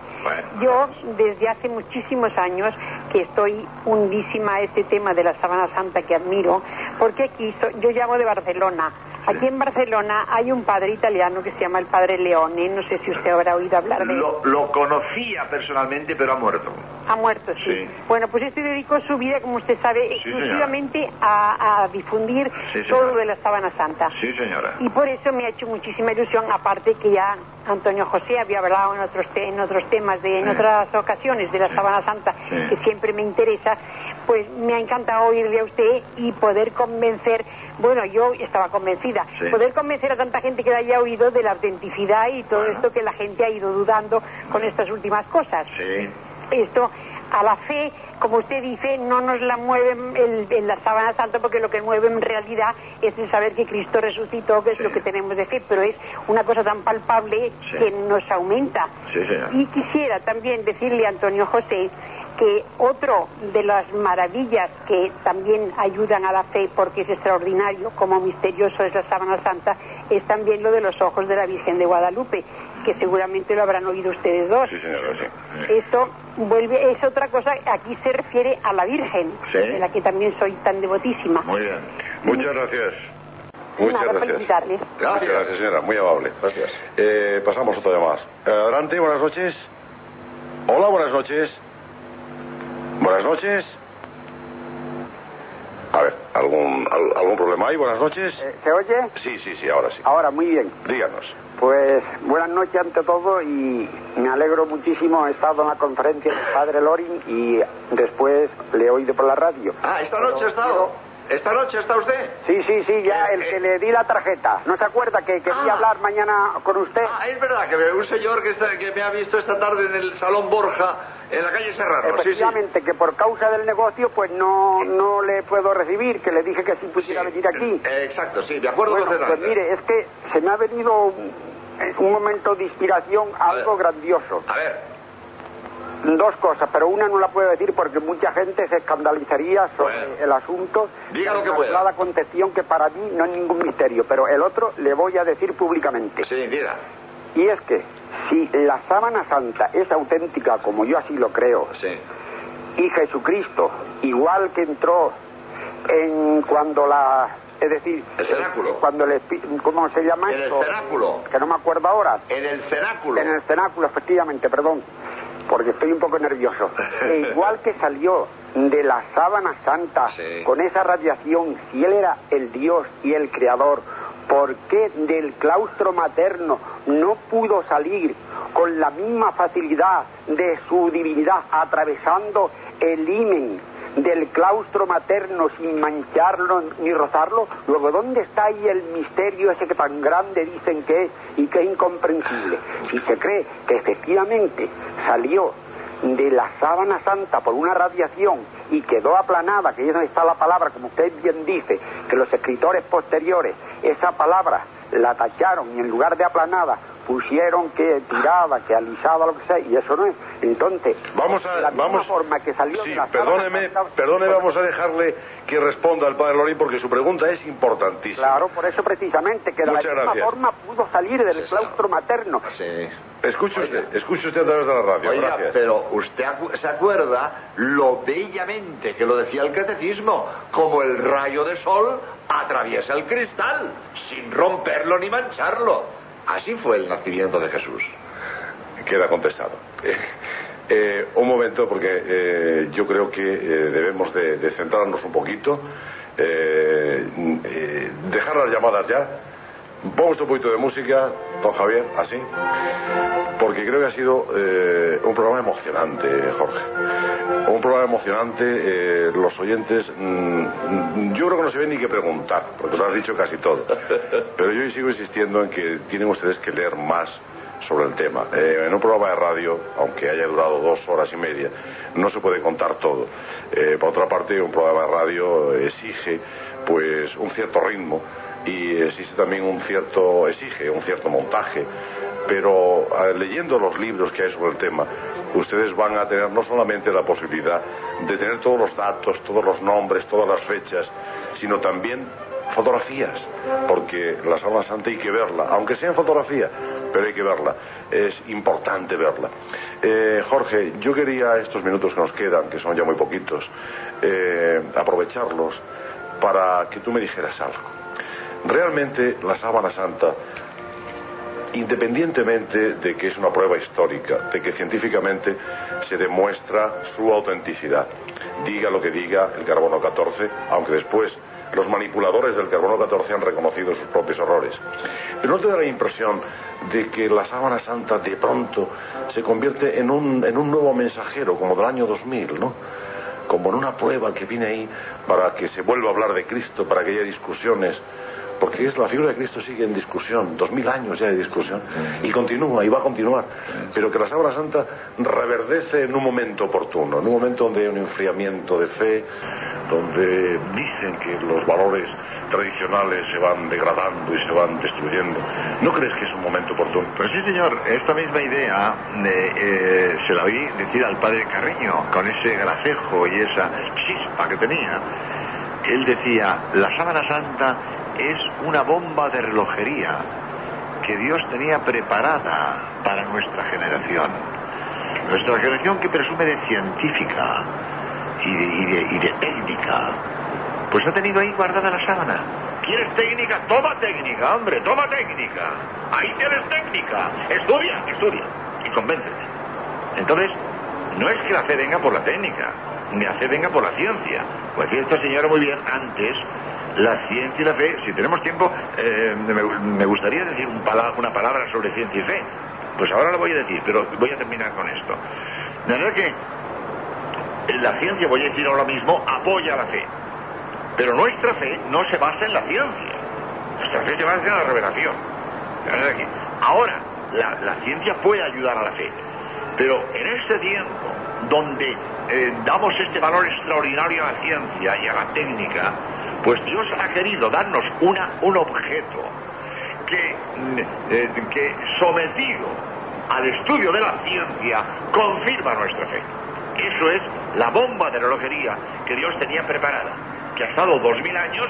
Yo, desde hace muchísimos años, que estoy hundísima a este tema de la Sábana Santa que admiro, porque aquí, so- yo llamo de Barcelona. Aquí en Barcelona hay un padre italiano que se llama el padre Leone, no sé si usted habrá oído hablar de él. Lo, lo conocía personalmente, pero ha muerto. Ha muerto, sí. Sí. Bueno, pues este dedicó su vida, como usted sabe, Sí, exclusivamente a, a difundir Sí, todo lo de la sábana santa. Sí, señora. Y por eso me ha hecho muchísima ilusión, aparte que ya Antonio José había hablado en otros, te- en otros temas, de, en otras ocasiones de la sábana santa, que siempre me interesa, pues me ha encantado oírle a usted y poder convencer, bueno, yo estaba convencida, Sí. poder convencer a tanta gente que la haya oído de la autenticidad y todo esto que la gente ha ido dudando con estas últimas cosas Sí. esto a la fe, como usted dice, no nos la mueven el- en la sábana santa porque lo que mueve en realidad es el saber que Cristo resucitó, que es lo que tenemos de fe, pero es una cosa tan palpable Sí. que nos aumenta. Sí. Y quisiera también decirle a Antonio José que otro de las maravillas que también ayudan a la fe porque es extraordinario, como misterioso es la sábana santa, es también lo de los ojos de la Virgen de Guadalupe, que seguramente lo habrán oído ustedes dos. Sí, señora, sí. Esto vuelve, es otra cosa, aquí se refiere a la Virgen, Sí. de la que también soy tan devotísima. Muy bien. Muchas gracias. Muchas Nada, gracias. Gracias, gracias, señora. Muy amable. Gracias. Eh, pasamos otra llamada. más. Eh, adelante, buenas noches. Hola, buenas noches. Buenas noches. A ver, ¿algún, al- algún problema hay? Buenas noches. ¿Se oye? Sí, sí, sí, ahora sí. Ahora, muy bien. Díganos. Pues buenas noches ante todo y me alegro muchísimo. He estado en la conferencia del padre Lorin y después le he oído por la radio. Ah, esta noche ha estado. ¿Esta noche está usted? Sí, sí, sí, ya el que le di la tarjeta. ¿No se acuerda que quería Ah. hablar mañana con usted? Ah, es verdad que un señor que, está- que me ha visto esta tarde en el Salón Borja, en la calle Serrano. Sí, sí. Efectivamente, que por causa del negocio pues no, no le puedo recibir, que le dije que si pudiera venir aquí. Eh, exacto, sí, de acuerdo Bueno, pues mire, es que se me ha venido un, eh, un momento de inspiración algo grandioso. A ver. Dos cosas, pero una no la puedo decir porque mucha gente se escandalizaría sobre el asunto. Diga lo que pueda. sola concepción que para mí no es ningún misterio, pero el otro le voy a decir públicamente. Sí, diga. Y es que si la sábana santa es auténtica, como yo así lo creo, Y Jesucristo, igual que entró en cuando la es decir, el cenáculo. Cuando el ¿cómo se llama En el cenáculo. Que no me acuerdo ahora. En el cenáculo. En el cenáculo, efectivamente, perdón, porque estoy un poco nervioso. E igual que salió de la sábana santa con esa radiación, si él era el Dios y el Creador, ¿por qué del claustro materno no pudo salir con la misma facilidad de su divinidad atravesando el himen del claustro materno sin mancharlo ni rozarlo, luego ¿dónde está ahí el misterio ese que tan grande dicen que es y que es incomprensible? Si se cree que efectivamente salió de la sábana santa por una radiación y quedó aplanada, que ahí donde está la palabra, como usted bien dice, que los escritores posteriores esa palabra la tacharon y en lugar de aplanada pusieron que tiraba, que alisaba, lo que sea, y eso no es. Entonces, vamos a, la vamos, forma que salió sí, de la perdóneme, perdóneme, vamos a dejarle que responda al padre Lorín porque su pregunta es importantísima. Claro, por eso precisamente, que de la misma gracias. forma pudo salir del claustro materno. Sí. Escuche usted, escuche usted a través de la radio. Oiga, Gracias. pero usted acu- se acuerda lo bellamente que lo decía el catecismo, como el rayo de sol atraviesa el cristal, sin romperlo ni mancharlo. Así fue el nacimiento de Jesús. Queda contestado. Eh, eh, un momento, porque eh, yo creo que eh, debemos de, centrarnos un poquito, dejar las llamadas ya. Pongo un poquito de música, don Javier, así, porque creo que ha sido un programa emocionante, Jorge. Un programa emocionante, los oyentes, mm, yo creo que no se ven ni que preguntar, porque lo has dicho casi todo. Pero yo sigo insistiendo en que tienen ustedes que leer más sobre el tema. Eh, en un programa de radio, aunque haya durado dos horas y media, no se puede contar todo. Eh, por otra parte, un programa de radio exige pues un cierto ritmo y existe también un cierto exige un cierto montaje pero leyendo los libros que hay sobre el tema ustedes van a tener no solamente la posibilidad de tener todos los datos todos los nombres todas las fechas sino también fotografías porque la Sábana Santa hay que verla aunque sea en fotografía pero hay que verla. Es importante verla. Eh, Jorge yo quería estos minutos que nos quedan que son ya muy poquitos eh, aprovecharlos para que tú me dijeras algo. Realmente la sábana santa, independientemente de que es una prueba histórica, de que científicamente se demuestra su autenticidad, diga lo que diga el carbono 14, aunque después los manipuladores del carbono 14 han reconocido sus propios errores. Pero no te da la impresión de que la sábana santa de pronto se convierte en un, en un nuevo mensajero, como del año 2000, ¿no? Como en una prueba que viene ahí para que se vuelva a hablar de Cristo, para que haya discusiones porque es la figura de Cristo sigue en discusión, dos mil años ya de discusión, y continúa y va a continuar, pero que la Sábana Santa reverdece en un momento oportuno, en un momento donde hay un enfriamiento de fe, donde dicen que los valores tradicionales se van degradando y se van destruyendo. ¿No crees que es un momento oportuno? Pues sí, señor, esta misma idea de, eh, se la oí decir al padre Carreño, con ese gracejo y esa chispa que tenía. Él decía, la sábana santa es una bomba de relojería que Dios tenía preparada para nuestra generación. Nuestra generación que presume de científica y de, y de- técnica, pues ha tenido ahí guardada la sábana. ¿Quieres técnica? Toma técnica, hombre, toma técnica. Ahí tienes técnica. Estudia, estudia y convéncete. Entonces, no es que la fe venga por la técnica, ni la fe venga por la ciencia. Pues decía esta señora muy bien antes, la ciencia y la fe, si tenemos tiempo, eh, me, gustaría decir un pala- una palabra sobre ciencia y fe. Pues ahora lo voy a decir, pero voy a terminar con esto. De manera que la ciencia, voy a decir ahora mismo, apoya la fe. Pero nuestra fe no se basa en la ciencia. Nuestra fe se basa en la revelación. De manera que ahora la, la ciencia puede ayudar a la fe. Pero en este tiempo, donde eh, damos este valor extraordinario a la ciencia y a la técnica, pues Dios ha querido darnos un objeto que, mm, eh, que sometido al estudio de la ciencia confirma nuestra fe. Eso es la bomba de relojería que Dios tenía preparada, que ha estado dos mil años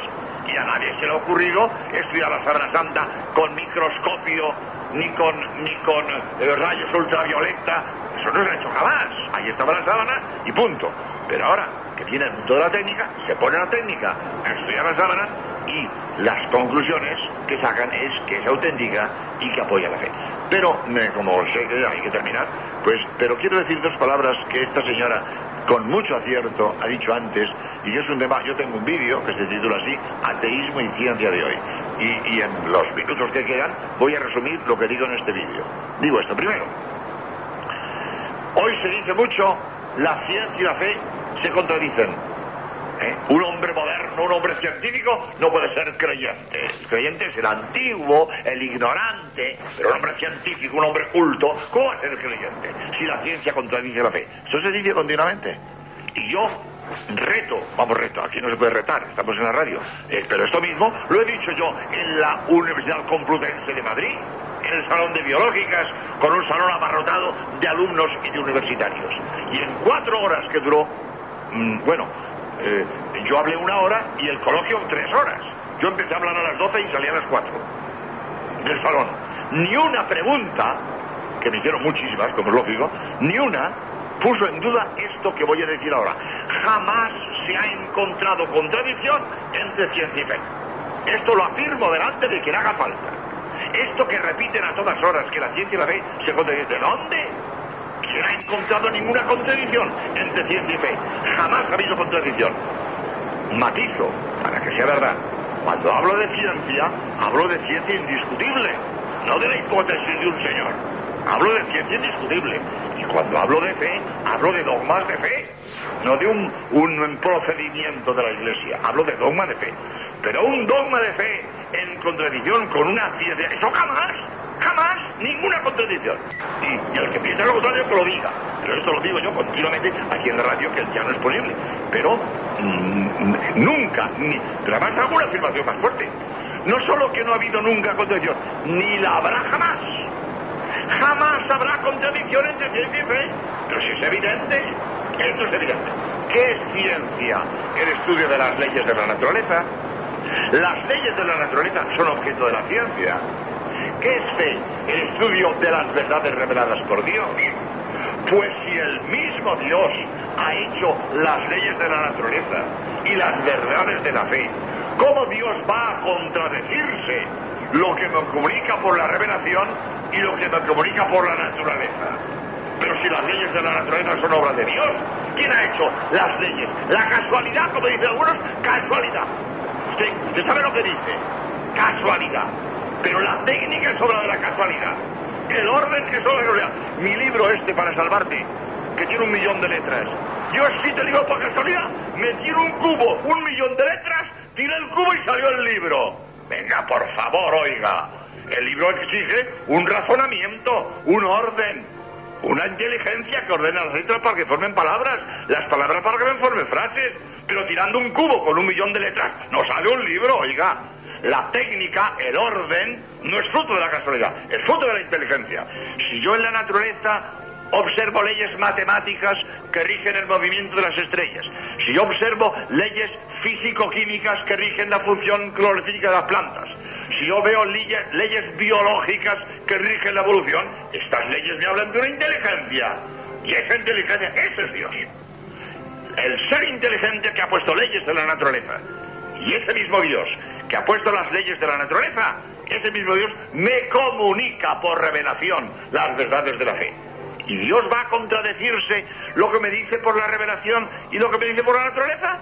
y a nadie se le ha ocurrido estudiar la sábana santa con microscopio ni con, ni con eh, rayos ultravioleta. Eso no se ha hecho jamás. Ahí estaba la sábana y punto. Pero ahora que viene el mundo de la técnica, se pone la técnica a estudiar las sábanas y las conclusiones que sacan es que es auténtica y que apoya la fe. Pero, como sé que hay que terminar, pues, pero quiero decir dos palabras que esta señora con mucho acierto ha dicho antes, y es un tema, yo tengo un vídeo que se titula así, Ateísmo y Ciencia de hoy. Y, y en los minutos que quedan voy a resumir lo que digo en este vídeo. Digo esto primero. Hoy se dice mucho, la ciencia y la fe se contradicen. ¿Eh? Un hombre moderno, un hombre científico, no puede ser creyente. El creyente es el antiguo, el ignorante, pero un hombre científico, un hombre culto, ¿cómo va a ser creyente si la ciencia contradice la fe? Eso se dice continuamente. Y yo reto, vamos reto, aquí no se puede retar, estamos en la radio, eh, pero esto mismo lo he dicho yo en la Universidad Complutense de Madrid, el Salón de Biológicas, con un salón abarrotado de alumnos y de universitarios. Y en cuatro horas que duró, mm, bueno, eh, yo hablé una hora y el coloquio tres horas. Yo empecé a hablar a las doce y salí a las cuatro del salón. Ni una pregunta, que me hicieron muchísimas, como es lógico, ni una puso en duda esto que voy a decir ahora. Jamás se ha encontrado contradicción entre ciencia y fe. Esto lo afirmo delante de quien haga falta. Esto que repiten a todas horas, que la ciencia y la fe se contradicen. ¿De dónde? se ha encontrado ninguna contradicción entre ciencia y fe. Jamás ha habido contradicción. Matizo, para que sea verdad. Cuando hablo de ciencia, hablo de ciencia indiscutible, no de la hipótesis de un señor. Hablo de ciencia indiscutible. Y cuando hablo de fe, hablo de dogmas de fe, no de un, un procedimiento de la Iglesia. Hablo de dogma de fe. Pero un dogma de fe en contradicción con una ciencia, eso jamás Jamás ninguna contradicción. Y, el que piensa lo contrario que lo diga. Pero esto lo digo yo continuamente aquí en la radio, que ya no es posible. Pero mm, nunca, ni, pero además hago una afirmación más fuerte. No solo que no ha habido nunca contradicción, ni la habrá jamás. Jamás habrá contradicción entre ciencia y fe. Pero si es evidente, esto es evidente. ¿Qué es ciencia? El estudio de las leyes de la naturaleza. Las leyes de la naturaleza son objeto de la ciencia. ¿Qué es fe? El estudio de las verdades reveladas por Dios. Pues si el mismo Dios ha hecho las leyes de la naturaleza y las verdades de la fe, ¿cómo Dios va a contradecirse lo que me comunica por la revelación y lo que me comunica por la naturaleza? Pero si las leyes de la naturaleza son obra de Dios, ¿quién ha hecho las leyes? La casualidad, como dicen algunos, casualidad. Usted, sabe lo que dice, casualidad. Pero la técnica es obra de la casualidad. El orden es obra de la casualidad. Mi libro este para salvarte, que tiene un millón de letras. Yo sí te digo por casualidad, me tiro un cubo, un millón de letras, tiré el cubo y salió el libro. Venga, por favor, oiga. El libro exige un razonamiento, un orden, una inteligencia que ordena las letras para que formen palabras, las palabras para que formen frases. Pero tirando un cubo con un millón de letras, no sale un libro, oiga. La técnica, el orden, no es fruto de la casualidad, es fruto de la inteligencia. Si yo en la naturaleza observo leyes matemáticas que rigen el movimiento de las estrellas, si yo observo leyes físico-químicas que rigen la función clorófica de las plantas, si yo veo leyes, leyes biológicas que rigen la evolución, estas leyes me hablan de una inteligencia. Y esa inteligencia, ese es Dios. El ser inteligente que ha puesto leyes en la naturaleza. Y ese mismo Dios que ha puesto las leyes de la naturaleza, ese mismo Dios me comunica por revelación las verdades de la fe. ¿Y Dios va a contradecirse lo que me dice por la revelación y lo que me dice por la naturaleza?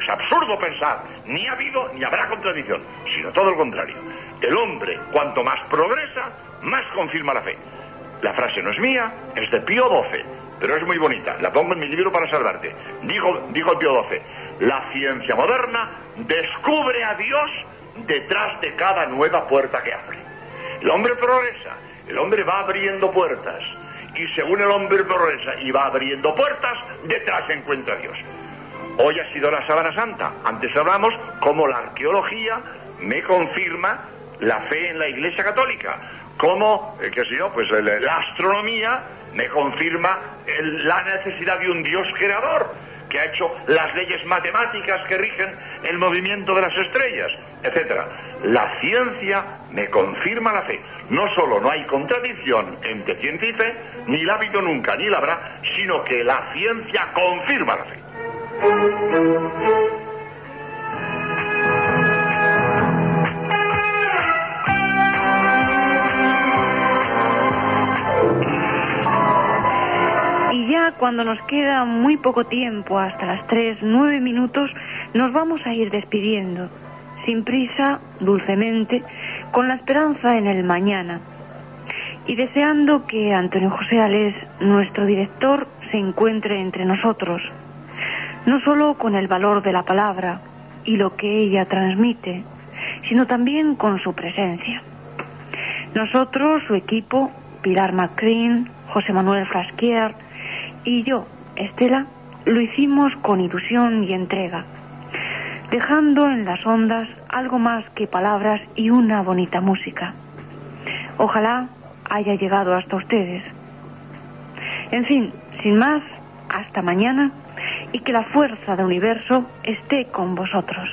Es absurdo pensar, ni ha habido ni habrá contradicción, sino todo lo contrario. El hombre, cuanto más progresa, más confirma la fe. La frase no es mía, es de Pío XII, pero es muy bonita. La pongo en mi libro para salvarte. Dijo, dijo Pío XII, la ciencia moderna descubre a Dios detrás de cada nueva puerta que abre. El hombre progresa, el hombre va abriendo puertas, y según el hombre progresa y va abriendo puertas, detrás encuentra a Dios. Hoy ha sido la Sábana Santa. Antes hablamos cómo la arqueología me confirma la fe en la Iglesia Católica, cómo, eh, qué sé yo, pues la astronomía me confirma la necesidad de un Dios creador que ha hecho las leyes matemáticas que rigen el movimiento de las estrellas, etc. La ciencia me confirma la fe. No solo no hay contradicción entre ciencia y fe, ni la ha habido nunca, ni la habrá, sino que la ciencia confirma la fe. Y ya cuando nos queda muy poco tiempo, hasta las tres, nueve minutos, nos vamos a ir despidiendo, sin prisa, dulcemente, con la esperanza en el mañana. Y deseando que Antonio José Alés, nuestro director, se encuentre entre nosotros, no solo con el valor de la palabra y lo que ella transmite, sino también con su presencia. Nosotros, su equipo, Pilar Macrin, José Manuel Frasquier y yo, Estela, lo hicimos con ilusión y entrega, dejando en las ondas algo más que palabras y una bonita música. Ojalá haya llegado hasta ustedes. En fin, sin más, hasta mañana y que la fuerza del universo esté con vosotros.